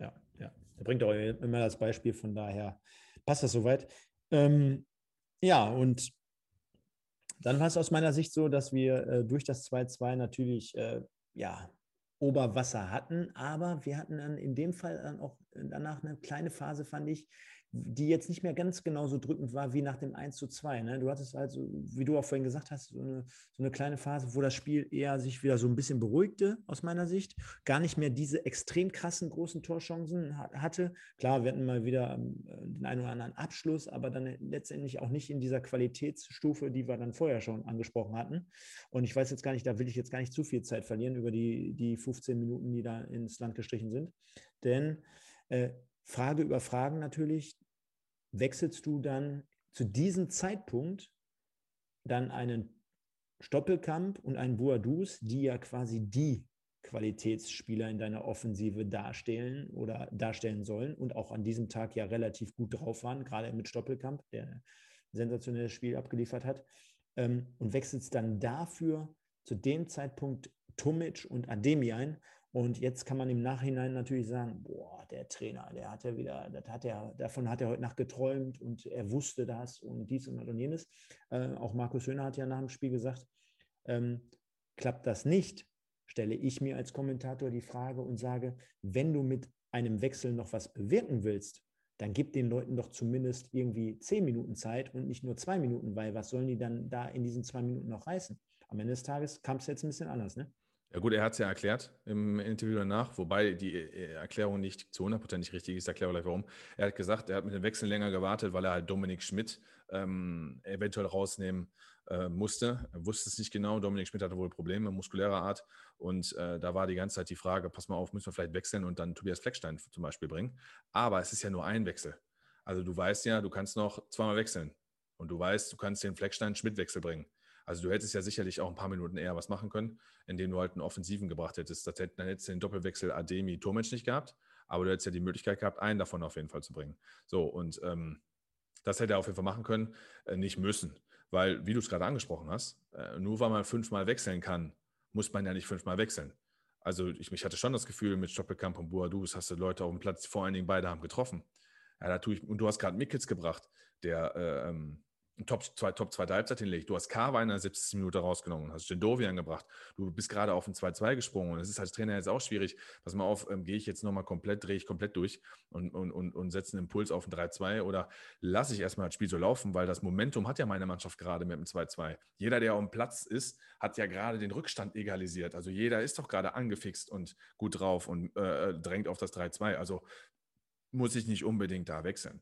Speaker 1: ja, ja. Er bringt auch immer das Beispiel, von daher passt das soweit. Ähm, ja, und dann war es aus meiner Sicht so, dass wir äh, durch das 2-2 natürlich äh, ja, Oberwasser hatten, aber wir hatten dann in dem Fall dann auch danach eine kleine Phase, fand ich, die jetzt nicht mehr ganz genauso drückend war wie nach dem 1 zu 2. Ne? Du hattest also, wie du auch vorhin gesagt hast, so eine, so eine, kleine Phase, wo das Spiel eher sich wieder so ein bisschen beruhigte, aus meiner Sicht. Gar nicht mehr diese extrem krassen großen Torchancen hatte. Klar, wir hatten mal wieder ähm, den einen oder anderen Abschluss, aber dann letztendlich auch nicht in dieser Qualitätsstufe, die wir dann vorher schon angesprochen hatten. Und ich weiß jetzt gar nicht, da will ich jetzt gar nicht zu viel Zeit verlieren über die, die 15 Minuten, die da ins Land gestrichen sind. Denn äh, Frage über Fragen natürlich, wechselst du dann zu diesem Zeitpunkt dann einen Stoppelkamp und einen Boadus, die ja quasi die Qualitätsspieler in deiner Offensive darstellen oder darstellen sollen und auch an diesem Tag ja relativ gut drauf waren, gerade mit Stoppelkamp, der ein sensationelles Spiel abgeliefert hat, ähm, und wechselst dann dafür zu dem Zeitpunkt Tomic und Ademi ein, und jetzt kann man im Nachhinein natürlich sagen, boah, der Trainer, der hat ja wieder, das hat er, davon hat er heute Nacht geträumt und er wusste das und dies und und jenes. Äh, auch Markus Höhner hat ja nach dem Spiel gesagt, ähm, klappt das nicht, stelle ich mir als Kommentator die Frage und sage, wenn du mit einem Wechsel noch was bewirken willst, dann gib den Leuten doch zumindest irgendwie zehn Minuten Zeit und nicht nur zwei Minuten, weil was sollen die dann da in diesen zwei Minuten noch reißen? Am Ende des Tages kam es jetzt ein bisschen anders, ne?
Speaker 2: Ja gut, er hat es ja erklärt im Interview danach, wobei die äh, Erklärung nicht zu 100% richtig ist. Erkläre gleich warum. Er hat gesagt, er hat mit dem Wechsel länger gewartet, weil er halt Dominik Schmidt ähm, eventuell rausnehmen äh, musste. Er wusste es nicht genau. Dominik Schmidt hatte wohl Probleme muskulärer Art. Und äh, da war die ganze Zeit die Frage, pass mal auf, müssen wir vielleicht wechseln und dann Tobias Fleckstein zum Beispiel bringen. Aber es ist ja nur ein Wechsel. Also du weißt ja, du kannst noch zweimal wechseln. Und du weißt, du kannst den Fleckstein-Schmidt-Wechsel bringen. Also du hättest ja sicherlich auch ein paar Minuten eher was machen können, indem du halt einen Offensiven gebracht hättest. Das dann hättest du den Doppelwechsel Ademi Tomic nicht gehabt, aber du hättest ja die Möglichkeit gehabt, einen davon auf jeden Fall zu bringen. So, und ähm, das hätte er auf jeden Fall machen können, äh, nicht müssen. Weil, wie du es gerade angesprochen hast, äh, nur weil man fünfmal wechseln kann, muss man ja nicht fünfmal wechseln. Also ich, ich hatte schon das Gefühl, mit Stoppelkamp und Boadus hast du Leute auf dem Platz, vor allen Dingen beide haben getroffen. Ja, da tue ich, und du hast gerade Mickels gebracht, der äh, ähm, Top, zwei, Top zweite Halbzeit hinlegt. Du hast Carver in der 70. Minute rausgenommen, hast Gendovi angebracht. Du bist gerade auf ein 2-2 gesprungen und es ist als Trainer jetzt auch schwierig. Pass mal auf, ähm, gehe ich jetzt nochmal komplett, drehe ich komplett durch und, und, und, und setze einen Impuls auf ein 3-2 oder lasse ich erstmal das Spiel so laufen, weil das Momentum hat ja meine Mannschaft gerade mit dem 2-2. Jeder, der auf dem Platz ist, hat ja gerade den Rückstand egalisiert. Also jeder ist doch gerade angefixt und gut drauf und äh, äh drängt auf das 3-2. Also muss ich nicht unbedingt da wechseln.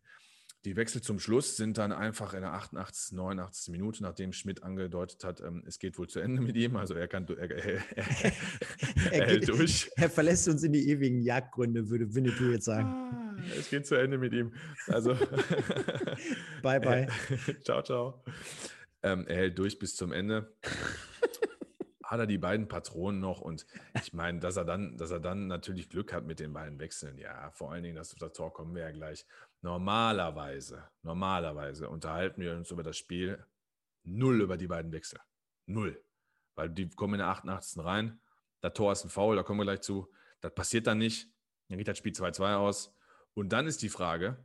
Speaker 2: Die Wechsel zum Schluss sind dann einfach in der 88., 89. Minute, nachdem Schmidt angedeutet hat, ähm, es geht wohl zu Ende mit ihm. Also er kann er, er, er,
Speaker 1: er hält durch. Er verlässt uns in die ewigen Jagdgründe, würde Winnetou jetzt sagen.
Speaker 2: Ah, es geht zu Ende mit ihm. Also
Speaker 1: bye bye.
Speaker 2: ciao, ciao. Ähm, er hält durch bis zum Ende hat er die beiden Patronen noch und ich meine, dass er dann, dass er dann natürlich Glück hat mit den beiden Wechseln. Ja, vor allen Dingen, dass auf das Tor kommen wir ja gleich. Normalerweise, normalerweise unterhalten wir uns über das Spiel null über die beiden Wechsel. Null. Weil die kommen in der 88. rein. Das Tor ist ein Foul, da kommen wir gleich zu. Das passiert dann nicht. Dann geht das Spiel 2-2 aus. Und dann ist die Frage,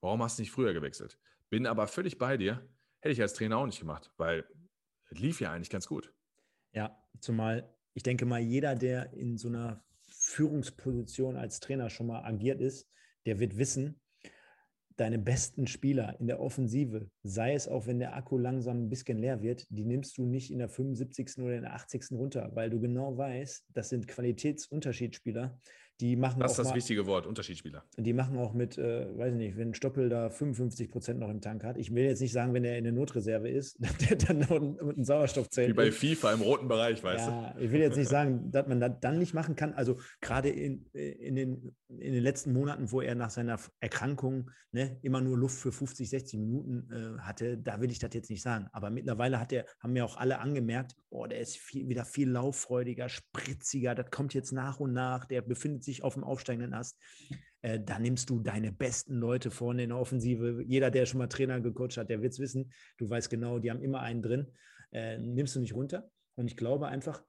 Speaker 2: warum hast du nicht früher gewechselt? Bin aber völlig bei dir. Hätte ich als Trainer auch nicht gemacht, weil es lief ja eigentlich ganz gut.
Speaker 1: Ja, zumal ich denke mal, jeder, der in so einer Führungsposition als Trainer schon mal agiert ist, der wird wissen, deine besten Spieler in der Offensive, sei es auch, wenn der Akku langsam ein bisschen leer wird, die nimmst du nicht in der 75. oder in der 80. runter, weil du genau weißt, das sind Qualitätsunterschiedsspieler, die machen
Speaker 2: das ist das mal, wichtige Wort, Unterschiedsspieler.
Speaker 1: Die machen auch mit, äh, weiß nicht, wenn Stoppel da 55 Prozent noch im Tank hat. Ich will jetzt nicht sagen, wenn er in der Notreserve ist, der dann noch einen Sauerstoffzelt.
Speaker 2: Wie bei FIFA im roten Bereich, weißt
Speaker 1: ja, du? Ich will jetzt nicht sagen, dass man das dann nicht machen kann. Also gerade in, in, den, in den letzten Monaten, wo er nach seiner Erkrankung ne, immer nur Luft für 50, 60 Minuten äh, hatte, da will ich das jetzt nicht sagen. Aber mittlerweile hat er, haben mir auch alle angemerkt, oh, der ist viel, wieder viel lauffreudiger, spritziger, das kommt jetzt nach und nach, der befindet sich auf dem aufsteigenden Ast, äh, da nimmst du deine besten Leute vorne in der Offensive. Jeder, der schon mal Trainer gecoacht hat, der wird es wissen. Du weißt genau, die haben immer einen drin. Äh, nimmst du nicht runter. Und ich glaube einfach,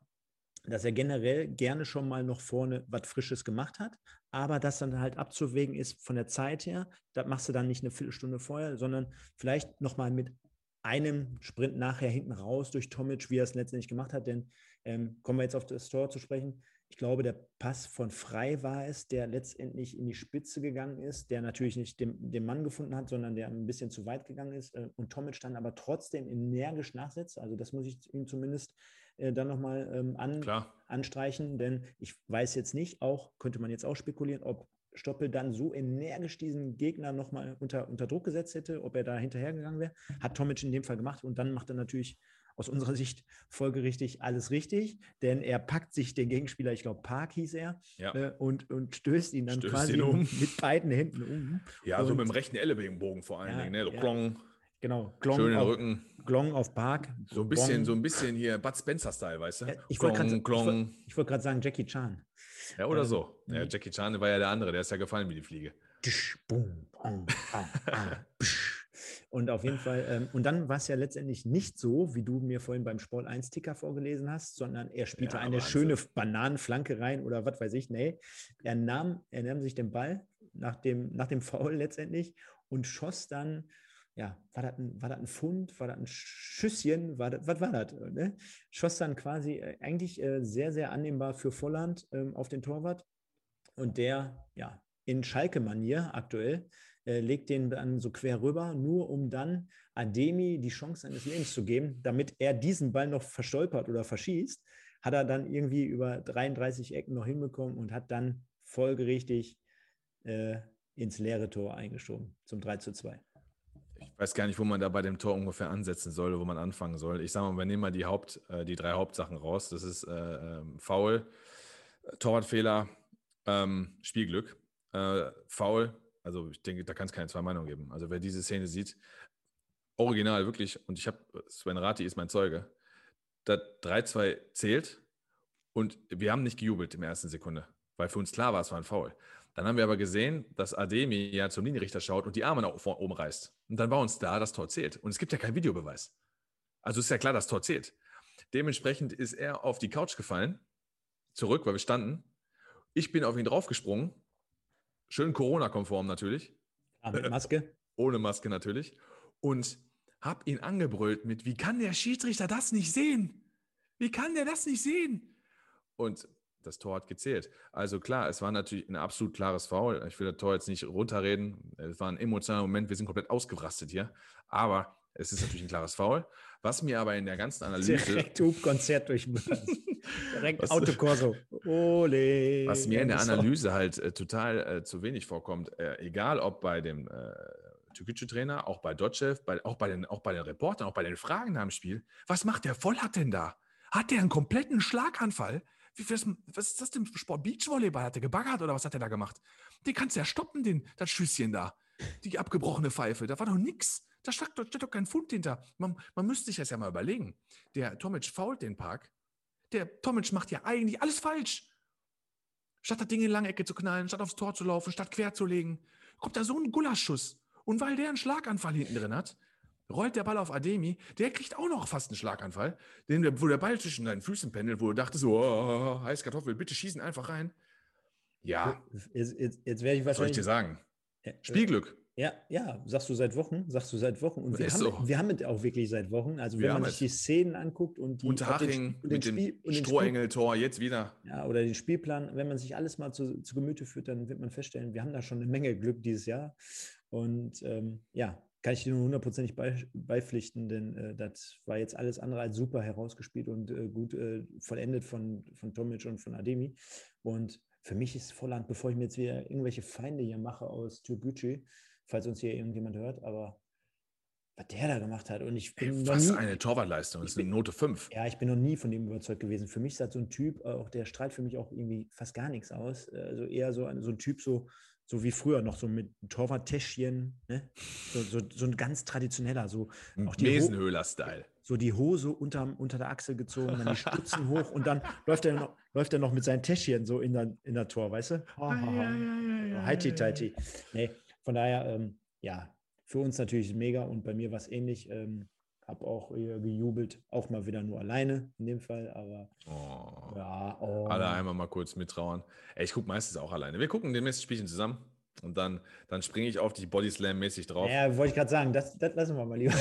Speaker 1: dass er generell gerne schon mal noch vorne was Frisches gemacht hat, aber das dann halt abzuwägen ist von der Zeit her, das machst du dann nicht eine Viertelstunde vorher, sondern vielleicht nochmal mit einem Sprint nachher hinten raus durch Tomic, wie er es letztendlich gemacht hat, denn ähm, kommen wir jetzt auf das Tor zu sprechen, ich glaube, der Pass von Frei war es, der letztendlich in die Spitze gegangen ist, der natürlich nicht den, den Mann gefunden hat, sondern der ein bisschen zu weit gegangen ist äh, und Tomic dann aber trotzdem energisch nachsetzt. Also das muss ich ihm zumindest äh, dann nochmal ähm, an, anstreichen, denn ich weiß jetzt nicht, auch könnte man jetzt auch spekulieren, ob Stoppel dann so energisch diesen Gegner nochmal unter, unter Druck gesetzt hätte, ob er da hinterhergegangen wäre. Hat Tomic in dem Fall gemacht und dann macht er natürlich aus unserer Sicht folgerichtig alles richtig, denn er packt sich den Gegenspieler, ich glaube Park hieß er, ja. äh, und, und stößt ihn dann stößt quasi ihn um. mit beiden Händen um.
Speaker 2: Ja, und, so mit dem rechten Ellenbogen vor allen ja, Dingen, ne? So ja. Klong.
Speaker 1: Genau,
Speaker 2: Glong auf, Rücken.
Speaker 1: Glong auf Park.
Speaker 2: So ein bisschen, so ein bisschen hier Bud Spencer-Style, weißt du? Ja,
Speaker 1: ich wollte gerade wollt sagen Jackie Chan.
Speaker 2: Ja, oder ähm, so. Ja, Jackie Chan war ja der andere, der ist ja gefallen wie die Fliege. Tsch, boom,
Speaker 1: bam, bam, bam, und auf jeden Fall, ähm, und dann war es ja letztendlich nicht so, wie du mir vorhin beim Sport 1 Ticker vorgelesen hast, sondern er spielte ja, eine Wahnsinn. schöne Bananenflanke rein oder was weiß ich. Nee, er nahm, er nahm sich den Ball nach dem, nach dem Foul letztendlich und schoss dann, ja, war das ein, war das ein Pfund, war das ein Schüsschen, war das, was war das? Ne? Schoss dann quasi äh, eigentlich äh, sehr, sehr annehmbar für Volland ähm, auf den Torwart. Und der, ja, in Schalke-Manier aktuell, äh, legt den dann so quer rüber, nur um dann Ademi die Chance seines Lebens zu geben, damit er diesen Ball noch verstolpert oder verschießt, hat er dann irgendwie über 33 Ecken noch hinbekommen und hat dann folgerichtig äh, ins leere Tor eingeschoben zum 3 zu 2.
Speaker 2: Ich weiß gar nicht, wo man da bei dem Tor ungefähr ansetzen soll, wo man anfangen soll. Ich sage mal, wir nehmen mal die, Haupt, äh, die drei Hauptsachen raus. Das ist äh, ähm, Foul, Torwartfehler, ähm, Spielglück. Äh, Foul, also ich denke, da kann es keine zwei Meinungen geben. Also wer diese Szene sieht, original wirklich, und ich habe, Sven Rati ist mein Zeuge, das 3-2 zählt und wir haben nicht gejubelt der ersten Sekunde, weil für uns klar war, es war ein Foul. Dann haben wir aber gesehen, dass Ademi ja zum Linienrichter schaut und die Arme nach oben reißt. Und dann war uns da, das Tor zählt. Und es gibt ja keinen Videobeweis. Also ist ja klar, das Tor zählt. Dementsprechend ist er auf die Couch gefallen, zurück, weil wir standen. Ich bin auf ihn draufgesprungen Schön Corona-konform natürlich.
Speaker 1: Ja, mit Maske.
Speaker 2: Ohne Maske natürlich. Und habe ihn angebrüllt mit, wie kann der Schiedsrichter das nicht sehen? Wie kann der das nicht sehen? Und das Tor hat gezählt. Also klar, es war natürlich ein absolut klares Foul. Ich will das Tor jetzt nicht runterreden. Es war ein emotionaler Moment. Wir sind komplett ausgerastet hier. Aber es ist natürlich ein klares Foul. Was mir aber in der ganzen Analyse.
Speaker 1: Direkt Hubkonzert durch Direkt was, Autokorso. Ole.
Speaker 2: Was mir in der Analyse halt äh, total äh, zu wenig vorkommt, äh, egal ob bei dem äh, Türkische-Trainer, auch bei Dotschew, bei, auch, bei den, auch bei den Reportern, auch bei den Fragen nach dem Spiel. Was macht der Vollert denn da? Hat der einen kompletten Schlaganfall? Wie, was, was, ist das denn für Sport? Beachvolleyball? Hat der gebaggert oder was hat er da gemacht? Den kannst du ja stoppen, den, das Schüsschen da. Die abgebrochene Pfeife. Da war doch nichts. Da doch, steht doch kein Pfund hinter. Man, man müsste sich das ja mal überlegen. Der Tomic fault den Park. Der Tomic macht ja eigentlich alles falsch. Statt das Ding in Langecke zu knallen, statt aufs Tor zu laufen, statt quer zu legen, kommt da so ein Gulaschschuss. Und weil der einen Schlaganfall hinten drin hat, rollt der Ball auf Ademi, der kriegt auch noch fast einen Schlaganfall, den, wo der Ball zwischen deinen Füßen pendelt, wo du dachtest, so, oh, heiß Kartoffel, bitte schießen einfach rein. Ja.
Speaker 1: Jetzt, jetzt, jetzt werde ich was
Speaker 2: soll ich dir sagen? Spielglück.
Speaker 1: Ja, ja, sagst du seit Wochen, sagst du seit Wochen. Und wir, haben, so. wir haben es auch wirklich seit Wochen. Also wenn man sich die Szenen anguckt und die
Speaker 2: Unterhaching den, mit Spiel, dem Strohengel-Tor jetzt wieder.
Speaker 1: Ja, oder den Spielplan, wenn man sich alles mal zu, zu Gemüte führt, dann wird man feststellen, wir haben da schon eine Menge Glück dieses Jahr. Und ähm, ja, kann ich dir nur hundertprozentig beipflichten, denn äh, das war jetzt alles andere als super herausgespielt und äh, gut äh, vollendet von, von Tomic und von Ademi. Und für mich ist Volland, bevor ich mir jetzt wieder irgendwelche Feinde hier mache aus Türkgücü, falls uns hier irgendjemand hört, aber was der da gemacht hat. Und ich bin
Speaker 2: Ey, was nie, eine Torwartleistung, das ist eine Note 5.
Speaker 1: Ja, ich bin noch nie von dem überzeugt gewesen. Für mich ist das so ein Typ, auch der strahlt für mich auch irgendwie fast gar nichts aus. Also eher so, ein, so ein Typ, so, so wie früher noch, so mit Torwart-Täschchen, ne? so, so, so, ein ganz traditioneller, so
Speaker 2: auch die Mesenhöhler-Style.
Speaker 1: So die Hose unter, unter der Achsel gezogen, dann die Stützen hoch und dann läuft er noch, läuft er noch mit seinen Täschchen so in der, in der Tor, weißt du? Ha, ha, ha. Heiti, teiti. Nee, von daher, ähm, ja, für uns natürlich mega und bei mir war es ähnlich. Ähm, habe auch gejubelt, auch mal wieder nur alleine in dem Fall, aber
Speaker 2: oh. ja, oh. alle einmal mal kurz mittrauern. Ey, ich gucke meistens auch alleine. Wir gucken demnächst Spielchen zusammen und dann, dann springe ich auf dich Bodyslam-mäßig drauf.
Speaker 1: Ja, wollte ich gerade sagen, das, das lassen wir mal lieber.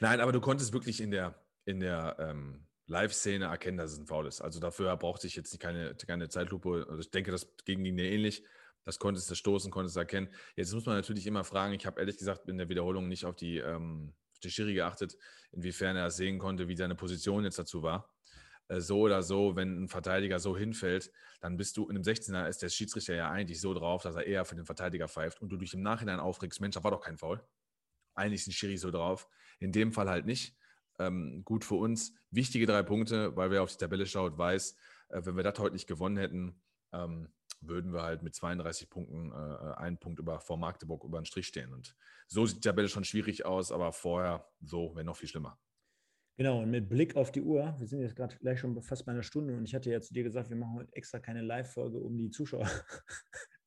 Speaker 2: Nein, aber du konntest wirklich in der, in der ähm, Live-Szene erkennen, dass es ein Foul ist. Also dafür brauchte ich jetzt keine, keine Zeitlupe. Also ich denke, das ging dir ähnlich. Das konntest du stoßen, konntest du erkennen. Jetzt muss man natürlich immer fragen, ich habe ehrlich gesagt in der Wiederholung nicht auf die, ähm, auf die Schiri geachtet, inwiefern er sehen konnte, wie seine Position jetzt dazu war. Äh, so oder so, wenn ein Verteidiger so hinfällt, dann bist du in einem 16er, ist der Schiedsrichter ja eigentlich so drauf, dass er eher für den Verteidiger pfeift und du dich im Nachhinein aufregst, Mensch, da war doch kein Foul. Eigentlich ist ein Schiri so drauf. In dem Fall halt nicht. Ähm, gut für uns. Wichtige drei Punkte, weil wer auf die Tabelle schaut, weiß, äh, wenn wir das heute nicht gewonnen hätten, ähm, würden wir halt mit 32 Punkten äh, einen Punkt über, vor Magdeburg über den Strich stehen. Und so sieht die Tabelle schon schwierig aus, aber vorher so wäre noch viel schlimmer.
Speaker 1: Genau, und mit Blick auf die Uhr, wir sind jetzt gerade gleich schon fast bei einer Stunde und ich hatte ja zu dir gesagt, wir machen heute extra keine Live-Folge, um die Zuschauer,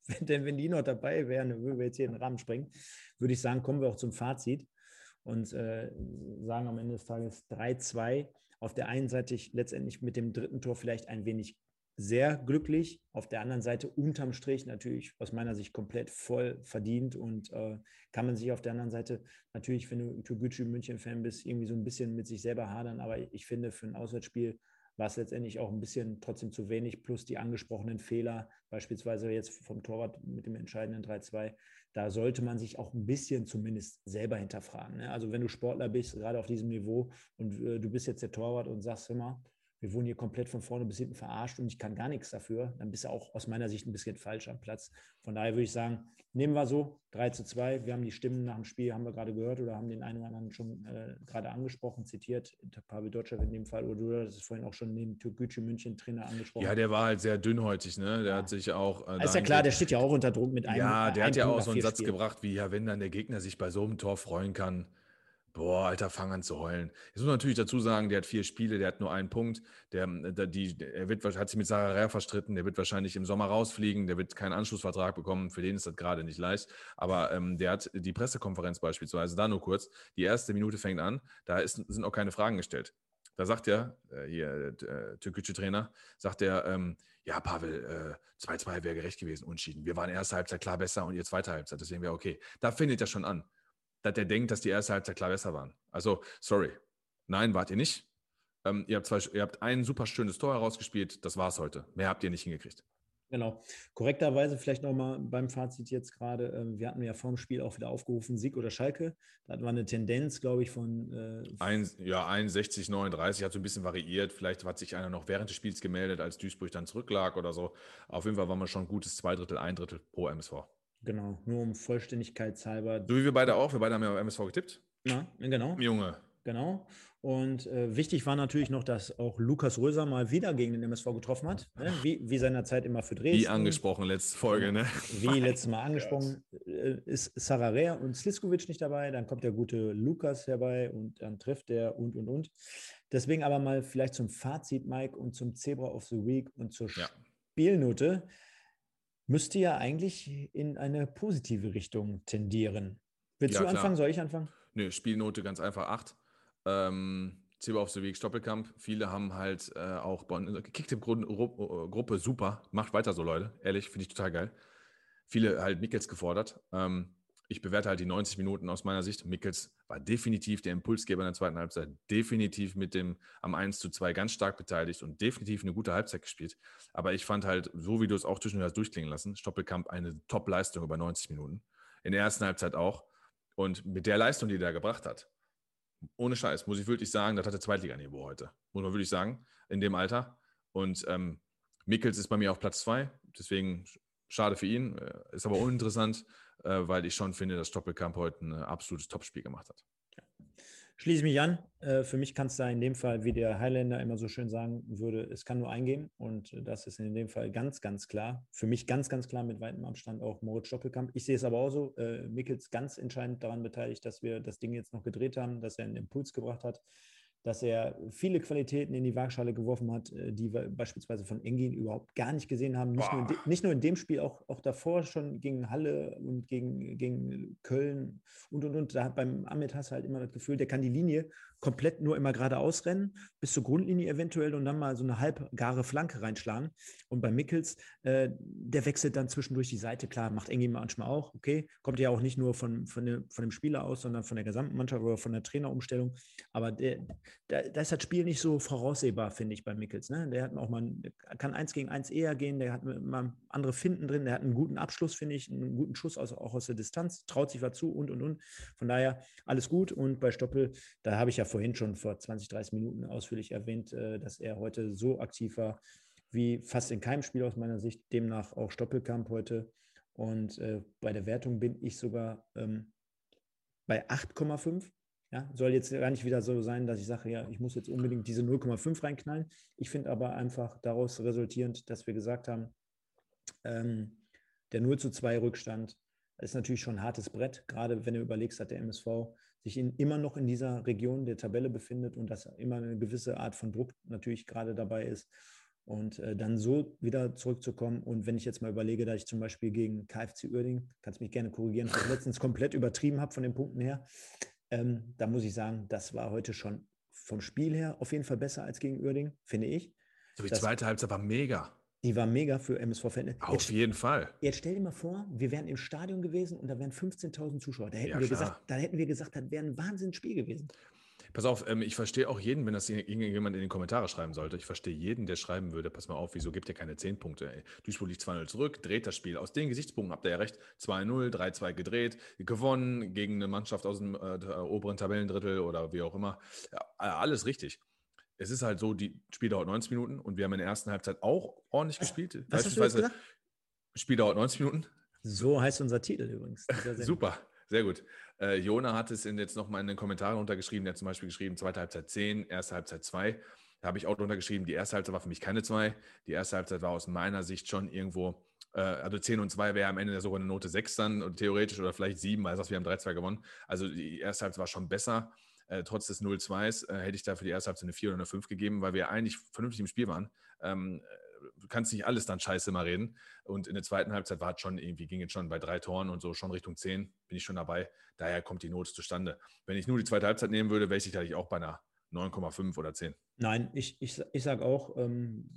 Speaker 1: denn wenn die noch dabei wären, dann würden wir jetzt hier den Rahmen sprengen, würde ich sagen, kommen wir auch zum Fazit und äh, sagen am Ende des Tages 3-2. Auf der einen Seite letztendlich mit dem dritten Tor vielleicht ein wenig sehr glücklich. Auf der anderen Seite unterm Strich natürlich aus meiner Sicht komplett voll verdient und äh, kann man sich auf der anderen Seite natürlich, wenn du Toguchi München-Fan bist, irgendwie so ein bisschen mit sich selber hadern. Aber ich finde, für ein Auswärtsspiel war es letztendlich auch ein bisschen trotzdem zu wenig, plus die angesprochenen Fehler, beispielsweise jetzt vom Torwart mit dem entscheidenden 3-2. Da sollte man sich auch ein bisschen zumindest selber hinterfragen. Ne? Also wenn du Sportler bist, gerade auf diesem Niveau und äh, du bist jetzt der Torwart und sagst immer, wir wurden hier komplett von vorne bis hinten verarscht und ich kann gar nichts dafür, dann bist du auch aus meiner Sicht ein bisschen falsch am Platz. Von daher würde ich sagen, nehmen wir so 3 zu 2. Wir haben die Stimmen nach dem Spiel, haben wir gerade gehört oder haben den einen oder anderen schon äh, gerade angesprochen, zitiert. Pavel Dotschew in dem Fall, oder du hast es vorhin auch schon den Türkgücü München Trainer angesprochen.
Speaker 2: Ja, der war halt sehr dünnhäutig, ne? Der ja. hat sich auch.
Speaker 1: Äh, ist ja klar, der steht ja auch unter Druck mit einem.
Speaker 2: Ja, der hat ja auch so einen Satz Spiel. gebracht, wie ja, wenn dann der Gegner sich bei so einem Tor freuen kann Boah, Alter, fang an zu heulen. Jetzt muss man natürlich dazu sagen, der hat vier Spiele, der hat nur einen Punkt. Der, der, die, er wird, hat sich mit Sarah Rär verstritten, der wird wahrscheinlich im Sommer rausfliegen, der wird keinen Anschlussvertrag bekommen, für den ist das gerade nicht leicht. Aber ähm, der hat die Pressekonferenz beispielsweise, da nur kurz, die erste Minute fängt an, da ist, sind auch keine Fragen gestellt. Da sagt er, äh, hier, äh, türkische Trainer, sagt er, ähm, ja, Pavel, 2-2 äh, wäre gerecht gewesen, unschieden. Wir waren erste Halbzeit klar besser und ihr zweite Halbzeit, deswegen wäre okay. Da findet er schon an. Dass er denkt, dass die erste Halbzeit klar besser waren. Also, sorry. Nein, wart ihr nicht. Ähm, ihr, habt zwei, ihr habt ein super schönes Tor herausgespielt. Das war's heute. Mehr habt ihr nicht hingekriegt.
Speaker 1: Genau. Korrekterweise vielleicht nochmal beim Fazit jetzt gerade. Ähm, wir hatten ja vor dem Spiel auch wieder aufgerufen, Sieg oder Schalke. Da hatten wir eine Tendenz, glaube ich, von.
Speaker 2: Äh, ein, ja, 61, 39, hat so ein bisschen variiert. Vielleicht hat sich einer noch während des Spiels gemeldet, als Duisburg dann zurücklag oder so. Auf jeden Fall waren wir schon ein gutes Zwei Drittel, ein Drittel pro MSV.
Speaker 1: Genau, nur um Vollständigkeitshalber.
Speaker 2: So wie wir beide auch. Wir beide haben ja MSV getippt.
Speaker 1: Ja, genau.
Speaker 2: Junge.
Speaker 1: Genau. Und äh, wichtig war natürlich noch, dass auch Lukas Röser mal wieder gegen den MSV getroffen hat, ne? wie, wie seinerzeit immer für Dresden.
Speaker 2: Wie angesprochen, letzte Folge, ne?
Speaker 1: Wie letztes Mal angesprochen, äh, ist Sararea und Sliskovic nicht dabei, dann kommt der gute Lukas herbei und dann trifft der und, und, und. Deswegen aber mal vielleicht zum Fazit, Mike, und zum Zebra of the Week und zur ja. Spielnote müsste ja eigentlich in eine positive Richtung tendieren. Willst ja, du anfangen? Klar. Soll ich anfangen?
Speaker 2: Nö, Spielnote ganz einfach 8. Ähm, Zebra auf Week Stoppelkamp. Viele haben halt äh, auch Kicktipp-Gruppe super. Macht weiter so, Leute. Ehrlich, finde ich total geil. Viele halt Mickels gefordert. Ähm, ich bewerte halt die 90 Minuten aus meiner Sicht. Mickels war definitiv der Impulsgeber in der zweiten Halbzeit, definitiv mit dem am 1 zu 2 ganz stark beteiligt und definitiv eine gute Halbzeit gespielt. Aber ich fand halt, so wie du es auch zwischendurch hast durchklingen lassen, Stoppelkamp eine Top-Leistung über 90 Minuten. In der ersten Halbzeit auch. Und mit der Leistung, die er gebracht hat, ohne Scheiß, muss ich wirklich sagen, das hatte Zweitliganiveau heute. Muss man wirklich sagen, in dem Alter. Und ähm, Mickels ist bei mir auf Platz zwei, deswegen schade für ihn, äh, ist aber uninteressant, äh, weil ich schon finde, dass Stoppelkamp heute ein absolutes Topspiel gemacht hat.
Speaker 1: Schließe mich an. Äh, für mich kann es da in dem Fall, wie der Highlander immer so schön sagen würde, es kann nur eingehen. Und das ist in dem Fall ganz, ganz klar. Für mich ganz, ganz klar mit weitem Abstand auch Moritz Stoppelkamp. Ich sehe es aber auch so. Äh, Mickels ganz entscheidend daran beteiligt, dass wir das Ding jetzt noch gedreht haben, dass er einen Impuls gebracht hat dass er viele Qualitäten in die Waagschale geworfen hat, äh, die wir beispielsweise von Engin überhaupt gar nicht gesehen haben. Nicht, nur in, nicht nur in, dem Spiel, auch, auch davor schon gegen Halle und gegen, gegen Köln und und und. Da hat beim Ahmed Hass halt immer das Gefühl, der kann die Linie komplett nur immer geradeaus rennen, bis zur Grundlinie eventuell und dann mal so eine halbgare Flanke reinschlagen. Und bei Mickels, äh, der wechselt dann zwischendurch die Seite. Klar, macht Engin manchmal auch, okay. Kommt ja auch nicht nur von, von, dem, von dem Spieler aus, sondern von der gesamten Mannschaft oder von der Trainerumstellung. Aber der, da, da, ist das Spiel nicht so voraussehbar, finde ich, bei Mickels. Ne? Der hat auch mal, kann eins gegen eins eher gehen, der hat mal andere Finden drin, der hat einen guten Abschluss, finde ich, einen guten Schuss aus, auch aus der Distanz, traut sich was zu und und und. Von daher alles gut. Und bei Stoppel, da habe ich ja vorhin schon vor 20, 30 Minuten ausführlich erwähnt, äh, dass er heute so aktiv war wie fast in keinem Spiel aus meiner Sicht. Demnach auch Stoppelkamp heute. Und äh, bei der Wertung bin ich sogar ähm, bei 8,5. Ja, soll jetzt gar nicht wieder so sein, dass ich sage, ja, ich muss jetzt unbedingt diese 0,5 reinknallen. Ich finde aber einfach daraus resultierend, dass wir gesagt haben, ähm, der 0 zu 2 Rückstand ist natürlich schon ein hartes Brett, gerade wenn du überlegst, dass der MSV sich in, immer noch in dieser Region der Tabelle befindet und dass immer eine gewisse Art von Druck natürlich gerade dabei ist. Und äh, dann so wieder zurückzukommen. Und wenn ich jetzt mal überlege, dass ich zum Beispiel gegen KFC Uerding, kannst mich gerne korrigieren, ich letztens komplett übertrieben habe von den Punkten her, ähm, da muss ich sagen, das war heute schon vom Spiel her auf jeden Fall besser als gegen Uerding, finde ich.
Speaker 2: So die zweite Halbzeit war mega.
Speaker 1: Die war mega für MSV-Fans.
Speaker 2: Auf jeden Fall.
Speaker 1: Jetzt stell dir mal vor, wir wären im Stadion gewesen und da wären 15.000 Zuschauer. Da hätten, ja, wir gesagt, da hätten wir gesagt, das wäre ein Wahnsinnsspiel gewesen.
Speaker 2: Pass auf, ähm, ich verstehe auch jeden, wenn das irgendjemand in die Kommentare schreiben sollte. Ich verstehe jeden, der schreiben würde, pass mal auf, wieso gibt ihr keine 10 Punkte? Ey? Duisburg liegt 2-0 zurück, dreht das Spiel. Aus den Gesichtspunkten habt ihr ja recht. 2-0, 3-2 gedreht, gewonnen gegen eine Mannschaft aus dem äh, oberen Tabellendrittel oder wie auch immer. Ja, alles richtig. Es ist halt so, die Spiel dauert 90 Minuten und wir haben in der ersten Halbzeit auch ordentlich gespielt.
Speaker 1: Was Beispielsweise,
Speaker 2: Spiel dauert 90 Minuten.
Speaker 1: So heißt unser Titel übrigens.
Speaker 2: Super. Sehr gut. Äh, Jona hat es in, jetzt nochmal in den Kommentaren untergeschrieben. Der hat zum Beispiel geschrieben, zweite Halbzeit 10, erste Halbzeit 2. Da habe ich auch drunter geschrieben, die erste Halbzeit war für mich keine 2. Die erste Halbzeit war aus meiner Sicht schon irgendwo, äh, also 10 und 2 wäre am Ende sogar eine Note 6 dann und theoretisch oder vielleicht 7, weil wir haben 3-2 gewonnen. Also die erste Halbzeit war schon besser. Äh, trotz des 0-2s äh, hätte ich da für die erste Halbzeit eine 4 oder eine 5 gegeben, weil wir eigentlich vernünftig im Spiel waren. Ähm, du kannst nicht alles dann scheiße mal reden. Und in der zweiten Halbzeit war es schon irgendwie, ging es schon bei drei Toren und so schon Richtung zehn, bin ich schon dabei. Daher kommt die Not zustande. Wenn ich nur die zweite Halbzeit nehmen würde, wäre ich sicherlich auch bei einer 9,5 oder 10.
Speaker 1: Nein, ich, ich, ich sage auch, ähm,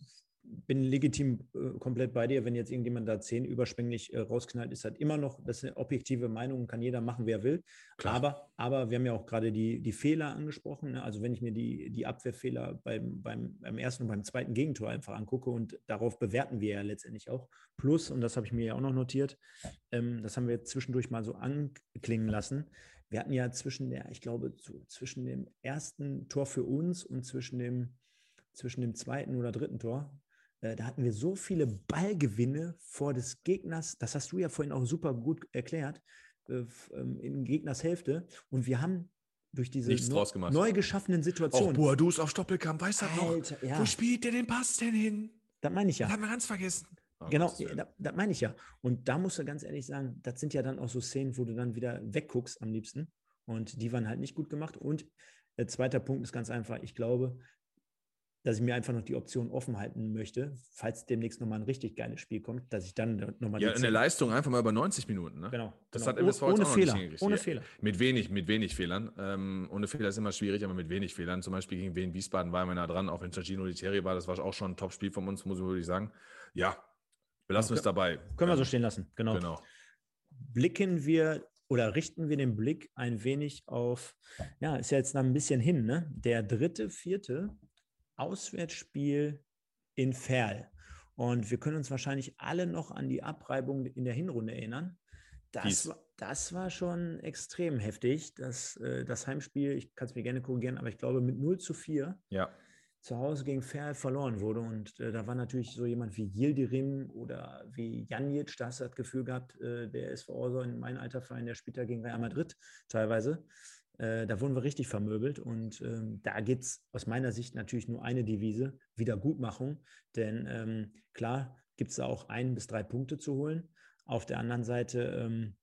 Speaker 1: bin legitim äh, komplett bei dir. Wenn jetzt irgendjemand da zehn überschwänglich äh, rausknallt, ist halt immer noch, das ist eine objektive Meinung, kann jeder machen, wer will. Aber, aber wir haben ja auch gerade die, die Fehler angesprochen. Ne? Also wenn ich mir die, die Abwehrfehler beim, beim, beim ersten und beim zweiten Gegentor einfach angucke und darauf bewerten wir ja letztendlich auch. Plus, und das habe ich mir ja auch noch notiert, ähm, das haben wir zwischendurch mal so anklingen lassen. Wir hatten ja zwischen der, ich glaube, zwischen dem ersten Tor für uns und zwischen dem zwischen dem zweiten oder dritten Tor, da hatten wir so viele Ballgewinne vor des Gegners, das hast du ja vorhin auch super gut erklärt, äh, ähm, in Gegners Hälfte. Und wir haben durch diese
Speaker 2: neu,
Speaker 1: neu geschaffenen Situationen. Auch
Speaker 2: Boadus auf Stoppelkamp, weißt du noch? Ja. Wo spielt der den Pass denn hin?
Speaker 1: Das meine ich ja.
Speaker 2: Das haben wir ganz vergessen.
Speaker 1: Oh, genau, das, das meine ich ja. Und da musst du ganz ehrlich sagen, das sind ja dann auch so Szenen, wo du dann wieder wegguckst am liebsten. Und die waren halt nicht gut gemacht. Und äh, zweiter Punkt ist ganz einfach, ich glaube, dass ich mir einfach noch die Option offen halten möchte, falls demnächst nochmal ein richtig geiles Spiel kommt, dass ich dann nochmal.
Speaker 2: Ja, eine Leistung einfach mal über 90 Minuten. Ne?
Speaker 1: Genau.
Speaker 2: Das
Speaker 1: genau.
Speaker 2: hat MSV ohne
Speaker 1: jetzt auch Fehler, nicht Ohne Fehler.
Speaker 2: Mit wenig, mit wenig Fehlern. Ähm, ohne Fehler ist immer schwierig, aber mit wenig Fehlern. Zum Beispiel gegen Wien Wiesbaden war immer nah dran, auch wenn Giorgino Literi war. Das war auch schon ein Top-Spiel von uns, muss ich wirklich sagen. Ja, belassen wir es dabei.
Speaker 1: Können wir so stehen lassen, genau. genau. Blicken wir oder richten wir den Blick ein wenig auf, ja, ist ja jetzt noch ein bisschen hin, ne? Der dritte, vierte Auswärtsspiel in Ferl. Und wir können uns wahrscheinlich alle noch an die Abreibung in der Hinrunde erinnern. Das, war, das war schon extrem heftig. Das, äh, das Heimspiel, ich kann es mir gerne korrigieren, aber ich glaube mit 0 zu 4
Speaker 2: ja.
Speaker 1: zu Hause gegen Ferl verloren wurde. Und äh, da war natürlich so jemand wie Yildirim oder wie Janic, da hast du das Gefühl gehabt, äh, der SV so in meinem Alterverein, der spielt da gegen Real Madrid teilweise. Äh, da wurden wir richtig vermöbelt und ähm, da gibt es aus meiner Sicht natürlich nur eine Devise, Wiedergutmachung. Denn ähm, klar gibt es da auch ein bis drei Punkte zu holen. Auf der anderen Seite, ähm,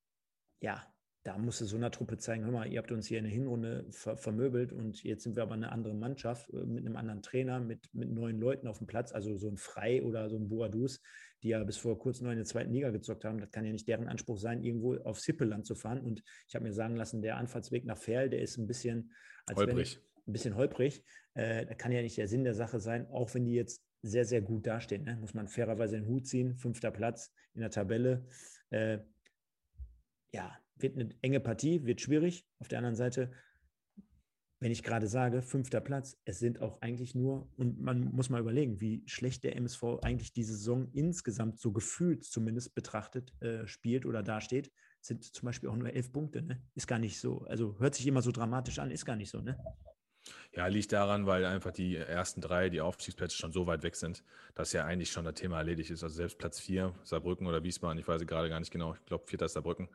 Speaker 1: ja, da musste so einer Truppe zeigen, hör mal, ihr habt uns hier eine Hinrunde ver vermöbelt und jetzt sind wir aber eine andere Mannschaft äh, mit einem anderen Trainer, mit, mit neuen Leuten auf dem Platz, also so ein Frei oder so ein Boadus, die ja bis vor kurzem noch in der zweiten Liga gezockt haben. Das kann ja nicht deren Anspruch sein, irgendwo auf Sippeland zu fahren. Und ich habe mir sagen lassen, der Anfahrtsweg nach Ferl, der ist ein bisschen
Speaker 2: holprig.
Speaker 1: Wenn, ein bisschen holprig. Äh, da kann ja nicht der Sinn der Sache sein, auch wenn die jetzt sehr, sehr gut dastehen. Ne? Muss man fairerweise den Hut ziehen. Fünfter Platz in der Tabelle. Äh, ja, wird eine enge Partie, wird schwierig. Auf der anderen Seite, wenn ich gerade sage, fünfter Platz, es sind auch eigentlich nur, und man muss mal überlegen, wie schlecht der MSV eigentlich diese Saison insgesamt so gefühlt zumindest betrachtet äh, spielt oder dasteht, sind zum Beispiel auch nur elf Punkte. Ne? Ist gar nicht so, also hört sich immer so dramatisch an, ist gar nicht so, ne?
Speaker 2: Ja, liegt daran, weil einfach die ersten drei, die Aufstiegsplätze schon so weit weg sind, dass ja eigentlich schon das Thema erledigt ist. Also selbst Platz vier, Saarbrücken oder Wiesbaden, ich weiß gerade gar nicht genau, ich glaube, vierter Saarbrücken,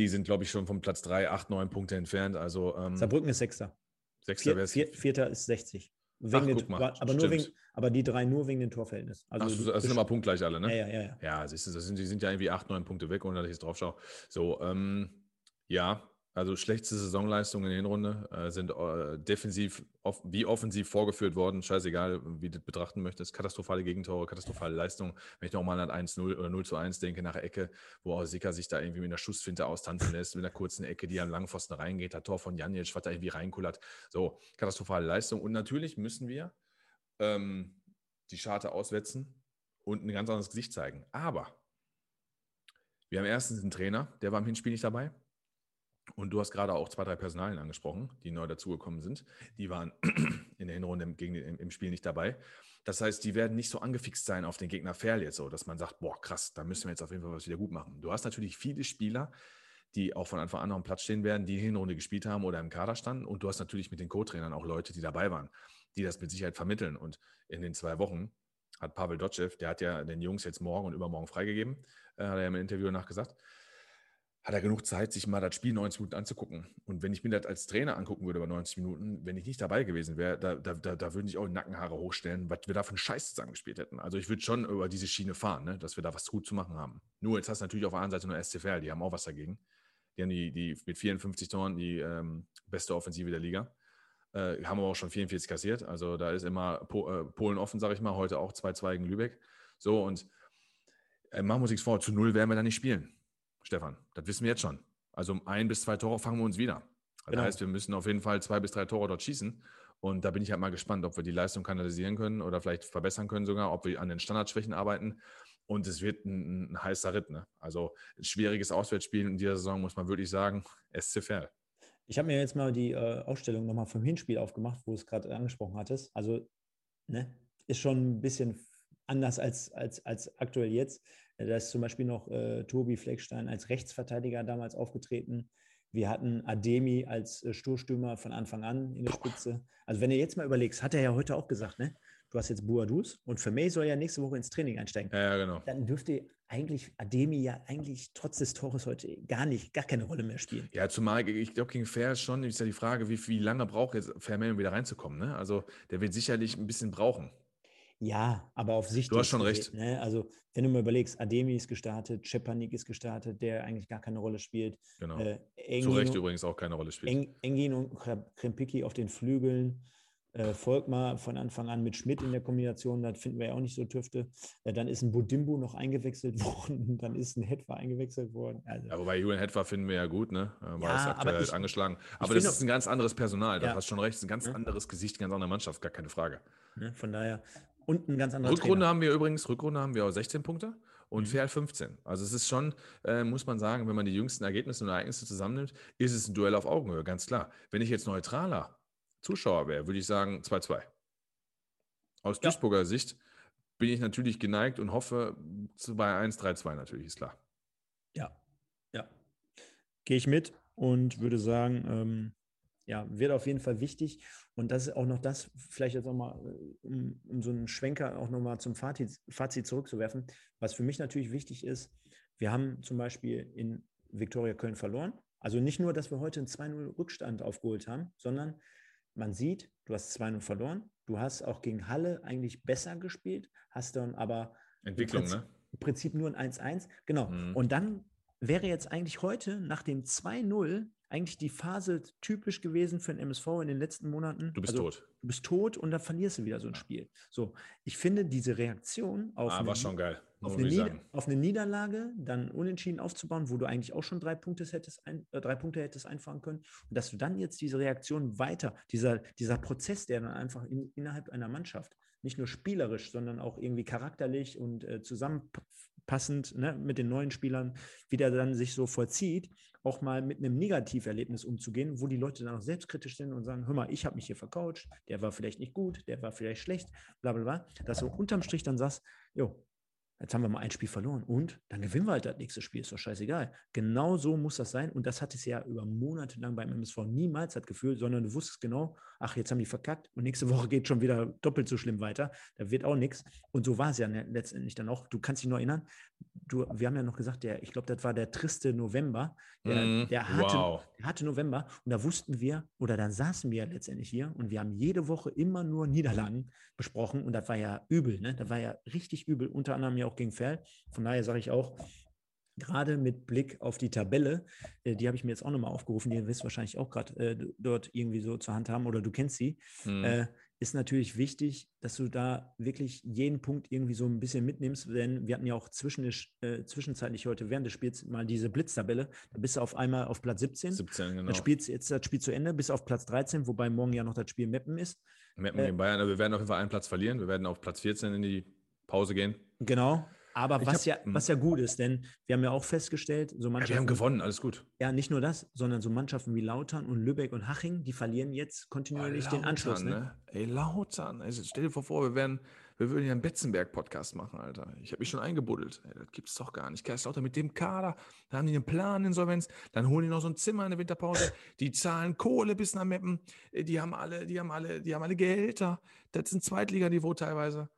Speaker 2: die sind, glaube ich, schon vom Platz 3, 8, 9 Punkte entfernt. Also, ähm,
Speaker 1: Saarbrücken ist Sechster.
Speaker 2: Sechster
Speaker 1: wäre Vier, Vierter ist 60.
Speaker 2: Ach, den, mal,
Speaker 1: aber, nur wegen, aber die drei nur wegen dem Torverhältnis.
Speaker 2: Also Ach, das sind immer punktgleich alle, ne?
Speaker 1: Ja, ja, ja.
Speaker 2: Ja, siehst du, das sind, die sind ja irgendwie 8, 9 Punkte weg, ohne dass ich jetzt drauf schaue. So, ähm, ja, also schlechteste Saisonleistungen in der Hinrunde äh, sind äh, defensiv off wie offensiv vorgeführt worden. Scheißegal, wie du das betrachten möchtest. Katastrophale Gegentore, katastrophale Leistung. Wenn ich nochmal an 1-0 oder 0 zu 1 denke nach Ecke, wo auch Sika sich da irgendwie mit einer Schussfinte austanzen lässt, mit einer kurzen Ecke, die am Langpfosten reingeht, das Tor von Janic, was da irgendwie reinkullert. So, katastrophale Leistung. Und natürlich müssen wir ähm, die Scharte auswetzen und ein ganz anderes Gesicht zeigen. Aber wir haben erstens einen Trainer, der war im Hinspiel nicht dabei. Und du hast gerade auch zwei, drei Personalien angesprochen, die neu dazugekommen sind. Die waren in der Hinrunde gegen, im, im, Spiel nicht dabei. Das heißt, die werden nicht so angefixt sein auf den Gegner Ferl jetzt so, dass man sagt, boah, krass, da müssen wir jetzt auf jeden Fall was wieder gut machen. Du hast natürlich viele Spieler, die auch von Anfang an am Platz stehen werden, die die Hinrunde gespielt haben oder im Kader standen. Und du hast natürlich mit den Co-Trainern auch Leute, die dabei waren, die das mit Sicherheit vermitteln. Und in den zwei Wochen hat Pavel Dotschew, der hat ja den Jungs jetzt morgen und übermorgen freigegeben, äh, hat er ja im Interview danach gesagt, hat er genug Zeit, sich mal das Spiel 90 Minuten anzugucken. Und wenn ich mir das als Trainer angucken würde über 90 Minuten, wenn ich nicht dabei gewesen wäre, da, da, da, da würden sich auch die Nackenhaare hochstellen, was wir da für einen Scheiß zusammengespielt hätten. Also ich würde schon über diese Schiene fahren, ne, dass wir da was gut zu machen haben. Nur jetzt hast du natürlich auf der anderen Seite nur SCFL, die haben auch was dagegen. Die haben die, die mit 54 Toren die ähm, beste Offensive der Liga. Äh, haben aber auch schon 44 kassiert. Also da ist immer po, äh, Polen offen, sage ich mal. Heute auch 2-2 gegen Lübeck. So und äh, machen wir uns nichts vor, zu null werden wir da nicht spielen. Stefan. Das wissen wir jetzt schon. Also um ein bis zwei Tore fangen wir uns wieder. Das genau. heißt, wir müssen auf jeden Fall zwei bis drei Tore dort schießen. Und da bin ich halt mal gespannt, ob wir die Leistung kanalisieren können oder vielleicht verbessern können sogar, ob wir an den Standardschwächen arbeiten. Und es wird ein, ein heißer Ritt. Ne? Also ein schwieriges Auswärtsspiel in dieser Saison, muss man wirklich sagen, SC Verl.
Speaker 1: Ich habe mir jetzt mal die äh, Ausstellung nochmal vom Hinspiel aufgemacht, wo du es gerade angesprochen hattest. Also, ne, ist schon ein bisschen anders als, als, als aktuell jetzt. Da ist zum Beispiel noch äh, Tobi Fleckstein als Rechtsverteidiger damals aufgetreten. Wir hatten Ademi als äh, Sturstürmer von Anfang an in der Spitze. Also wenn du jetzt mal überlegst, hat er ja heute auch gesagt, ne? Du hast jetzt Boadus und für May soll ja nächste Woche ins Training einsteigen.
Speaker 2: Ja, ja, genau.
Speaker 1: Dann dürfte eigentlich Ademi ja eigentlich trotz des Tores heute gar nicht, gar keine Rolle mehr spielen.
Speaker 2: Ja, zumal ich glaube, gegen Fair schon ist ja die Frage, wie, wie lange braucht jetzt Fairman, um wieder reinzukommen. Ne? Also der wird sicherlich ein bisschen brauchen.
Speaker 1: Ja, aber auf Sicht.
Speaker 2: Du hast schon recht.
Speaker 1: Ne? Also, wenn du mal überlegst, Ademi ist gestartet, Cepanik ist gestartet, der eigentlich gar keine Rolle spielt.
Speaker 2: Genau. Äh, Zu Recht übrigens auch keine Rolle spielt.
Speaker 1: Eng, Engin und Krempicki auf den Flügeln. Äh, Volkmar von Anfang an mit Schmidt in der Kombination, das finden wir ja auch nicht so tüfte. Äh, dann ist ein Budimbu noch eingewechselt worden, dann ist ein Hetwa eingewechselt worden.
Speaker 2: Also, ja, wobei Julian Hetwa finden wir ja gut, ne? War ja, aktuell aber ich, angeschlagen. Aber das ist ein ganz anderes Personal, da ja. hast schon recht, ist ein ganz ja. anderes Gesicht, eine ganz andere Mannschaft, gar keine Frage.
Speaker 1: Ne? Von daher, und ein ganz anderer
Speaker 2: Rückrunde Trainer. haben wir übrigens, Rückrunde haben wir auch 16 Punkte und mhm. Fair 15. Also es ist schon, äh, muss man sagen, wenn man die jüngsten Ergebnisse und Ereignisse zusammennimmt, ist es ein Duell auf Augenhöhe, ganz klar. Wenn ich jetzt neutraler Zuschauer wäre, würde ich sagen 2-2. Aus ja. Duisburger Sicht bin ich natürlich geneigt und hoffe bei 1-3-2 natürlich, ist klar.
Speaker 1: Ja, ja. Gehe ich mit und würde sagen, ähm, ja, wird auf jeden Fall wichtig. Und das ist auch noch das, vielleicht jetzt nochmal, äh, um, um so einen Schwenker auch nochmal zum Fazit, Fazit zurückzuwerfen. Was für mich natürlich wichtig ist, wir haben zum Beispiel in Viktoria Köln verloren. Also nicht nur, dass wir heute einen 2-0 Rückstand aufgeholt haben, sondern man sieht, du hast 2-0 verloren. Du hast auch gegen Halle eigentlich besser gespielt, hast dann aber
Speaker 2: Entwicklung,
Speaker 1: im
Speaker 2: Prinzip,
Speaker 1: ne? Im Prinzip nur ein 1-1. Genau. Mhm. Und dann wäre jetzt eigentlich heute nach dem 2-0 eigentlich die Phase typisch gewesen für den MSV in den letzten Monaten.
Speaker 2: Du bist also, tot.
Speaker 1: Du bist tot und dann verlierst du wieder so ein Spiel. So, ich finde diese Reaktion auf,
Speaker 2: ah, eine.
Speaker 1: Auf, eine auf, eine Niederlage dann unentschieden aufzubauen, wo du eigentlich auch schon drei Punkte hättest, ein, äh, drei Punkte hättest einfahren können. Und dass du dann jetzt diese Reaktion weiter, dieser, dieser Prozess, der dann einfach in, innerhalb einer Mannschaft, nicht nur spielerisch, sondern auch irgendwie charakterlich und äh, zusammenpassend ne, mit den neuen Spielern, wie der dann sich so vollzieht, auch mal mit einem Negativerlebnis umzugehen, wo die Leute dann auch selbstkritisch sind und sagen, hör mal, ich habe mich hier vercoacht, der war vielleicht nicht gut, der war vielleicht schlecht, bla bla bla, dass du unterm Strich dann sagst, jo, Jetzt haben wir mal ein Spiel verloren und dann gewinnen wir halt das nächste Spiel, ist doch scheißegal. Genau so muss das sein und das hat es ja über Monate lang beim MSV niemals das Gefühl, sondern du wusstest genau, ach, jetzt haben die verkackt und nächste Woche geht schon wieder doppelt so schlimm weiter, da wird auch nichts. Und so war es ja ne, letztendlich dann auch. Du kannst dich noch erinnern, du, wir haben ja noch gesagt, der, ich glaube, das war der triste November, der, mm, der, harte, wow. der harte November und da wussten wir oder dann saßen wir letztendlich hier und wir haben jede Woche immer nur Niederlagen besprochen und das war ja übel, ne? Das war ja richtig übel, unter anderem ja auch gegen Ferl. Von daher sage ich auch, gerade mit Blick auf die Tabelle, äh, die habe ich mir jetzt auch nochmal aufgerufen, die wirst wahrscheinlich auch gerade äh, dort irgendwie so zur Hand haben oder du kennst sie, mhm. äh, ist natürlich wichtig, dass du da wirklich jeden Punkt irgendwie so ein bisschen mitnimmst, denn wir hatten ja auch zwischen, äh, zwischenzeitlich heute während des Spiels mal diese Blitztabelle, da bist du auf einmal auf Platz 17.
Speaker 2: 17, genau.
Speaker 1: Dann spielst jetzt das Spiel zu Ende, bis auf Platz 13, wobei morgen ja noch das Spiel Meppen ist.
Speaker 2: Meppen äh, gegen Bayern, aber wir werden auf jeden Fall einen Platz verlieren, wir werden auf Platz 14 in die Pause gehen.
Speaker 1: Genau, aber was, hab, ja, hm. was ja gut ist, denn wir haben ja auch festgestellt, so
Speaker 2: Mannschaften. Ja, wir haben gewonnen, alles gut.
Speaker 1: Ja, nicht nur das, sondern so Mannschaften wie Lautern und Lübeck und Haching, die verlieren jetzt kontinuierlich oh, Lautern, den Anschluss. Ne?
Speaker 2: ne? Ey, Lautern, also stell dir vor, wir, werden, wir würden ja einen Betzenberg-Podcast machen, Alter. Ich habe mich schon eingebuddelt. Ey, das gibt es doch gar nicht. Kaiserslautern mit dem Kader, da haben die einen Plan, Insolvenz, dann holen die noch so ein Zimmer in der Winterpause, die zahlen Kohle bis nach Meppen, die haben alle, die haben alle, die haben alle Gehälter. Das sind Zweitliganiveau teilweise.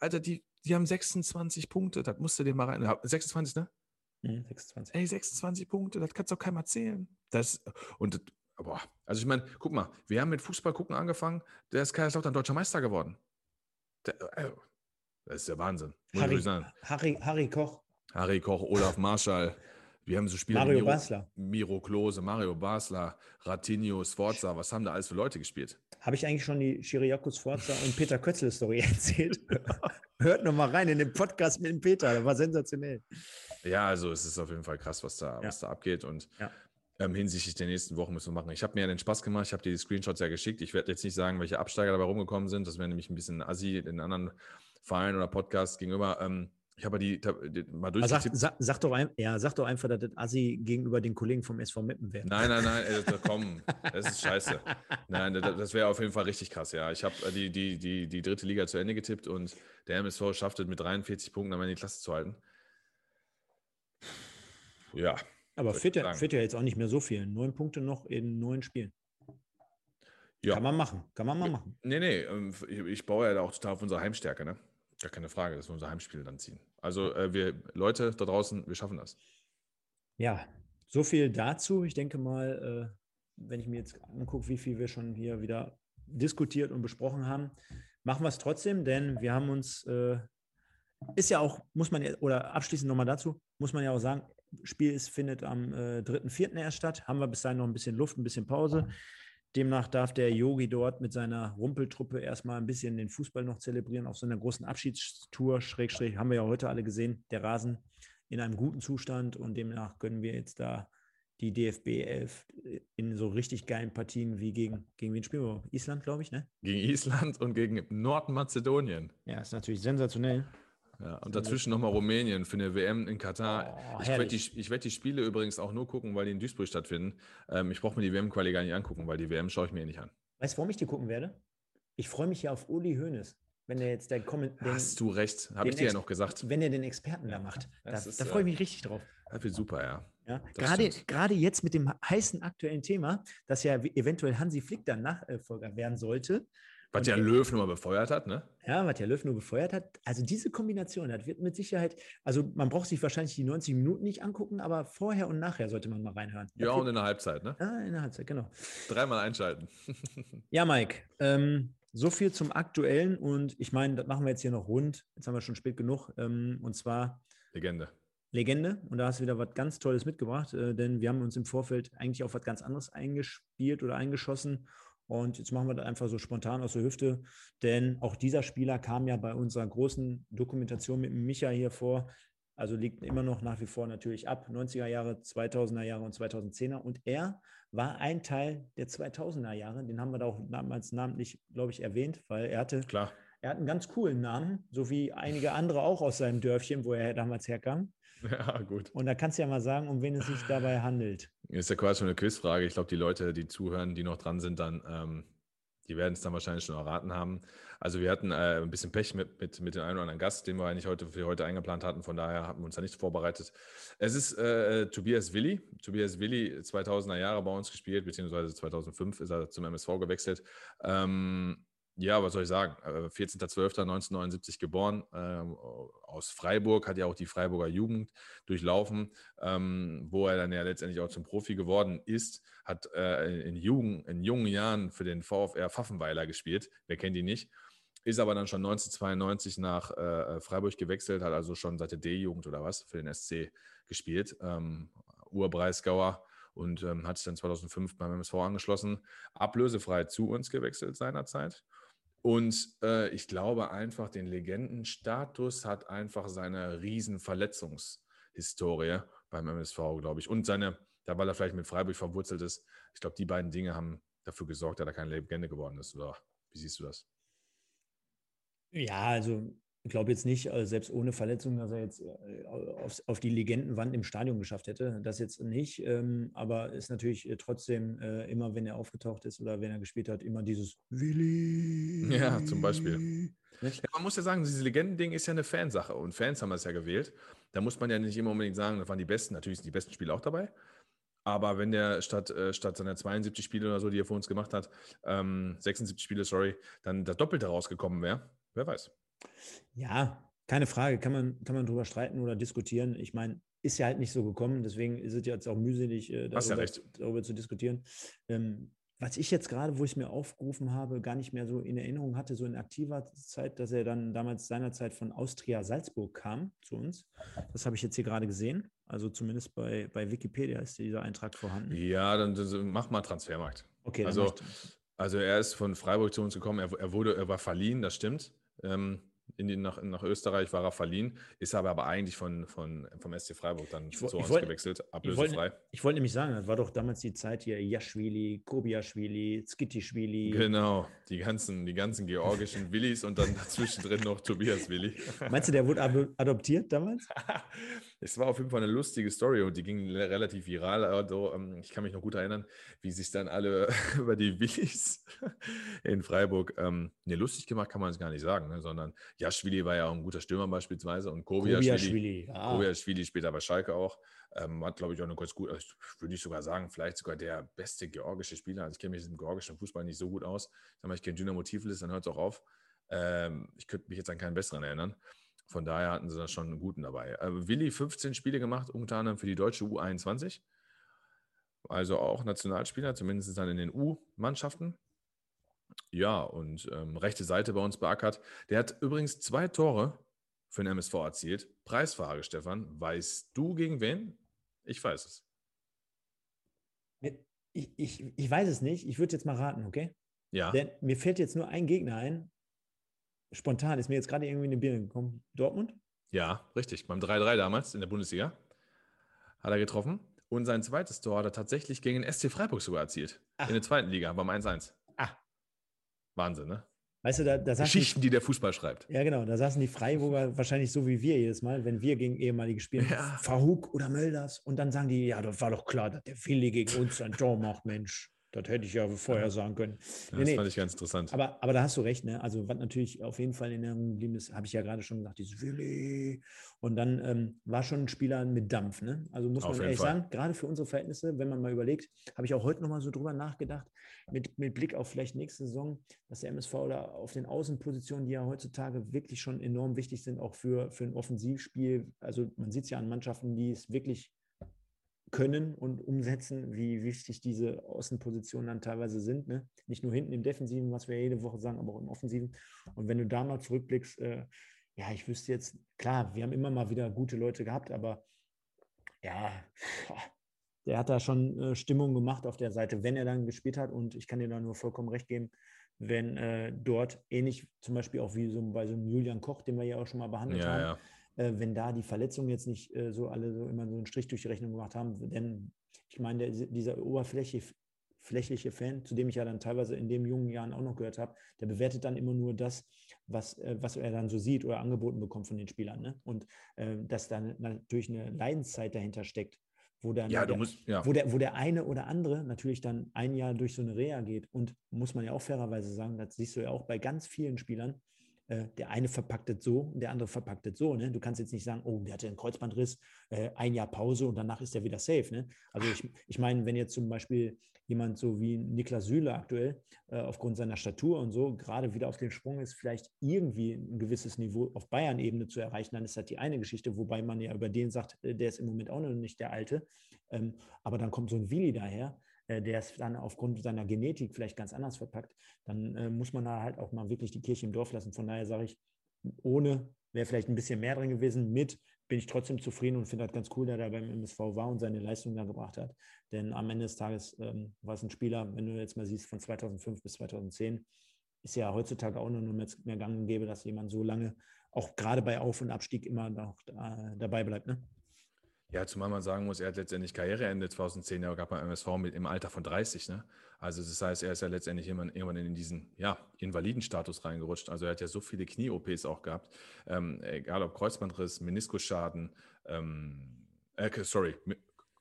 Speaker 2: Alter, die, die haben 26 Punkte, das musst du dir mal rein. 26, ne?
Speaker 1: Mhm, 26.
Speaker 2: Ey, 26 Punkte, das kannst du auch keinem erzählen. Das, und, boah, also ich meine, guck mal, wir haben mit Fußball gucken angefangen, der ist Kaiserslautern deutscher Meister geworden. Der, äh, das ist der Wahnsinn.
Speaker 1: Harry, Harry, Harry Koch.
Speaker 2: Harry Koch, Olaf Marschall. Wir haben so Spiele
Speaker 1: Mario Miro, Basler.
Speaker 2: Miro Klose, Mario Basler, Ratinho, Sforza. Was haben da alles für Leute gespielt?
Speaker 1: Habe ich eigentlich schon die Chiriakos Sforza und Peter Kötzl-Story erzählt? Hört noch mal rein in den Podcast mit dem Peter, das war sensationell.
Speaker 2: Ja, also es ist auf jeden Fall krass, was da, ja. was da abgeht. Und
Speaker 1: ja.
Speaker 2: ähm, hinsichtlich der nächsten Wochen müssen wir machen. Ich habe mir den Spaß gemacht, ich habe dir die Screenshots ja geschickt. Ich werde jetzt nicht sagen, welche Absteiger dabei rumgekommen sind. Das wäre nämlich ein bisschen assi den anderen Vereinen oder Podcasts gegenüber. Ähm, ich habe die, die mal
Speaker 1: durchgetippt. Sag, sag, doch ein, ja, sag doch einfach, dass das Assi gegenüber den Kollegen vom SV Meppen wäre.
Speaker 2: Nein, nein, nein, ey, komm, das ist scheiße. Nein, das, das wäre auf jeden Fall richtig krass, ja. Ich habe äh, die, die, die, die dritte Liga zu Ende getippt und der MSV schafft es mit 43 Punkten am Ende die Klasse zu halten. Ja.
Speaker 1: Aber fehlt ja, fehlt ja jetzt auch nicht mehr so viel. Neun Punkte noch in neun Spielen. Ja. Kann man machen, kann man mal machen.
Speaker 2: Nee, nee, ähm, ich baue ja auch total auf unsere Heimstärke, ne? Gar keine Frage, dass wir unser Heimspiel dann ziehen. Also äh, wir, Leute da draußen, wir schaffen das.
Speaker 1: Ja, so viel dazu. Ich denke mal, äh, wenn ich mir jetzt angucke, wie viel wir schon hier wieder diskutiert und besprochen haben, machen wir es trotzdem, denn wir haben uns, äh, ist ja auch, muss man, oder abschließend nochmal dazu, muss man ja auch sagen, Spiel ist, findet am äh, 3.4. erst statt. Haben wir bis dahin noch ein bisschen Luft, ein bisschen Pause. Demnach darf der Yogi dort mit seiner Rumpeltruppe erstmal ein bisschen den Fußball noch zelebrieren auf so einer großen Abschiedstour. Schrägstrich haben wir ja heute alle gesehen, der Rasen in einem guten Zustand und demnach können wir jetzt da die DFB 11 in so richtig geilen Partien wie gegen, gegen wen spielen wir? Island, glaube ich, ne?
Speaker 2: Gegen Island und gegen Nordmazedonien.
Speaker 1: Ja, ist natürlich sensationell.
Speaker 2: Ja, und dazwischen nochmal Rumänien für eine WM in Katar. Oh, ich werde die, werd die Spiele übrigens auch nur gucken, weil die in Duisburg stattfinden. Ähm, ich brauche mir die WM-Quali gar nicht angucken, weil die WM schaue ich mir eh nicht an.
Speaker 1: Weißt du, warum ich die gucken werde? Ich freue mich ja auf Uli Hoeneß. Wenn er jetzt der Comment.
Speaker 2: Hast du recht, habe ich dir ja noch gesagt.
Speaker 1: Wenn er den Experten da macht. Da, da freue ich mich richtig drauf.
Speaker 2: Das wird super, ja.
Speaker 1: ja gerade, gerade jetzt mit dem heißen aktuellen Thema, dass ja eventuell Hansi Flick dann Nachfolger werden sollte,
Speaker 2: was ja Löw nur befeuert hat, ne?
Speaker 1: Ja, was ja Löw nur befeuert hat. Also diese Kombination, das wird mit Sicherheit, also man braucht sich wahrscheinlich die 90 Minuten nicht angucken, aber vorher und nachher sollte man mal reinhören.
Speaker 2: Ja, und in der Halbzeit, ne?
Speaker 1: Ja, in der Halbzeit, genau.
Speaker 2: Dreimal einschalten.
Speaker 1: ja, Mike, ähm, so viel zum Aktuellen und ich meine, das machen wir jetzt hier noch rund. Jetzt haben wir schon spät genug. Ähm, und zwar
Speaker 2: Legende.
Speaker 1: Legende. Und da hast du wieder was ganz Tolles mitgebracht, äh, denn wir haben uns im Vorfeld eigentlich auf was ganz anderes eingespielt oder eingeschossen. Und jetzt machen wir das einfach so spontan aus der Hüfte, denn auch dieser Spieler kam ja bei unserer großen Dokumentation mit Micha hier vor. Also liegt immer noch nach wie vor natürlich ab, 90er Jahre, 2000er Jahre und 2010er. Und er war ein Teil der 2000er Jahre. Den haben wir da auch damals namentlich, glaube ich, erwähnt, weil er hatte,
Speaker 2: Klar.
Speaker 1: er hat einen ganz coolen Namen, so wie einige andere auch aus seinem Dörfchen, wo er damals herkam.
Speaker 2: Ja, gut.
Speaker 1: Und da kannst du ja mal sagen, um wen es sich dabei handelt.
Speaker 2: Ist ja quasi schon eine Quizfrage. Ich glaube, die Leute, die zuhören, die noch dran sind, dann, ähm, die werden es dann wahrscheinlich schon erraten haben. Also wir hatten äh, ein bisschen Pech mit, mit, mit dem einen oder anderen Gast, den wir eigentlich heute für heute eingeplant hatten. Von daher haben wir uns da nicht vorbereitet. Es ist äh, Tobias Willi. Tobias Willi, 2000er Jahre bei uns gespielt, beziehungsweise 2005 ist er zum MSV gewechselt. Ähm, ja, was soll ich sagen? 14.12.1979 äh, geboren, ähm, aus Freiburg, hat ja auch die Freiburger Jugend durchlaufen, ähm, wo er dann ja letztendlich auch zum Profi geworden ist, hat äh, in, Jugend, in jungen Jahren für den VfR Pfaffenweiler gespielt, wer kennt ihn nicht, ist aber dann schon 1992 nach äh, Freiburg gewechselt, hat also schon seit der D-Jugend oder was für den SC gespielt, ähm, Urbreisgauer und ähm, hat sich dann 2005 beim MSV angeschlossen, ablösefrei zu uns gewechselt seinerzeit und äh, ich glaube einfach, den Legendenstatus hat einfach seine riesen Verletzungshistorie beim MSV, glaube ich. Und seine, da weil er vielleicht mit Freiburg verwurzelt ist, ich glaube, die beiden Dinge haben dafür gesorgt, dass er keine Legende geworden ist. Oder wie siehst du das?
Speaker 1: Ja, also glaube jetzt nicht, also selbst ohne Verletzung, dass er jetzt äh, auf, auf, die Legendenwand im Stadion geschafft hätte. Das jetzt nicht. Ähm, aber ist natürlich äh, trotzdem äh, immer, wenn er aufgetaucht ist oder wenn er gespielt hat, immer dieses Willi.
Speaker 2: Ja, zum Beispiel. Ja, man muss ja sagen, dieses Legendending ist ja eine Fansache und Fans haben es ja gewählt. Da muss man ja nicht immer unbedingt sagen, das waren die besten. Natürlich sind die besten Spiele auch dabei. Aber wenn der statt, äh, statt seiner 72 Spiele oder so, die er für uns gemacht hat, ähm, 76 Spiele, sorry, dann das Doppelte rausgekommen wäre, wer weiß.
Speaker 1: Ja, keine Frage, kann man, kann man drüber streiten oder diskutieren. Ich meine, ist ja halt nicht so gekommen, deswegen ist es jetzt auch mühselig, äh, darüber, ja darüber, zu diskutieren. Ähm, was ich jetzt gerade, wo ich es mir aufgerufen habe, gar nicht mehr so in Erinnerung hatte, so in aktiver Zeit, dass er dann damals seinerzeit von Austria Salzburg kam zu uns. Das habe ich jetzt hier gerade gesehen. Also zumindest bei, bei Wikipedia ist dieser Eintrag vorhanden.
Speaker 2: Ja, dann, dann mach mal Transfermarkt.
Speaker 1: Okay,
Speaker 2: also, also er ist von Freiburg zu uns gekommen, er, er wurde, er war verliehen, das stimmt. Ähm, in die, nach, nach Österreich war er verliehen, ist aber, aber eigentlich von, von, vom SC Freiburg dann
Speaker 1: Ich
Speaker 2: zu uns
Speaker 1: ich wollt-
Speaker 2: gewechselt,
Speaker 1: Ich
Speaker 2: ablösefrei.
Speaker 1: wollte ich wollte nämlich sagen, das war doch damals die Zeit hier Jaschwili, Kobiaschwili, Skittischwili.
Speaker 2: Genau, die ganzen, die ganzen georgischen Willis und dann dazwischen drin noch Tobias Willi.
Speaker 1: Meinst du, der wurde ado- adoptiert damals?
Speaker 2: Es war auf jeden Fall eine lustige Story und die ging relativ viral. Also, ähm, ich kann mich noch gut erinnern, wie sich dann alle über die Willis in Freiburg, ähm, ne, lustig gemacht kann man es gar nicht sagen, ne, sondern Jaschwili war ja auch ein guter Stürmer beispielsweise und Kobiaschwili,
Speaker 1: Kobiaschwili, ja.
Speaker 2: Später bei Schalke auch, ähm, hat glaube ich auch eine ganz gut, würde ich sogar sagen, vielleicht sogar der beste georgische Spieler. Also ich kenne mich im georgischen Fußball nicht so gut aus. Sag mal, ich kenne Dynamo Tiflis, dann hört es auch auf. Ähm, ich könnte mich jetzt an keinen besseren erinnern. Von daher hatten sie da schon einen guten dabei. Äh, Willi 15 Spiele gemacht, unter anderem für die deutsche U21. Also auch Nationalspieler, zumindest dann in den U-Mannschaften. Ja, und ähm, rechte Seite bei uns beackert. Der hat übrigens zwei Tore für den MSV erzielt. Preisfrage, Stefan. Weißt du gegen wen? Ich weiß es.
Speaker 1: Ich, ich, ich weiß es nicht. Ich würde jetzt mal raten, okay?
Speaker 2: Ja.
Speaker 1: Denn mir fällt jetzt nur ein Gegner ein. Spontan ist mir jetzt gerade irgendwie in die Birne gekommen. Dortmund?
Speaker 2: Ja, richtig. Beim 3-3 damals in der Bundesliga hat er getroffen. Und sein zweites Tor hat er tatsächlich gegen den SC Freiburg sogar erzielt.
Speaker 1: Ach.
Speaker 2: In der zweiten Liga beim 1-1.
Speaker 1: Ah.
Speaker 2: Wahnsinn, ne?
Speaker 1: Weißt du, da, da die,
Speaker 2: Geschichten, die der Fußball schreibt.
Speaker 1: ja genau, da saßen die Freiburger wahrscheinlich so wie wir jedes Mal, wenn wir gegen ehemalige spielen,
Speaker 2: Ja.
Speaker 1: Verhug oder Mölders und dann sagen die, ja, das war doch klar, dass der Willi gegen uns ein Tor macht, Mensch. Das hätte ich ja vorher sagen können.
Speaker 2: Das
Speaker 1: Nee, nee.
Speaker 2: fand ich ganz interessant.
Speaker 1: Aber, aber da hast du recht, ne? Also, was natürlich auf jeden Fall in Erinnerung geblieben ist, habe ich ja gerade schon gesagt, dieses Willi. Und dann ähm, war schon ein Spieler mit Dampf, ne? Also muss
Speaker 2: Auf
Speaker 1: man ehrlich
Speaker 2: Fall.
Speaker 1: sagen, gerade für unsere Verhältnisse, wenn man mal überlegt, habe ich auch heute nochmal so drüber nachgedacht, mit, mit Blick auf vielleicht nächste Saison, dass der MSV da auf den Außenpositionen, die ja heutzutage wirklich schon enorm wichtig sind, auch für, für ein Offensivspiel. Also man sieht es ja an Mannschaften, die es wirklich können und umsetzen, wie wichtig diese Außenpositionen dann teilweise sind. Ne? Nicht nur hinten im Defensiven, was wir jede Woche sagen, aber auch im Offensiven. Und wenn du da mal zurückblickst, äh, ja, ich wüsste jetzt, klar, wir haben immer mal wieder gute Leute gehabt, aber ja, der hat da schon äh, Stimmung gemacht auf der Seite, wenn er dann gespielt hat. Und ich kann dir da nur vollkommen recht geben, wenn äh, dort ähnlich zum Beispiel auch wie so bei so einem Julian Koch, den wir ja auch schon mal behandelt
Speaker 2: ja,
Speaker 1: haben,
Speaker 2: ja.
Speaker 1: Äh, wenn da die Verletzungen jetzt nicht äh, so alle so immer so einen Strich durch die Rechnung gemacht haben. Denn ich meine, der, dieser oberflächliche flächliche Fan, zu dem ich ja dann teilweise in den jungen Jahren auch noch gehört habe, der bewertet dann immer nur das, was, äh, was er dann so sieht oder angeboten bekommt von den Spielern. Ne? Und äh, dass dann natürlich eine Leidenszeit dahinter steckt, wo dann
Speaker 2: Ja,
Speaker 1: der,
Speaker 2: musst, ja.
Speaker 1: wo, der, wo der eine oder andere natürlich dann ein Jahr durch so eine Reha geht. Und muss man ja auch fairerweise sagen, das siehst du ja auch bei ganz vielen Spielern, äh, der eine verpackt es so, der andere verpackt es so. Ne? Du kannst jetzt nicht sagen, oh, der hatte einen Kreuzbandriss, äh, ein Jahr Pause und danach ist er wieder safe. Ne? Also ich, ich meine, wenn jetzt zum Beispiel jemand so wie Niklas Süle aktuell äh, aufgrund seiner Statur und so gerade wieder auf den Sprung ist, vielleicht irgendwie ein gewisses Niveau auf Bayern-Ebene zu erreichen, dann ist das die eine Geschichte, wobei man ja über den sagt, äh, der ist im Moment auch noch nicht der Alte. Ähm, aber dann kommt so ein Willi daher, der ist dann aufgrund seiner Genetik vielleicht ganz anders verpackt. Dann äh, muss man da halt auch mal wirklich die Kirche im Dorf lassen. Von daher sage ich, ohne wäre vielleicht ein bisschen mehr drin gewesen. Mit bin ich trotzdem zufrieden und finde das ganz cool, dass er beim MSV war und seine Leistung da gebracht hat. Denn am Ende des Tages ähm, war es ein Spieler, wenn du jetzt mal siehst, von 2005 bis 2010, ist ja heutzutage auch nur mehr, mehr gang und gäbe, dass jemand so lange, auch gerade bei Auf- und Abstieg, immer noch äh, dabei bleibt. Ne?
Speaker 2: Ja, zumal man sagen muss, er hat letztendlich Karriereende 2010 ja gab beim MSV mit im Alter von 30. Ne? Also das heißt, er ist ja letztendlich irgendwann, in diesen ja, Invalidenstatus reingerutscht. Also er hat ja so viele Knie-OPs auch gehabt. Ähm, egal ob Kreuzbandriss, Meniskusschaden, ähm, äh, sorry,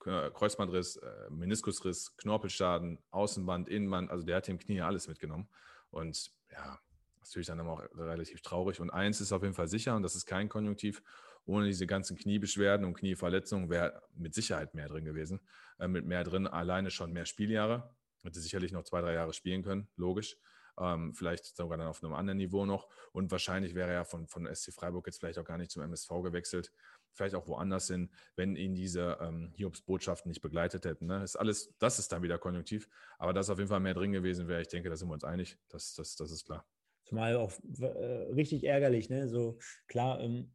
Speaker 2: Kreuzbandriss, äh, Meniskusriss, Knorpelschaden, Außenband, Innenband. Also der hat im Knie ja alles mitgenommen. Und ja, natürlich dann auch relativ traurig. Und eins ist auf jeden Fall sicher, und das ist kein Konjunktiv, ohne diese ganzen Kniebeschwerden und Knieverletzungen wäre mit Sicherheit mehr drin gewesen. Äh, mit mehr drin alleine schon mehr Spieljahre. Hätte sicherlich noch zwei, drei Jahre spielen können, logisch. Ähm, vielleicht sogar dann auf einem anderen Niveau noch. Und wahrscheinlich wäre er von, von SC Freiburg jetzt vielleicht auch gar nicht zum MSV gewechselt. Vielleicht auch woanders hin, wenn ihn diese ähm, Hiobs-Botschaften nicht begleitet hätten. Ne? Ist alles, das ist dann wieder konjunktiv. Aber dass auf jeden Fall mehr drin gewesen wäre, ich denke, da sind wir uns einig. Das, das, das ist klar.
Speaker 1: Zumal auch äh, richtig ärgerlich, ne? So klar, ähm,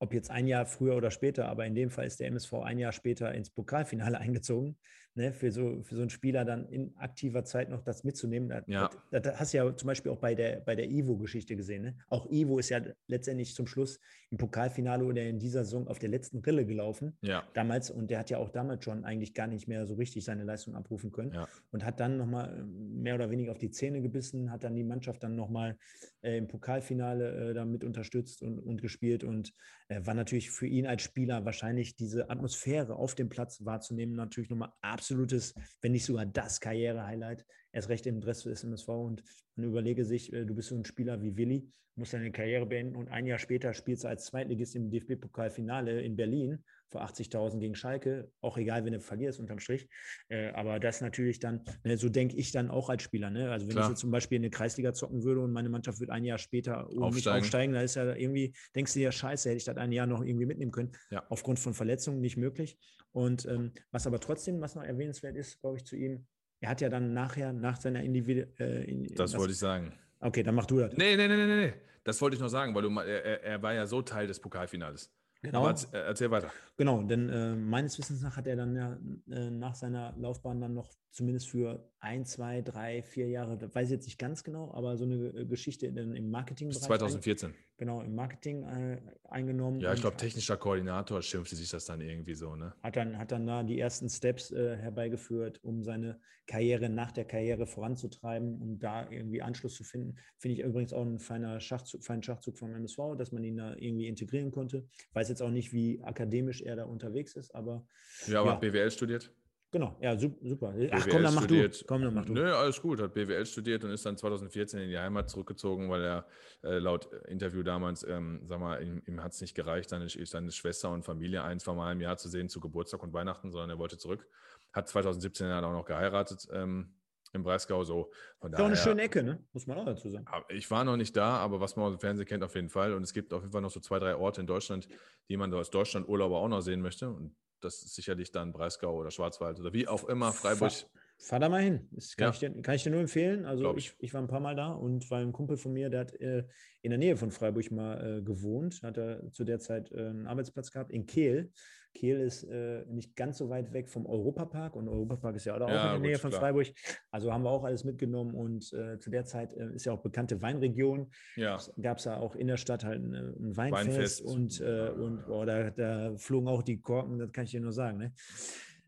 Speaker 1: ob jetzt ein Jahr früher oder später, aber in dem Fall ist der MSV ein Jahr später ins Pokalfinale eingezogen. Ne, für, so, für so einen Spieler dann in aktiver Zeit noch das mitzunehmen. Das,
Speaker 2: Ja.
Speaker 1: das, das hast du ja zum Beispiel auch bei der, bei der Ivo-Geschichte gesehen. Ne? Auch Ivo ist ja letztendlich zum Schluss im Pokalfinale oder in dieser Saison auf der letzten Rille gelaufen.
Speaker 2: Ja.
Speaker 1: Damals, und der hat ja auch damals schon eigentlich gar nicht mehr so richtig seine Leistung abrufen können.
Speaker 2: Ja.
Speaker 1: Und hat dann nochmal mehr oder weniger auf die Zähne gebissen, hat dann die Mannschaft dann nochmal äh, im Pokalfinale äh, damit unterstützt und, und gespielt und äh, war natürlich für ihn als Spieler wahrscheinlich diese Atmosphäre auf dem Platz wahrzunehmen, natürlich nochmal absolutes, wenn nicht sogar das Karriere-Highlight, erst recht im Dress des MSV und man überlege sich, äh, du bist so ein Spieler wie Willi, musst deine Karriere beenden und ein Jahr später spielst du als Zweitligist im DFB-Pokalfinale in Berlin vor 80.000 gegen Schalke, auch egal, wenn du verlierst unterm Strich, äh, aber das natürlich dann, ne, so denke ich dann auch als Spieler, ne? also wenn
Speaker 2: Klar.
Speaker 1: ich jetzt zum Beispiel in eine Kreisliga zocken würde und meine Mannschaft wird ein Jahr später
Speaker 2: Aufsteigen.
Speaker 1: aufsteigen, da ist ja irgendwie, denkst du dir, scheiße, hätte ich das ein Jahr noch irgendwie mitnehmen können,
Speaker 2: Ja.
Speaker 1: aufgrund von Verletzungen nicht möglich und ähm, was aber trotzdem, was noch erwähnenswert ist, glaube ich, zu ihm, er hat ja dann nachher, nach seiner Individu äh, in,
Speaker 2: Das
Speaker 1: was-
Speaker 2: wollte ich sagen.
Speaker 1: Okay, dann mach du das.
Speaker 2: Nee, nee, nee, nee, nee. Das wollte ich noch sagen, weil du, er, er- war ja so Teil des Pokalfinales.
Speaker 1: Genau.
Speaker 2: Aber erzähl, erzähl weiter.
Speaker 1: Genau, denn äh, meines Wissens nach hat er dann ja äh, nach seiner Laufbahn dann noch zumindest für ein, zwei, drei, vier Jahre, weiß ich jetzt nicht ganz genau, aber so eine äh, Geschichte in, im
Speaker 2: Bis
Speaker 1: Marketingbereich.
Speaker 2: 2014.
Speaker 1: Ein, genau, im Marketing äh, eingenommen.
Speaker 2: Ja, ich
Speaker 1: und
Speaker 2: glaube, technischer Koordinator schimpfte sich das dann irgendwie so, ne?
Speaker 1: Hat dann, hat dann da die ersten Steps äh, herbeigeführt, um seine Karriere nach der Karriere voranzutreiben, um da irgendwie Anschluss zu finden. Finde ich übrigens auch ein feiner Schachzug, feinen Schachzug vom MSV, dass man ihn da irgendwie integrieren konnte. Weiß jetzt auch nicht, wie akademisch er da unterwegs ist, aber
Speaker 2: Ja, aber
Speaker 1: Ja.
Speaker 2: BWL studiert.
Speaker 1: Genau, ja, su- super. Ach
Speaker 2: BWL
Speaker 1: komm, dann mach
Speaker 2: studiert.
Speaker 1: du. Komm, dann mach du.
Speaker 2: Nö, alles gut. Hat BWL studiert und ist dann 2014 in die Heimat zurückgezogen, weil er äh, laut Interview damals, ähm, sag mal, ihm, ihm hat es nicht gereicht, seine, seine Schwester und Familie ein, zwei Mal im Jahr zu sehen, zu Geburtstag und Weihnachten, sondern er wollte zurück. Hat 2017 dann auch noch geheiratet ähm, im Breisgau. So. Von
Speaker 1: Ist auch eine
Speaker 2: daher-
Speaker 1: schöne Ecke, ne? Muss man auch dazu sagen.
Speaker 2: Aber Ich war noch nicht da, aber was man aus dem Fernsehen kennt, auf jeden Fall. Und es gibt auf jeden Fall noch so zwei, drei Orte in Deutschland, die man so als Deutschland-Urlauber auch noch sehen möchte. Und das ist sicherlich dann Breisgau oder Schwarzwald oder wie auch immer, Freiburg.
Speaker 1: Fahr, fahr da mal hin. Das kann,
Speaker 2: Ja.
Speaker 1: ich dir, kann ich dir nur empfehlen. Also ich.
Speaker 2: ich.
Speaker 1: Ich, war ein paar Mal da und weil ein Kumpel von mir, der hat äh, in der Nähe von Freiburg mal äh, gewohnt, hat er zu der Zeit äh, einen Arbeitsplatz gehabt in Kehl. Kehl ist äh, nicht ganz so weit weg vom Europapark und Europapark ist ja auch,
Speaker 2: Ja,
Speaker 1: in der
Speaker 2: gut,
Speaker 1: Nähe von
Speaker 2: klar.
Speaker 1: Freiburg. Also haben wir auch alles mitgenommen und äh, zu der Zeit äh, ist ja auch bekannte Weinregion.
Speaker 2: Ja,
Speaker 1: gab es ja auch in der Stadt halt ein, ein Weinfest,
Speaker 2: Weinfest.
Speaker 1: und, äh, und boah, da, da flogen auch die Korken, das kann ich dir nur sagen. Ne?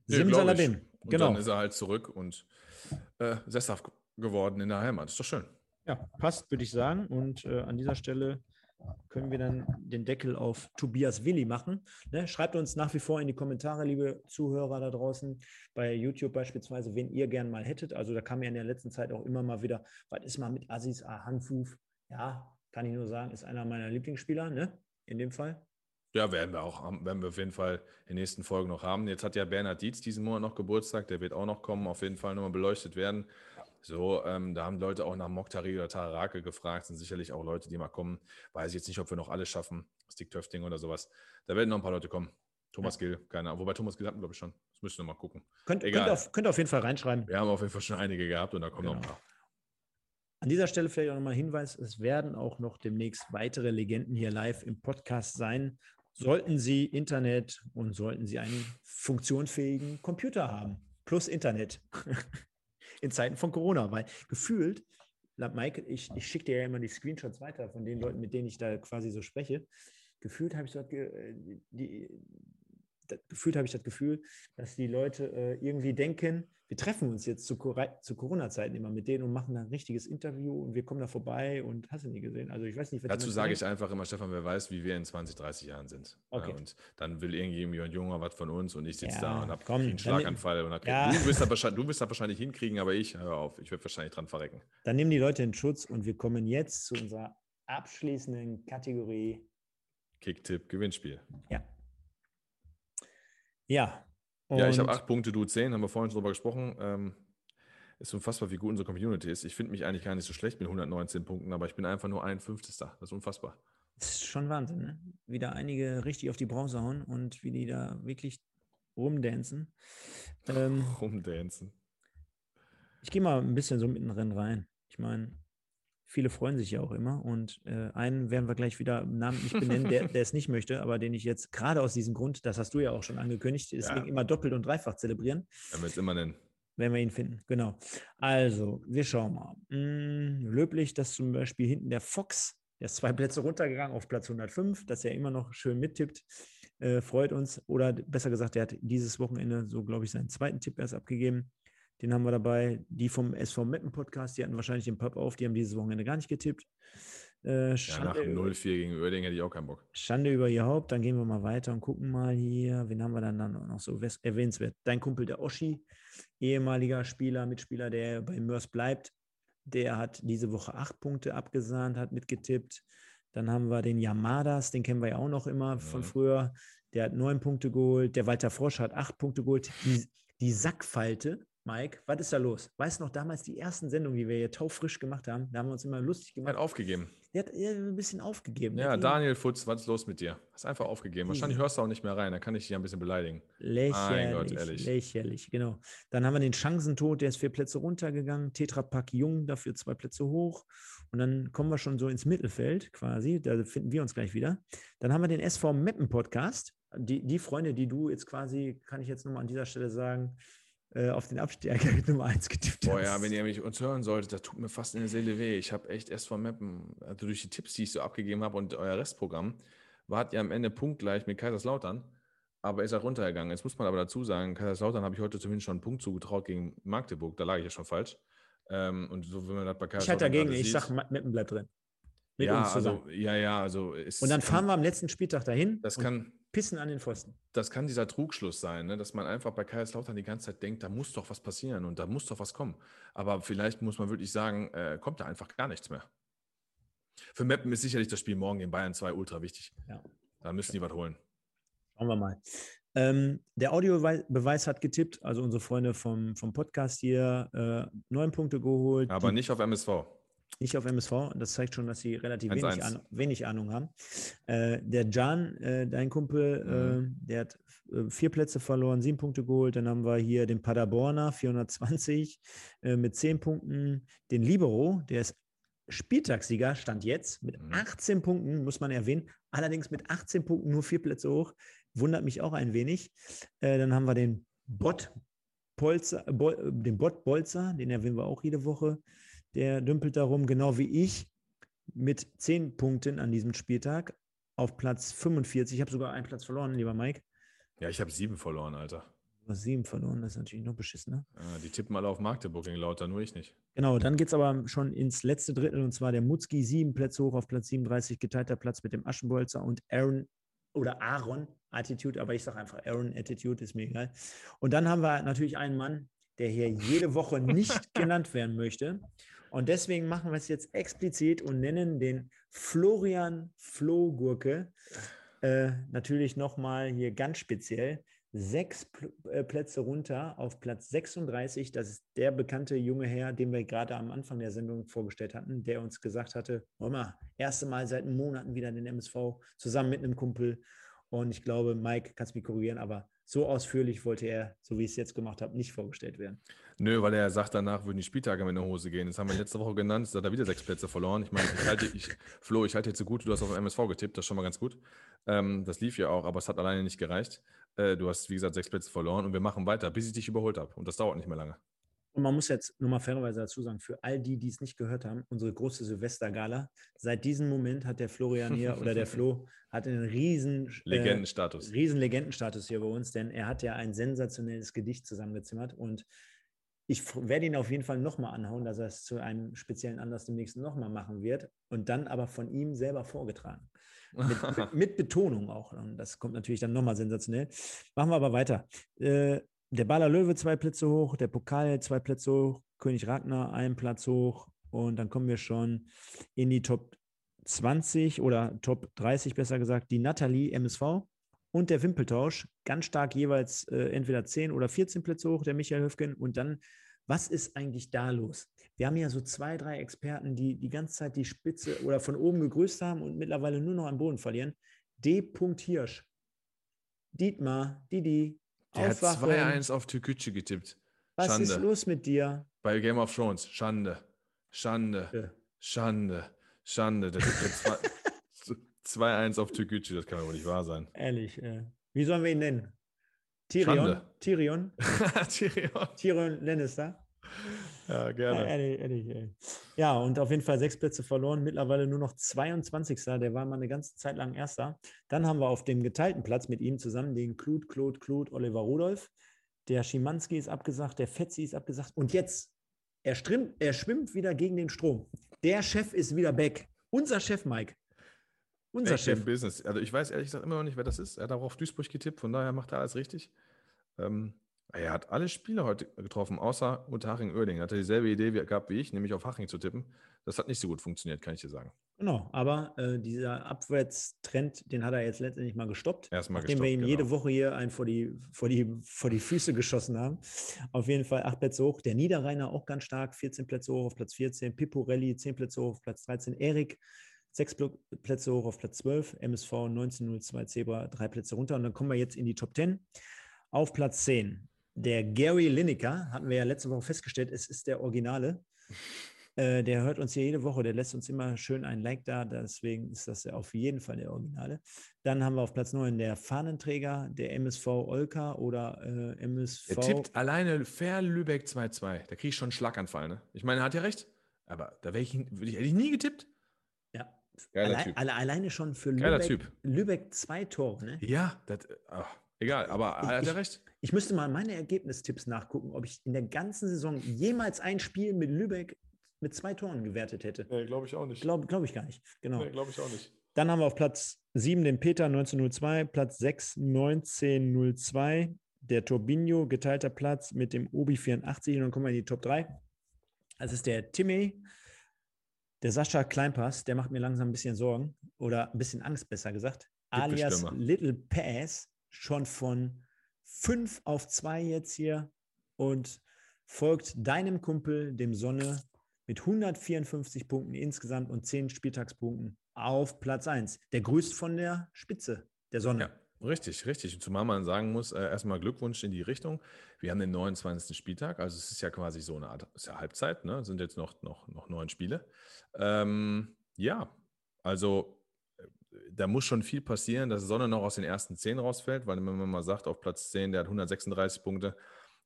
Speaker 2: Nee,
Speaker 1: Simsalabim.
Speaker 2: ich. Und
Speaker 1: Genau.
Speaker 2: dann ist er halt zurück und äh, sesshaft geworden in der Heimat. Ist doch schön.
Speaker 1: Ja, passt, würde ich sagen. Und äh, an dieser Stelle können wir dann den Deckel auf Tobias Willi machen. Ne? Schreibt uns nach wie vor in die Kommentare, liebe Zuhörer da draußen, bei YouTube beispielsweise, wen ihr gern mal hättet. Also da kam ja in der letzten Zeit auch immer mal wieder, was ist mal mit Aziz Ahanfuf? Ja, kann ich nur sagen, ist einer meiner Lieblingsspieler, ne? In dem Fall.
Speaker 2: Ja, werden wir auch haben, werden wir auf jeden Fall in den nächsten Folgen noch haben. Jetzt hat ja Bernhard Dietz diesen Monat noch Geburtstag, der wird auch noch kommen, auf jeden Fall nochmal beleuchtet werden. So, ähm, da haben Leute auch nach Mokhtari oder Tararake gefragt, sind sicherlich auch Leute, die mal kommen. Weiß ich jetzt nicht, ob wir noch alles schaffen, Stick Töfting oder sowas. Da werden noch ein paar Leute kommen. Thomas Gill, keine Ahnung. Wobei Thomas Gill hatten, glaube ich, schon. Das müssen wir mal gucken.
Speaker 1: Könnt,
Speaker 2: Egal.
Speaker 1: könnt, auf, könnt auf jeden Fall reinschreiben.
Speaker 2: Wir haben auf jeden Fall schon einige gehabt und da kommen noch ein
Speaker 1: Genau.
Speaker 2: paar.
Speaker 1: An dieser Stelle vielleicht auch nochmal ein Hinweis, es werden auch noch demnächst weitere Legenden hier live im Podcast sein. Sollten Sie Internet und sollten Sie einen funktionsfähigen Computer haben, plus Internet in Zeiten von Corona, weil gefühlt, Mike, ich, ich schicke dir ja immer die Screenshots weiter von den Leuten, mit denen ich da quasi so spreche. Gefühlt habe ich dort äh, die, das, gefühlt habe ich das Gefühl, dass die Leute äh, irgendwie denken, wir treffen uns jetzt zu, zu Corona-Zeiten immer mit denen und machen ein richtiges Interview und wir kommen da vorbei und hast du nie gesehen. Also ich weiß nicht, was
Speaker 2: Dazu sage ich einfach immer, Stefan, wer weiß, wie wir in 20, 30 Jahren sind.
Speaker 1: Okay.
Speaker 2: Ja, und dann will irgendjemand Junger was von uns und ich sitze
Speaker 1: Ja,
Speaker 2: da und habe einen
Speaker 1: dann-
Speaker 2: Schlaganfall. Und hab,
Speaker 1: Ja.
Speaker 2: du, wirst das wahrscheinlich, du wirst das wahrscheinlich hinkriegen, aber ich, hör auf, ich werde wahrscheinlich dran verrecken.
Speaker 1: Dann nehmen die Leute in Schutz und wir kommen jetzt zu unserer abschließenden Kategorie.
Speaker 2: Kick-Tipp, Gewinnspiel.
Speaker 1: Ja. Ja.
Speaker 2: Ja, ich
Speaker 1: und-
Speaker 2: habe acht Punkte, du zehn, haben wir vorhin schon drüber gesprochen. Ähm, ist unfassbar, wie gut unsere Community ist. Ich finde mich eigentlich gar nicht so schlecht mit 119 Punkten, aber ich bin einfach nur ein Fünftester. Das ist unfassbar.
Speaker 1: Das ist schon Wahnsinn, ne? Wie da einige richtig auf die Brause hauen und wie die da wirklich rumdancen. Ähm,
Speaker 2: Rumdancen.
Speaker 1: ich gehe mal ein bisschen so mittendrin rein. Ich meine, Viele freuen sich ja auch immer. Und äh, einen werden wir gleich wieder namentlich benennen, der, der es nicht möchte, aber den ich jetzt gerade aus diesem Grund, das hast du ja auch schon angekündigt, deswegen ja. immer doppelt und dreifach zelebrieren.
Speaker 2: Werden wir es immer nennen.
Speaker 1: Wenn wir ihn finden, genau. Also, wir schauen mal. Hm, löblich, dass zum Beispiel hinten der Fox, der ist zwei Plätze runtergegangen auf Platz 105, dass er immer noch schön mittippt, äh, freut uns. Oder besser gesagt, der hat dieses Wochenende so, glaube ich, seinen zweiten Tipp erst abgegeben. Den haben wir dabei. Die vom SV Meppen Podcast, die hatten wahrscheinlich den Pub auf, die haben dieses Wochenende gar nicht getippt.
Speaker 2: Äh, ja, nach 0-4 gegen Oerding hätte ich auch keinen Bock.
Speaker 1: Schande über ihr Haupt. Dann gehen wir mal weiter und gucken mal hier. Wen haben wir dann, dann noch so erwähnenswert? Dein Kumpel, der Oschi, ehemaliger Spieler, Mitspieler, der bei Mörs bleibt. Der hat diese Woche acht Punkte abgesahnt, hat mitgetippt. Dann haben wir den Yamadas, den kennen wir ja auch noch immer von mhm. früher. Der hat neun Punkte geholt. Der Walter Frosch hat acht Punkte geholt. Die, die Sackfalte Mike, was ist da los? Weißt du noch damals die ersten Sendungen, die wir hier taufrisch gemacht haben? Da haben wir uns immer lustig gemacht.
Speaker 2: Er hat aufgegeben.
Speaker 1: Er hat ein bisschen aufgegeben.
Speaker 2: Ja, Daniel Futz, was ist los mit dir? Hast einfach aufgegeben. Wahrscheinlich hörst du auch nicht mehr rein. Da kann ich dich ein bisschen beleidigen.
Speaker 1: Lächerlich. Mein Gott, ehrlich. Lächerlich, genau. Dann haben wir den Chancentod, der ist vier Plätze runtergegangen. Tetrapack Jung, dafür zwei Plätze hoch. Und dann kommen wir schon so ins Mittelfeld quasi. Da finden wir uns gleich wieder. Dann haben wir den SV Meppen Podcast. Die, die Freunde, die du jetzt quasi, kann ich jetzt nochmal an dieser Stelle sagen, äh, auf den Absteiger Nummer 1 getippt
Speaker 2: Boah, hast. ja, wenn ihr mich uns hören solltet, das tut mir fast in der Seele weh. Ich habe echt erst vom Mappen, also durch die Tipps, die ich so abgegeben habe und euer Restprogramm, wart ihr am Ende punktgleich mit Kaiserslautern, aber ist auch runtergegangen. Jetzt muss man aber dazu sagen, Kaiserslautern habe ich heute zumindest schon einen Punkt zugetraut gegen Magdeburg, da lag ich ja schon falsch. Ähm, und so, wenn man das bei
Speaker 1: Kaiserslautern. Ich hatte dagegen, ich sage, Meppen bleibt drin.
Speaker 2: ja, also, ja, ja, also.
Speaker 1: und dann fahren wir am letzten Spieltag dahin.
Speaker 2: Das kann
Speaker 1: pissen an den Pfosten.
Speaker 2: Das kann dieser Trugschluss sein, ne? dass man einfach bei Kaiserslautern die ganze Zeit denkt, da muss doch was passieren und da muss doch was kommen. Aber vielleicht muss man wirklich sagen, äh, kommt da einfach gar nichts mehr. Für Meppen ist sicherlich das Spiel morgen in Bayern 2 ultra wichtig. Ja. Da müssen die was holen.
Speaker 1: Schauen wir mal. Ähm, der Audiobeweis hat getippt, also unsere Freunde vom, vom Podcast hier, äh, neun Punkte geholt.
Speaker 2: Aber nicht auf MSV.
Speaker 1: Nicht auf MSV. Das zeigt schon, dass sie relativ wenig, Ahnung, wenig, Ahnung haben. Äh, der Jan, äh, dein Kumpel, mhm. äh, der hat äh, vier Plätze verloren, sieben Punkte geholt. Dann haben wir hier den Paderborner, 420 äh, mit zehn Punkten. Den Libero, der ist Spieltagssieger, stand jetzt mit 18 mhm. Punkten, muss man erwähnen. Allerdings mit 18 Punkten nur vier Plätze hoch. Wundert mich auch ein wenig. Äh, dann haben wir den Bot Polzer, den Bot Bolzer, den erwähnen wir auch jede Woche der dümpelt darum, genau wie ich, mit zehn Punkten an diesem Spieltag auf Platz 45. Ich habe sogar einen Platz verloren, lieber Mike.
Speaker 2: Ja, ich habe sieben verloren, Alter.
Speaker 1: Du hast sieben verloren, das ist natürlich noch beschissen, ne?
Speaker 2: Ja, die tippen alle auf Magdeburg gegen Lauter, nur ich nicht.
Speaker 1: Genau, dann geht es aber schon ins letzte Drittel und zwar der Mutzki, sieben Plätze hoch auf Platz 37, geteilter Platz mit dem Aschenbolzer und Aaron oder Aaron Attitude, aber ich sage einfach Aaron Attitude, ist mir egal. Und dann haben wir natürlich einen Mann, der hier jede Woche nicht genannt werden möchte. Und deswegen machen wir es jetzt explizit und nennen den Florian Flohgurke äh, natürlich nochmal hier ganz speziell. Sechs äh, Plätze runter auf Platz 36. Das ist der bekannte junge Herr, den wir gerade am Anfang der Sendung vorgestellt hatten, der uns gesagt hatte: Mama, erste Mal seit Monaten wieder den MSV zusammen mit einem Kumpel. Und ich glaube, Mike, kannst mich korrigieren, aber so ausführlich wollte er, so wie ich es jetzt gemacht habe, nicht vorgestellt werden.
Speaker 2: Nö, weil er sagt, danach würden die Spieltage mit der Hose gehen. Das haben wir letzte Woche genannt, da hat er wieder sechs Plätze verloren. Ich meine, ich halte, ich, Flo, ich halte jetzt so gut, du hast auf MSV getippt, das ist schon mal ganz gut. Ähm, das lief ja auch, aber es hat alleine nicht gereicht. Äh, du hast, wie gesagt, sechs Plätze verloren und wir machen weiter, bis ich dich überholt habe. Und das dauert nicht mehr lange.
Speaker 1: Und man muss jetzt nur mal fairerweise dazu sagen, für all die, die es nicht gehört haben, unsere große Silvestergala, seit diesem Moment hat der Florian hier oder der Flo hat einen riesen
Speaker 2: äh, Legendenstatus.
Speaker 1: Äh, riesen Legendenstatus hier bei uns, denn er hat ja ein sensationelles Gedicht zusammengezimmert und ich werde ihn auf jeden Fall nochmal anhauen, dass er es zu einem speziellen Anlass demnächst nochmal machen wird und dann aber von ihm selber vorgetragen. Mit, mit Betonung auch. Und das kommt natürlich dann nochmal sensationell. Machen wir aber weiter. Äh, der Baller Löwe zwei Plätze hoch, der Pokal zwei Plätze hoch, König Ragnar einen Platz hoch und dann kommen wir schon in die Top 20 oder Top 30 besser gesagt, die Nathalie MSV und der Wimpeltausch, ganz stark jeweils äh, entweder 10 oder 14 Plätze hoch, der Michael Höfgen und dann, was ist eigentlich da los? Wir haben ja so zwei, drei Experten, die die ganze Zeit die Spitze oder von oben gegrüßt haben und mittlerweile nur noch am Boden verlieren. D. Hirsch, Dietmar, Didi,
Speaker 2: der Aufwachung. hat 2-1 auf Türkücü getippt.
Speaker 1: Was Schande. ist los mit dir?
Speaker 2: Bei Game of Thrones. Schande. Schande.
Speaker 1: Ja.
Speaker 2: Schande, Schande. Der, der 2-1 auf Türkgücü, das kann wohl nicht wahr sein.
Speaker 1: Ehrlich. Äh, wie sollen wir ihn nennen? Tyrion?
Speaker 2: Schande.
Speaker 1: Tyrion?
Speaker 2: Tyrion.
Speaker 1: Tyrion Lannister?
Speaker 2: Ja,
Speaker 1: Ja,
Speaker 2: gerne.
Speaker 1: ehrlich, ehrlich, ey. ja, und auf jeden Fall sechs Plätze verloren, mittlerweile nur noch 22. Der war mal eine ganze Zeit lang Erster. Dann haben wir auf dem geteilten Platz mit ihm zusammen den Claude, Claude, Claude, Oliver Rudolph. Der Schimanski ist abgesagt, der Fetzi ist abgesagt. Und jetzt, er, strimmt, er schwimmt wieder gegen den Strom. Der Chef ist wieder back. Unser Chef, Mike. Unser
Speaker 2: Echt im
Speaker 1: Chef.
Speaker 2: Business. Also ich weiß ehrlich gesagt immer noch nicht, wer das ist. Er hat auch auf Duisburg getippt, von daher macht er alles richtig. Ähm, er hat alle Spiele heute getroffen, außer Unterhaching Oerding. Er hatte dieselbe Idee wie, gehabt wie ich, nämlich auf Haching zu tippen. Das hat nicht so gut funktioniert, kann ich dir sagen.
Speaker 1: Genau, aber äh, dieser Abwärtstrend, den hat er jetzt letztendlich mal gestoppt.
Speaker 2: Erstmal
Speaker 1: nachdem wir
Speaker 2: gestoppt,
Speaker 1: ihm
Speaker 2: genau.
Speaker 1: jede Woche hier einen vor die, vor, die, vor die Füße geschossen haben. Auf jeden Fall acht Plätze hoch. Der Niederrheiner auch ganz stark, 14 Plätze hoch auf Platz 14. Pipporelli 10 Plätze hoch auf Platz 13. Erik sechs Pl- Plätze hoch auf Platz 12. MSV 1902 Zebra drei Plätze runter. Und dann kommen wir jetzt in die Top 10. Auf Platz 10. Der Gary Lineker, hatten wir ja letzte Woche festgestellt, es ist der Originale. Äh, der hört uns hier jede Woche, der lässt uns immer schön ein Like da, deswegen ist das ja auf jeden Fall der Originale. Dann haben wir auf Platz 9 der Fahnenträger, der MSV Olka oder äh, MSV.
Speaker 2: Er tippt alleine Fair Lübeck 2-2. Da kriege ich schon einen Schlaganfall. Ne? Ich meine, er hat ja recht. Aber da wäre ich, würde ich, hätte ich nie getippt.
Speaker 1: Ja,
Speaker 2: Geiler
Speaker 1: alle,
Speaker 2: Typ.
Speaker 1: alle, alleine schon für
Speaker 2: Geiler
Speaker 1: Lübeck,
Speaker 2: Typ.
Speaker 1: Lübeck zwei Tore. Ne?
Speaker 2: Ja, das, ach, egal, aber er hat ja
Speaker 1: Ich-
Speaker 2: recht.
Speaker 1: Ich müsste mal meine Ergebnistipps nachgucken, ob ich in der ganzen Saison jemals ein Spiel mit Lübeck mit zwei Toren gewertet hätte.
Speaker 2: Nee, glaube ich auch nicht.
Speaker 1: Glaube glaub ich gar nicht. Genau.
Speaker 2: glaube ich auch nicht.
Speaker 1: Dann haben wir auf Platz 7 den Peter 1902, Platz 6 1902, der Turbinho, geteilter Platz mit dem Obi 84 und dann kommen wir in die Top 3. Das ist der Timmy, der Sascha Kleinpass, der macht mir langsam ein bisschen Sorgen oder ein bisschen Angst, besser gesagt. Alias. Little Pass, schon von 5 auf 2 jetzt hier und folgt deinem Kumpel, dem Sonne, mit 154 Punkten insgesamt und 10 Spieltagspunkten auf Platz 1. Der grüßt von der Spitze der Sonne.
Speaker 2: Ja, richtig, richtig. Zumal man sagen muss, äh, erstmal Glückwunsch in die Richtung. Wir haben den 29. Spieltag, also es ist ja quasi so eine Art, ja Halbzeit, ne? sind jetzt noch, noch, noch neun Spiele. Ähm, ja, also da muss schon viel passieren, dass Sonne noch aus den ersten zehn rausfällt, weil wenn man mal sagt, auf Platz 10, der hat 136 Punkte,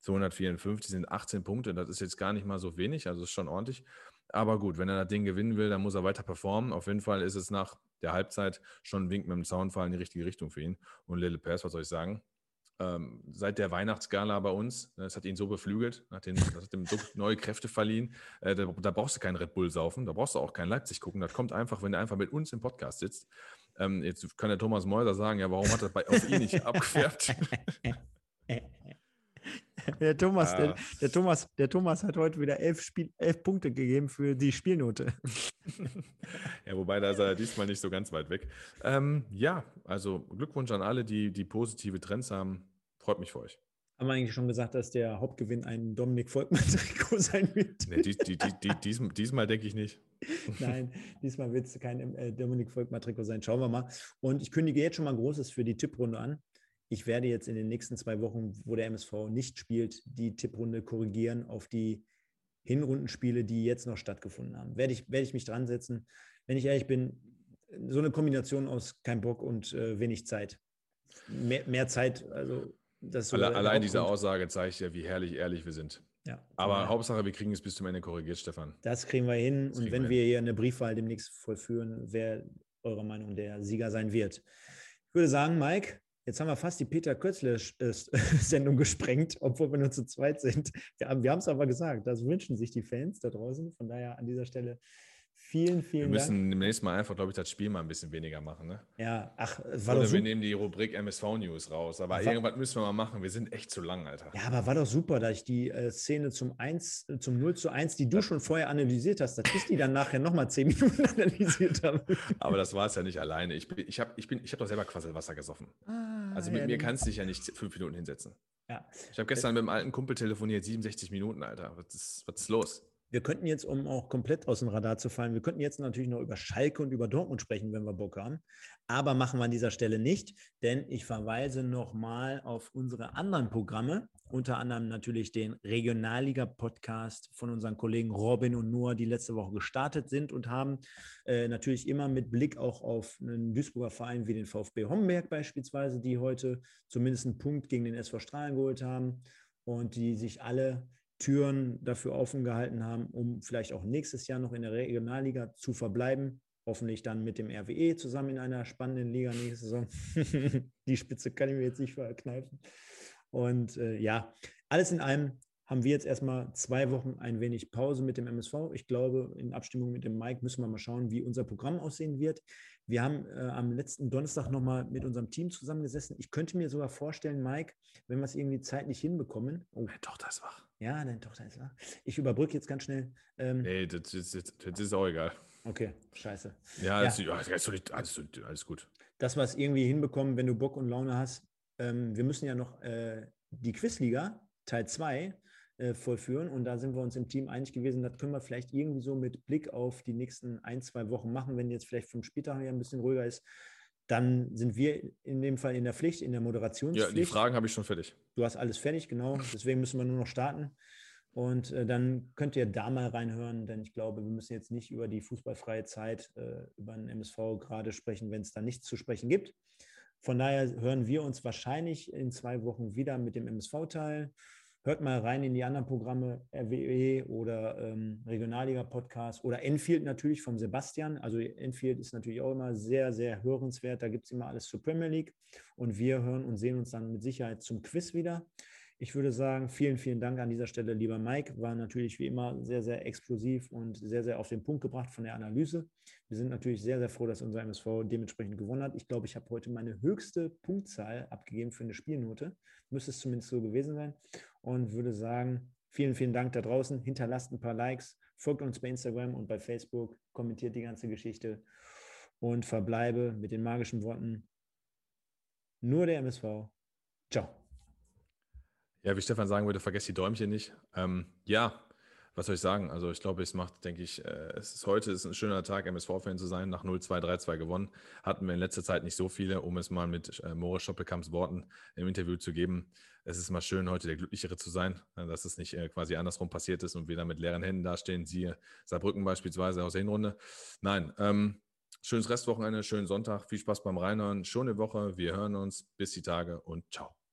Speaker 2: zu 154 sind 18 Punkte, das ist jetzt gar nicht mal so wenig, also ist schon ordentlich. Aber gut, wenn er das Ding gewinnen will, dann muss er weiter performen. Auf jeden Fall ist es nach der Halbzeit schon ein Wink mit dem Zaunfall in die richtige Richtung für ihn. Und Lille Pass, was soll ich sagen? Ähm, seit der Weihnachtsgala bei uns, ne, das hat ihn so beflügelt, hat, den, das hat ihm so neue Kräfte verliehen. Äh, da, da brauchst du keinen Red Bull saufen, da brauchst du auch kein Leipzig gucken. Das kommt einfach, wenn er einfach mit uns im Podcast sitzt. Ähm, jetzt kann der Thomas Meuser sagen, ja, warum hat das bei, auf ihn nicht abgefärbt?
Speaker 1: Der Thomas,
Speaker 2: Ah.
Speaker 1: der, der, Thomas, der Thomas hat heute wieder elf, Spiel, elf Punkte gegeben für die Spielnote.
Speaker 2: Ja, wobei da ist er diesmal nicht so ganz weit weg. Ähm, ja, also Glückwunsch an alle, die, die positive Trends haben. Freut mich für euch.
Speaker 1: Haben wir eigentlich schon gesagt, dass der Hauptgewinn ein Dominik Volkmann-Trikot sein wird?
Speaker 2: Nee, die, die, die, die, diesem, diesmal denke ich nicht.
Speaker 1: Nein, diesmal wird es kein äh, Dominik Volkmann-Trikot sein. Schauen wir mal. Und ich kündige jetzt schon mal Großes für die Tipprunde an. Ich werde jetzt in den nächsten zwei Wochen, wo der MSV nicht spielt, die Tipprunde korrigieren auf die Hinrundenspiele, die jetzt noch stattgefunden haben. Werde ich, werde ich mich dran setzen. Wenn ich ehrlich bin, so eine Kombination aus kein Bock und äh, wenig Zeit. Mehr, mehr Zeit, also das so
Speaker 2: Alle, allein diese. Aussage zeigt ja, wie herrlich ehrlich wir sind.
Speaker 1: Ja,
Speaker 2: Aber
Speaker 1: ja.
Speaker 2: Hauptsache, wir kriegen es bis zum Ende korrigiert, Stefan.
Speaker 1: Das kriegen wir hin.
Speaker 2: Das
Speaker 1: Und wenn
Speaker 2: wir
Speaker 1: wir hier eine Briefwahl demnächst vollführen, wer eurer Meinung der Sieger sein wird. Ich würde sagen, Mike, jetzt haben wir fast die Peter Kötzle-Sendung gesprengt, obwohl wir nur zu zweit sind. Wir haben es aber gesagt, das wünschen sich die Fans da draußen. Von daher an dieser Stelle vielen,
Speaker 2: Wir
Speaker 1: vielen
Speaker 2: müssen
Speaker 1: Dank.
Speaker 2: demnächst mal einfach, glaube ich, das Spiel mal ein bisschen weniger machen. Ne?
Speaker 1: Ja, ach, war
Speaker 2: Oder
Speaker 1: doch
Speaker 2: wir nehmen die Rubrik MSV News raus. Aber
Speaker 1: Wa-
Speaker 2: irgendwas müssen wir mal machen. Wir sind echt zu lang, Alter.
Speaker 1: Ja, aber war doch super, dass ich die äh, Szene zum 1, äh, zum 0 zu 1, die du schon vorher analysiert hast, dass ich die dann nachher nochmal 10 Minuten analysiert habe.
Speaker 2: Aber das war es ja nicht alleine. Ich, bin- ich habe ich bin, ich hab doch selber Quasselwasser gesoffen. Also mit
Speaker 1: Ah, ja,
Speaker 2: mir kannst du dich ja nicht fünf Minuten hinsetzen.
Speaker 1: Ja.
Speaker 2: Ich habe gestern mit einem alten Kumpel telefoniert, 67 Minuten, Alter. Was ist, was ist los?
Speaker 1: Wir könnten jetzt, um auch komplett aus dem Radar zu fallen, wir könnten jetzt natürlich noch über Schalke und über Dortmund sprechen, wenn wir Bock haben. Aber machen wir an dieser Stelle nicht, denn ich verweise nochmal auf unsere anderen Programme, unter anderem natürlich den Regionalliga-Podcast von unseren Kollegen Robin und Noah, die letzte Woche gestartet sind und haben. Äh, natürlich immer mit Blick auch auf einen Duisburger Verein wie den VfB Homberg beispielsweise, die heute zumindest einen Punkt gegen den SV Strahlen geholt haben und die sich alle Türen dafür offen gehalten haben, um vielleicht auch nächstes Jahr noch in der Regionalliga zu verbleiben. Hoffentlich dann mit dem RWE zusammen in einer spannenden Liga nächste Saison. Die Spitze kann ich mir jetzt nicht verkneifen. Und äh, ja, alles in allem haben wir jetzt erstmal zwei Wochen ein wenig Pause mit dem MSV. Ich glaube, in Abstimmung mit dem Mike müssen wir mal schauen, wie unser Programm aussehen wird. Wir haben äh, am letzten Donnerstag nochmal mit unserem Team zusammengesessen. Ich könnte mir sogar vorstellen, Mike, wenn wir es irgendwie zeitlich hinbekommen.
Speaker 2: Oh. Meine Tochter ist wach.
Speaker 1: Ja, deine Tochter ist wach. Ich überbrücke jetzt ganz schnell.
Speaker 2: Ähm, nee, das ist, das ist auch egal.
Speaker 1: Okay, scheiße.
Speaker 2: Ja, ja. Alles, alles, alles, gut.
Speaker 1: Dass wir es irgendwie hinbekommen, wenn du Bock und Laune hast. Ähm, wir müssen ja noch äh, die Quizliga, Teil 2, äh, vollführen. Und da sind wir uns im Team einig gewesen, das können wir vielleicht irgendwie so mit Blick auf die nächsten ein, zwei Wochen machen, wenn jetzt vielleicht vom Spieltag her ein bisschen ruhiger ist. Dann sind wir in dem Fall in der Pflicht, in der Moderationspflicht.
Speaker 2: Ja, die Fragen habe ich schon fertig.
Speaker 1: Du hast alles fertig, genau. Deswegen müssen wir nur noch starten. Und äh, dann könnt ihr da mal reinhören, denn ich glaube, wir müssen jetzt nicht über die fußballfreie Zeit, äh, über den MSV gerade sprechen, wenn es da nichts zu sprechen gibt. Von daher hören wir uns wahrscheinlich in zwei Wochen wieder mit dem MSV-Teil. Hört mal rein in die anderen Programme, RWE oder ähm, Regionalliga-Podcast oder Enfield natürlich vom Sebastian. Also Enfield ist natürlich auch immer sehr, sehr hörenswert. Da gibt es immer alles zur Premier League. Und wir hören und sehen uns dann mit Sicherheit zum Quiz wieder. Ich würde sagen, vielen, vielen Dank an dieser Stelle, lieber Mike. War natürlich wie immer sehr, sehr explosiv und sehr, sehr auf den Punkt gebracht von der Analyse. Wir sind natürlich sehr, sehr froh, dass unser MSV dementsprechend gewonnen hat. Ich glaube, ich habe heute meine höchste Punktzahl abgegeben für eine Spielnote. Müsste es zumindest so gewesen sein. Und würde sagen, vielen, vielen Dank da draußen. Hinterlasst ein paar Likes, folgt uns bei Instagram und bei Facebook, kommentiert die ganze Geschichte und verbleibe mit den magischen Worten. Nur der MSV. Ciao.
Speaker 2: Ja, wie Stefan sagen würde, vergesst die Däumchen nicht. Ähm, ja, was soll ich sagen? Also ich glaube, es macht, denke ich, äh, es ist heute ist ein schöner Tag, MSV-Fan zu sein. Nach 0-2-3-2 gewonnen. Hatten wir in letzter Zeit nicht so viele, um es mal mit äh, Moritz Schoppelkamps Worten im Interview zu geben. Es ist mal schön, heute der Glücklichere zu sein, äh, dass es nicht quasi andersrum passiert ist und wir dann mit leeren Händen dastehen. Siehe Saarbrücken beispielsweise aus der Hinrunde. Nein, ähm, schönes Restwochenende, schönen Sonntag, viel Spaß beim Reinhören, schöne Woche. Wir hören uns. Bis die Tage und ciao.